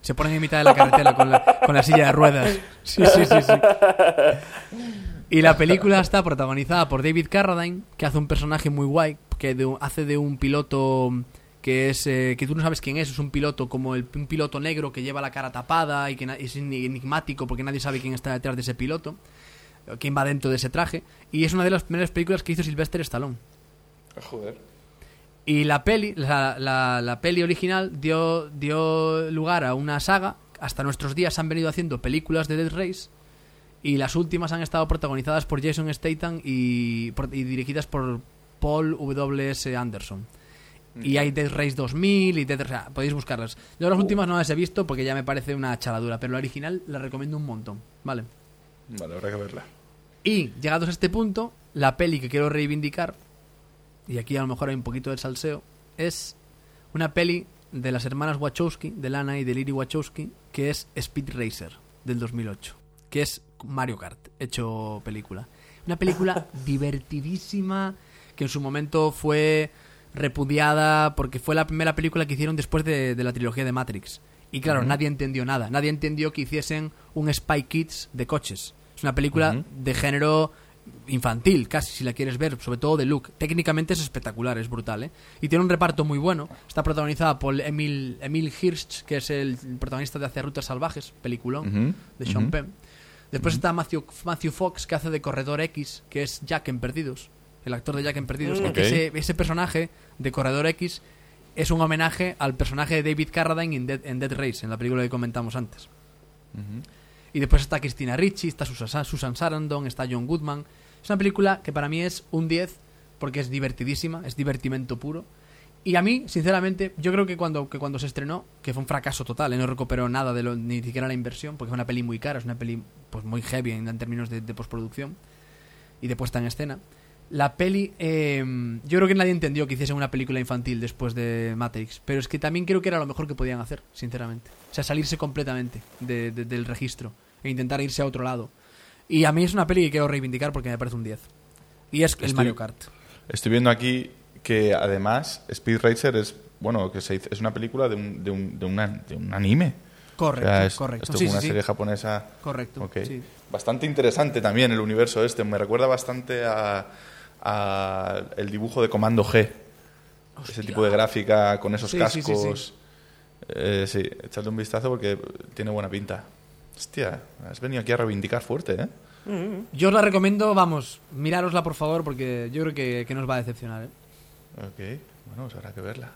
Se ponen en mitad de la carretera con la, con la silla de ruedas. (laughs) Sí, sí, sí, sí. (laughs) Y la película está protagonizada por David Carradine, que hace un personaje muy guay, que de hace de un piloto que es que que tú no sabes quién es, es un piloto como el, un piloto negro que lleva la cara tapada y que es enigmático porque nadie sabe quién está detrás de ese piloto, quién va dentro de ese traje, y es una de las primeras películas que hizo Sylvester Stallone. Joder. Y la peli, la, la- la peli original dio, dio lugar a una saga. Hasta nuestros días han venido haciendo películas de Dead Race. Y las últimas han estado protagonizadas por Jason Statham y, dirigidas por Paul W.S. Anderson. Y hay Dead Race 2000 y Dead o sea, podéis buscarlas. Yo las últimas no las he visto porque ya me parece una chaladura, pero la original la recomiendo un montón, ¿vale? Vale, habrá que verla. Y llegados a este punto, la peli que quiero reivindicar, y aquí a lo mejor hay un poquito de salseo, es una peli de las hermanas Wachowski, de Lana y de Lily Wachowski, que es Speed Racer, del 2008, que es Mario Kart, hecho película. Una película (laughs) divertidísima, que en su momento fue repudiada porque fue la primera película que hicieron después de, de la trilogía de Matrix. Y claro, nadie entendió nada. Nadie entendió que hiciesen un Spy Kids de coches. Es una película de género infantil, casi, si la quieres ver, sobre todo de look. Técnicamente es espectacular, es brutal, ¿eh? Y tiene un reparto muy bueno. Está protagonizada por Emil, Emil Hirsch, que es el protagonista de Hacia Rutas Salvajes, peliculón, de Sean. Penn. Después está Matthew, Matthew Fox, que hace de Corredor X, que es Jack en Perdidos. El actor de Jack en Perdidos. Mm. Ese, ese personaje de Corredor X es un homenaje al personaje de David Carradine en Dead, en Dead Race, en la película que comentamos antes. Y después está Christina Ricci, está Susan, Susan Sarandon, está John Goodman. Es una película que para mí es un 10 porque es divertidísima, es divertimento puro. Y a mí, sinceramente, yo creo que cuando, que cuando se estrenó, que fue un fracaso total, ¿eh? no recuperó nada de lo, ni siquiera la inversión, porque es una peli muy cara, es una peli pues muy heavy en, en términos de, de postproducción y de puesta en escena. La peli, eh, yo creo que nadie entendió que hiciesen una película infantil después de Matrix, pero es que también creo que era lo mejor que podían hacer, sinceramente. O sea, salirse completamente de- de- del registro e intentar irse a otro lado. Y a mí es una peli que quiero reivindicar porque me parece un 10. Y es el Estoy- Mario Kart. Estoy viendo aquí que además Speed Racer es, bueno, que se hizo- es una película de un, de un, de una- de un anime. Correcto, O sea, es- correcto. Esto Sí, es una sí, sí. serie japonesa. Correcto. Bastante interesante también el universo este. Me recuerda bastante a, a el dibujo de Comando G. Ese tipo de gráfica con esos Sí, sí, sí, cascos. sí. Eh, sí, echadle un vistazo porque tiene buena pinta. Hostia, has venido aquí a reivindicar fuerte, ¿eh? Yo os la recomiendo, vamos, mirárosla por favor, porque yo creo que, que nos va a decepcionar. ¿eh? Ok, bueno, pues habrá que verla.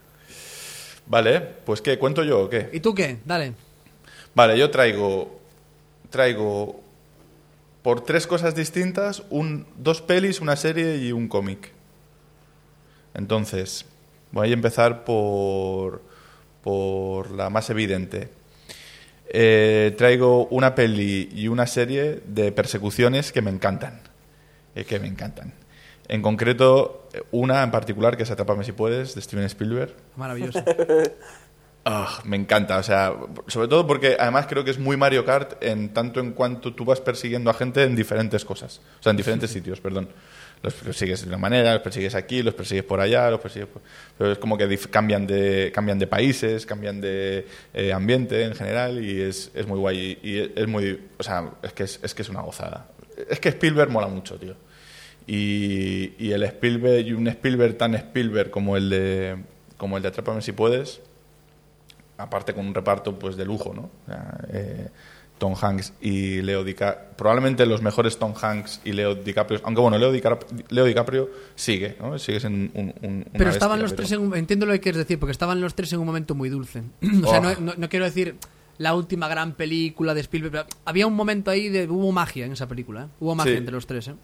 Vale, pues ¿qué? ¿Cuento yo o qué? ¿Y tú qué? Dale. Vale, yo traigo. Traigo. Por tres cosas distintas: un, dos pelis, una serie y un cómic. Entonces, voy a empezar por. por la más evidente. Eh, traigo una peli y una serie de persecuciones que me encantan. Eh, que me encantan. En concreto, una en particular que es Atrápame si puedes, de Steven Spielberg. Maravilloso. (laughs) Ah, me encanta, o sea, sobre todo porque además creo que es muy Mario Kart en tanto en cuanto tú vas persiguiendo a gente en diferentes cosas, o sea, en diferentes sitios, perdón. Los persigues de una manera, los persigues aquí, los persigues por allá, los persigues por... Pero es como que cambian de, cambian de países, cambian de eh, ambiente en general y es, es muy guay. Y, y es muy... O sea, es que es, es que es una gozada. Es que Spielberg mola mucho, tío. Y, y el Spielberg, y un Spielberg tan Spielberg como el de, como el de Atrápame si puedes, aparte con un reparto pues de lujo, ¿no? Eh, Tom Hanks y Leo DiCaprio, probablemente los mejores Tom Hanks y Leo DiCaprio, aunque bueno, Leo DiCaprio, Leo DiCaprio sigue, ¿no? Sigue siendo un, un- una Pero estaban bestia, los pero- tres en un, entiendo lo que quieres decir, porque estaban los tres en un momento muy dulce. (clears throat) o sea, Oh. no, no- no quiero decir la última gran película de Spielberg, pero había un momento ahí de hubo magia en esa película, ¿eh? Hubo magia Sí. entre los tres, ¿eh?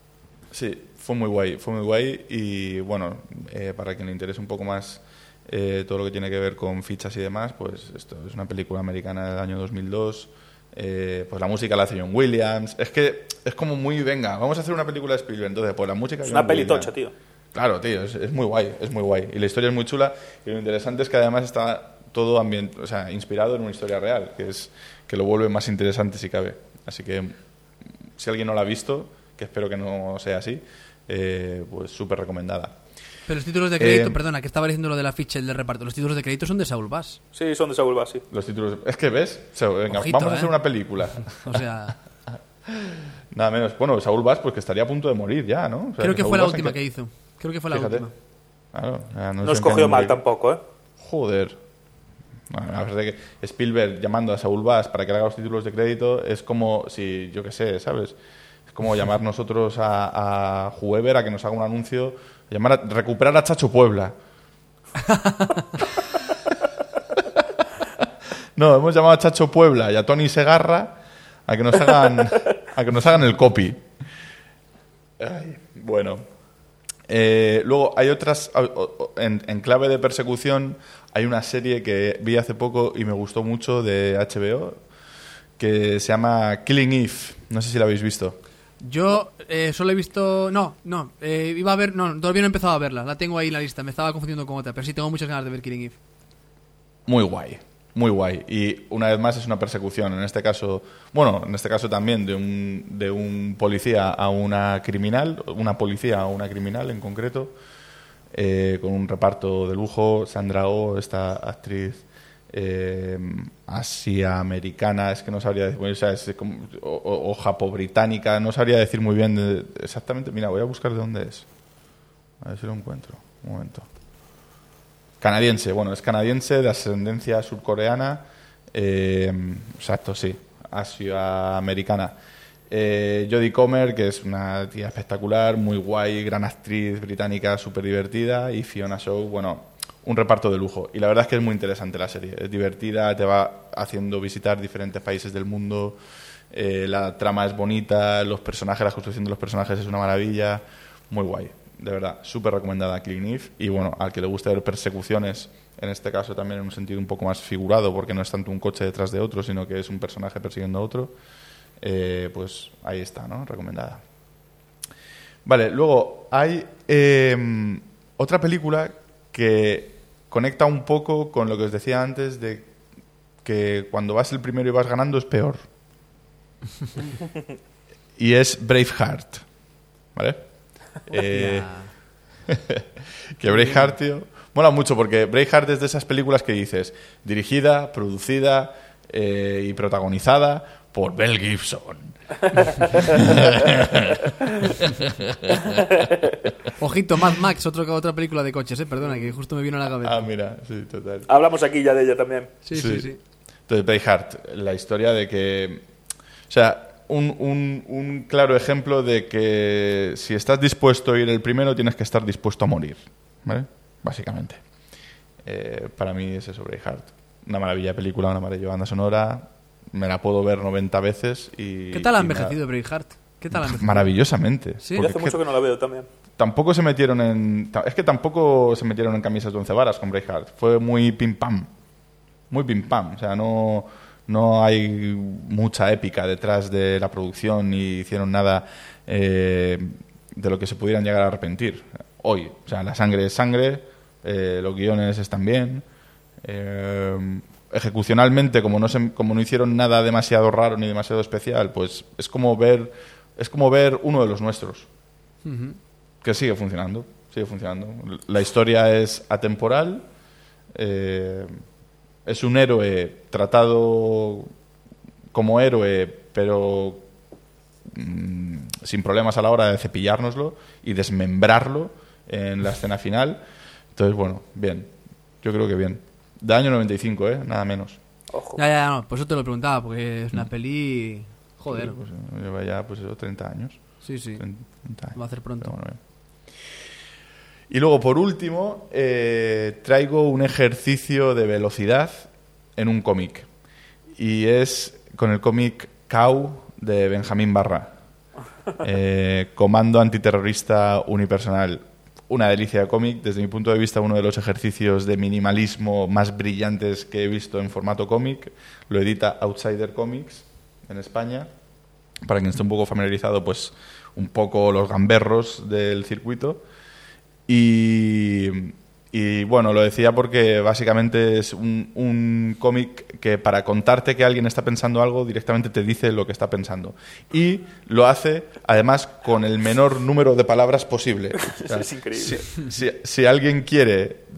Sí, fue muy guay, fue muy guay y bueno, eh, para quien le interese un poco más eh, todo lo que tiene que ver con fichas y demás, pues esto es una película americana del año 2002, eh, pues la música la hace John Williams, es que es como muy, venga, vamos a hacer una película de Spielberg, entonces pues la música... Es John una peli Williams. tocha, tío. Claro, tío, es, es muy guay, es muy guay. Y la historia es muy chula. Y lo interesante es que además está todo ambient, o sea, inspirado en una historia real, que es que lo vuelve más interesante si cabe. Así que si alguien no la ha visto, que espero que no sea así, eh, pues súper recomendada. Pero los títulos de crédito, Eh, perdona, que estaba diciendo lo de la ficha y el de reparto, los títulos de crédito son de Saul Bass. Sí, son de Saul Bass, sí. Los títulos, es que ves, O sea, venga, Ojito, vamos a ¿eh? hacer una película. (laughs) O sea, (laughs) Nada menos. Bueno, Saúl Vaz, pues que estaría a punto de morir ya, ¿no? O sea, creo que fue la última que- que hizo. Creo que fue la Fíjate. última. Claro, no No escogió mal tampoco, ¿eh? Joder. Bueno, la verdad es que Spielberg llamando a Saúl Bass para que le haga los títulos de crédito es como si, yo qué sé, ¿sabes? Como llamar nosotros a, a a que nos haga un anuncio, llamar a, recuperar a Chacho Puebla. (laughs) no, hemos llamado a Chacho Puebla y a Tony Segarra a que nos hagan, a que nos hagan el copy. Ay, bueno. Eh, luego hay otras, en, en clave de persecución, hay una serie que vi hace poco y me gustó mucho de HBO que se llama Killing Eve. No sé si la habéis visto. Yo eh, solo he visto. No, no. eh, iba a ver. No, todavía no he empezado a verla. La tengo ahí en la lista. Me estaba confundiendo con otra. Pero sí tengo muchas ganas de ver Killing Eve. Muy guay, muy guay. Y una vez más es una persecución. En este caso, bueno, en este caso también de un, de un policía a una criminal, una policía a una criminal en concreto, eh, con un reparto de lujo. Sandra Oh, esta actriz eh, es que no sabría decir, o, sea, japo-británica, no sabría decir muy bien de- exactamente. Mira, voy a buscar de dónde es. A ver si lo encuentro. Un momento. Canadiense, bueno, es canadiense de ascendencia surcoreana. eh, exacto, sí. Asia-americana. Eh, Jodie Comer, que es una tía espectacular, muy guay, gran actriz británica, súper divertida. Y Fiona Shaw, bueno, un reparto de lujo. Y la verdad es que es muy interesante la serie. Es divertida, te va haciendo visitar diferentes países del mundo. eh, la trama es bonita, los personajes, la construcción de los personajes es una maravilla. Muy guay, de verdad, súper recomendada Clean Eve. Y bueno, al que le guste ver persecuciones, en este caso también en un sentido un poco más figurado, porque no es tanto un coche detrás de otro, sino que es un personaje persiguiendo a otro, eh, pues ahí está, ¿no? Recomendada. Vale, luego hay eh, otra película que conecta un poco con lo que os decía antes de que cuando vas el primero y vas ganando es peor. (laughs) y es Braveheart. ¿Vale? Eh, (laughs) que Braveheart, tío, mola mucho porque Braveheart es de esas películas que dices, dirigida, producida eh, y protagonizada por Mel Gibson. (laughs) Ojito, Mad Max, otro, otra película de coches, eh. Perdona, que justo me vino a la cabeza. Ah, mira, sí, total. Hablamos aquí ya de ella también. sí, sí, sí. Entonces, Braveheart, la historia de que... O sea, un, un- un claro ejemplo de que si estás dispuesto a ir el primero, tienes que estar dispuesto a morir, ¿vale? Básicamente. Eh, para mí es eso, Braveheart. Una maravilla película, una maravilla de banda sonora. Me la puedo ver 90 veces y... ¿Qué tal ha envejecido Braveheart? ¿Qué tal ha envejecido? Maravillosamente. Sí. Hace mucho que no la veo también. tampoco se metieron en... Es que tampoco se metieron en camisas de once varas con Braveheart. Fue muy pim pam. Muy pim pam. O sea, no, no hay mucha épica detrás de la producción ni hicieron nada eh, de lo que se pudieran llegar a arrepentir. Hoy, o sea, la sangre es sangre, eh, los guiones están bien. eh, ejecucionalmente, como no, se, como no hicieron nada demasiado raro ni demasiado especial, pues es como ver, es como ver uno de los nuestros que sigue funcionando, sigue funcionando. La historia es atemporal, eh, es un héroe tratado como héroe, pero mm, sin problemas a la hora de cepillárnoslo y desmembrarlo en la escena final. Entonces, bueno, bien, yo creo que bien. De año 95, ¿eh? Nada menos. Ojo. Ya, ya, no, por eso te lo preguntaba, porque es una peli... Joder, Pues, eh, lleva ya, pues eso, 30 años. sí, sí. 30 años. Va a hacer pronto. Pero bueno, bien. Y luego, por último, eh, traigo un ejercicio de velocidad en un cómic. Y es con el cómic Cow de Benjamín Barra. (laughs) Eh, Comando antiterrorista unipersonal. Una delicia de cómic. Desde mi punto de vista, uno de los ejercicios de minimalismo más brillantes que he visto en formato cómic. Lo edita Outsider Comics en España para quien esté un poco familiarizado, pues un poco los gamberros del circuito. Y, y, bueno, lo decía porque básicamente es un, un cómic que para contarte que alguien está pensando algo, directamente te dice lo que está pensando. Y lo hace, además, con el menor número de palabras posible. (laughs) O sea, Es increíble. Si, si- si alguien quiere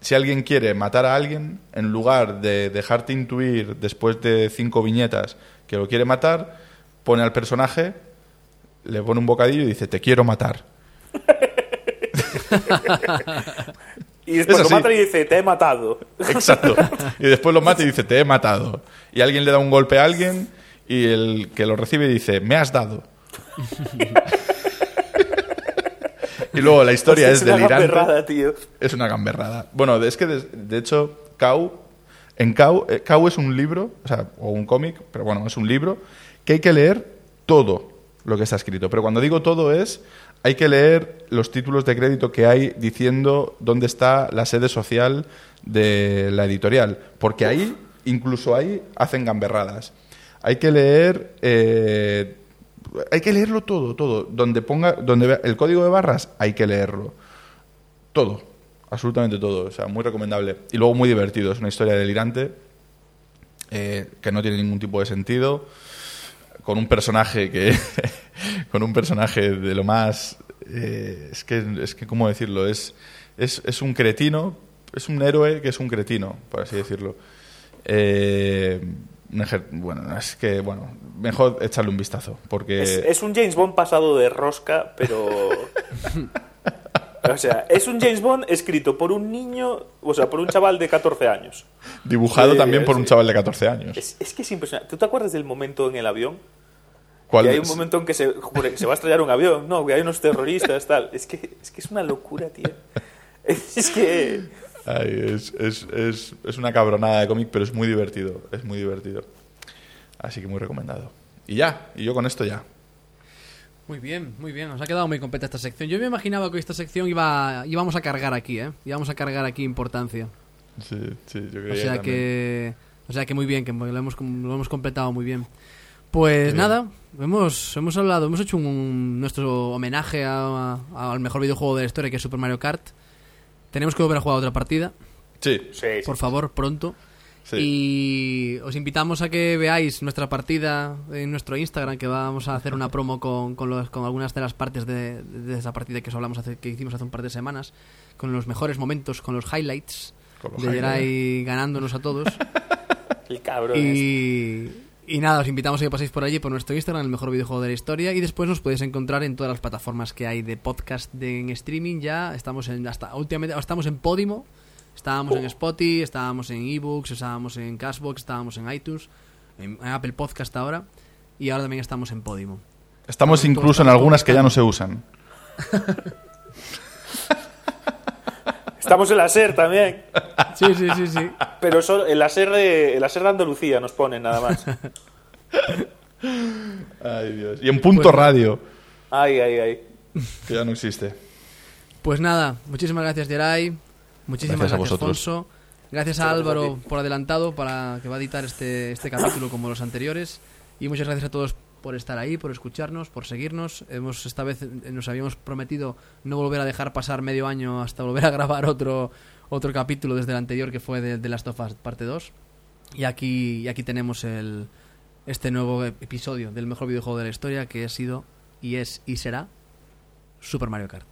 si alguien quiere matar a alguien, en lugar de dejarte intuir después de cinco viñetas que lo quiere matar, pone al personaje, le pone un bocadillo y dice, te quiero matar. (laughs) Y después Es lo así. matan y dice, te he matado. (laughs) Exacto. Y después lo mata y dice, te he matado. Y alguien le da un golpe a alguien y el que lo recibe dice, me has dado. (laughs) y luego la historia Hostia, es una delirante. gamberrada, tío. Es una gamberrada. Bueno, es que de, de hecho, Cow, en Cow, eh, Cow es un libro, o sea, o un cómic, pero bueno, es un libro que hay que leer todo lo que está escrito. Pero cuando digo todo es, hay que leer los títulos de crédito que hay diciendo dónde está la sede social de la editorial. Porque ahí, incluso ahí, hacen gamberradas. Hay que leer... eh, hay que leerlo todo, todo. Donde ponga, donde vea el código de barras, hay que leerlo. Todo, absolutamente todo. O sea, muy recomendable. Y luego muy divertido. Es una historia delirante eh, que no tiene ningún tipo de sentido. Con un personaje que. (laughs) con un personaje de lo más. eh, es que, es que, ¿cómo decirlo? Es, es, es un cretino. Es un héroe que es un cretino, por así decirlo. Eh, bueno, es que, bueno, mejor echarle un vistazo. Porque. Es, es un James Bond pasado de rosca, pero... (laughs) o sea, es un James Bond escrito por un niño, o sea, por un chaval de 14 años. Dibujado Sí, también por un chaval de 14 años. Es, es que es impresionante. ¿Tú te acuerdas del momento en el avión? ¿Cuál que hay un momento en que se, que se va a estrellar un avión, no, que hay unos terroristas, tal. Es que es, que es una locura, tío. (laughs) Es que... Ay, es, es, es, es una cabronada de cómic, pero es muy divertido. Es muy divertido. Así que muy recomendado. Y ya, y yo con esto ya. Muy bien, muy bien. Nos ha quedado muy completa esta sección. Yo me imaginaba que esta sección iba íbamos a cargar aquí, ¿eh? Íbamos a cargar aquí importancia. Sí, sí, yo creo O sea que, o sea que muy bien, que lo hemos, lo hemos completado muy bien. Pues nada, hemos, hemos hablado, hemos hecho un, nuestro homenaje a- a- al mejor videojuego de la historia que es Super Mario Kart. Tenemos que volver a jugar otra partida, Sí, Sí, sí. por favor, pronto. Sí. Y os invitamos a que veáis nuestra partida en nuestro Instagram, que vamos a hacer una (laughs) promo con, con, los- con algunas de las partes de, de esa partida que os hablamos hace, que hicimos hace un par de semanas, con los mejores momentos, con los highlights Con los de Jerai ganándonos a todos. (laughs) El cabrón. y, y nada, os invitamos a que paséis por allí, por nuestro Instagram, el mejor videojuego de la historia, y después nos podéis encontrar en todas las plataformas que hay de podcast de, en streaming. Ya estamos en hasta últimamente estamos en Podimo, estábamos en Spotify, estábamos en eBooks, estábamos en Cashbox, estábamos en iTunes, en, Apple Podcast ahora, y ahora también estamos en Podimo. Estamos incluso en algunas que ya no se usan. (laughs) Estamos en la SER también. Sí, sí, sí, sí. Pero solo en la SER de, en la SER de Andalucía nos ponen nada más. (laughs) Ay, Dios. Y en punto radio, Ay, ay, ay. que ya no existe. Pues nada, muchísimas gracias Geray, muchísimas Gracias a vosotros. Alfonso, gracias a Álvaro por adelantado para que va a editar este, este capítulo como los anteriores y muchas gracias a todos por estar ahí, por escucharnos, por seguirnos. Hemos esta vez eh, nos habíamos prometido no volver a dejar pasar medio año hasta (laughs) volver a grabar otro otro capítulo desde el anterior que fue de, de Last of Us parte 2 y aquí y aquí tenemos el este nuevo ep- episodio del mejor videojuego de la historia que ha sido y es y será Super Mario Kart.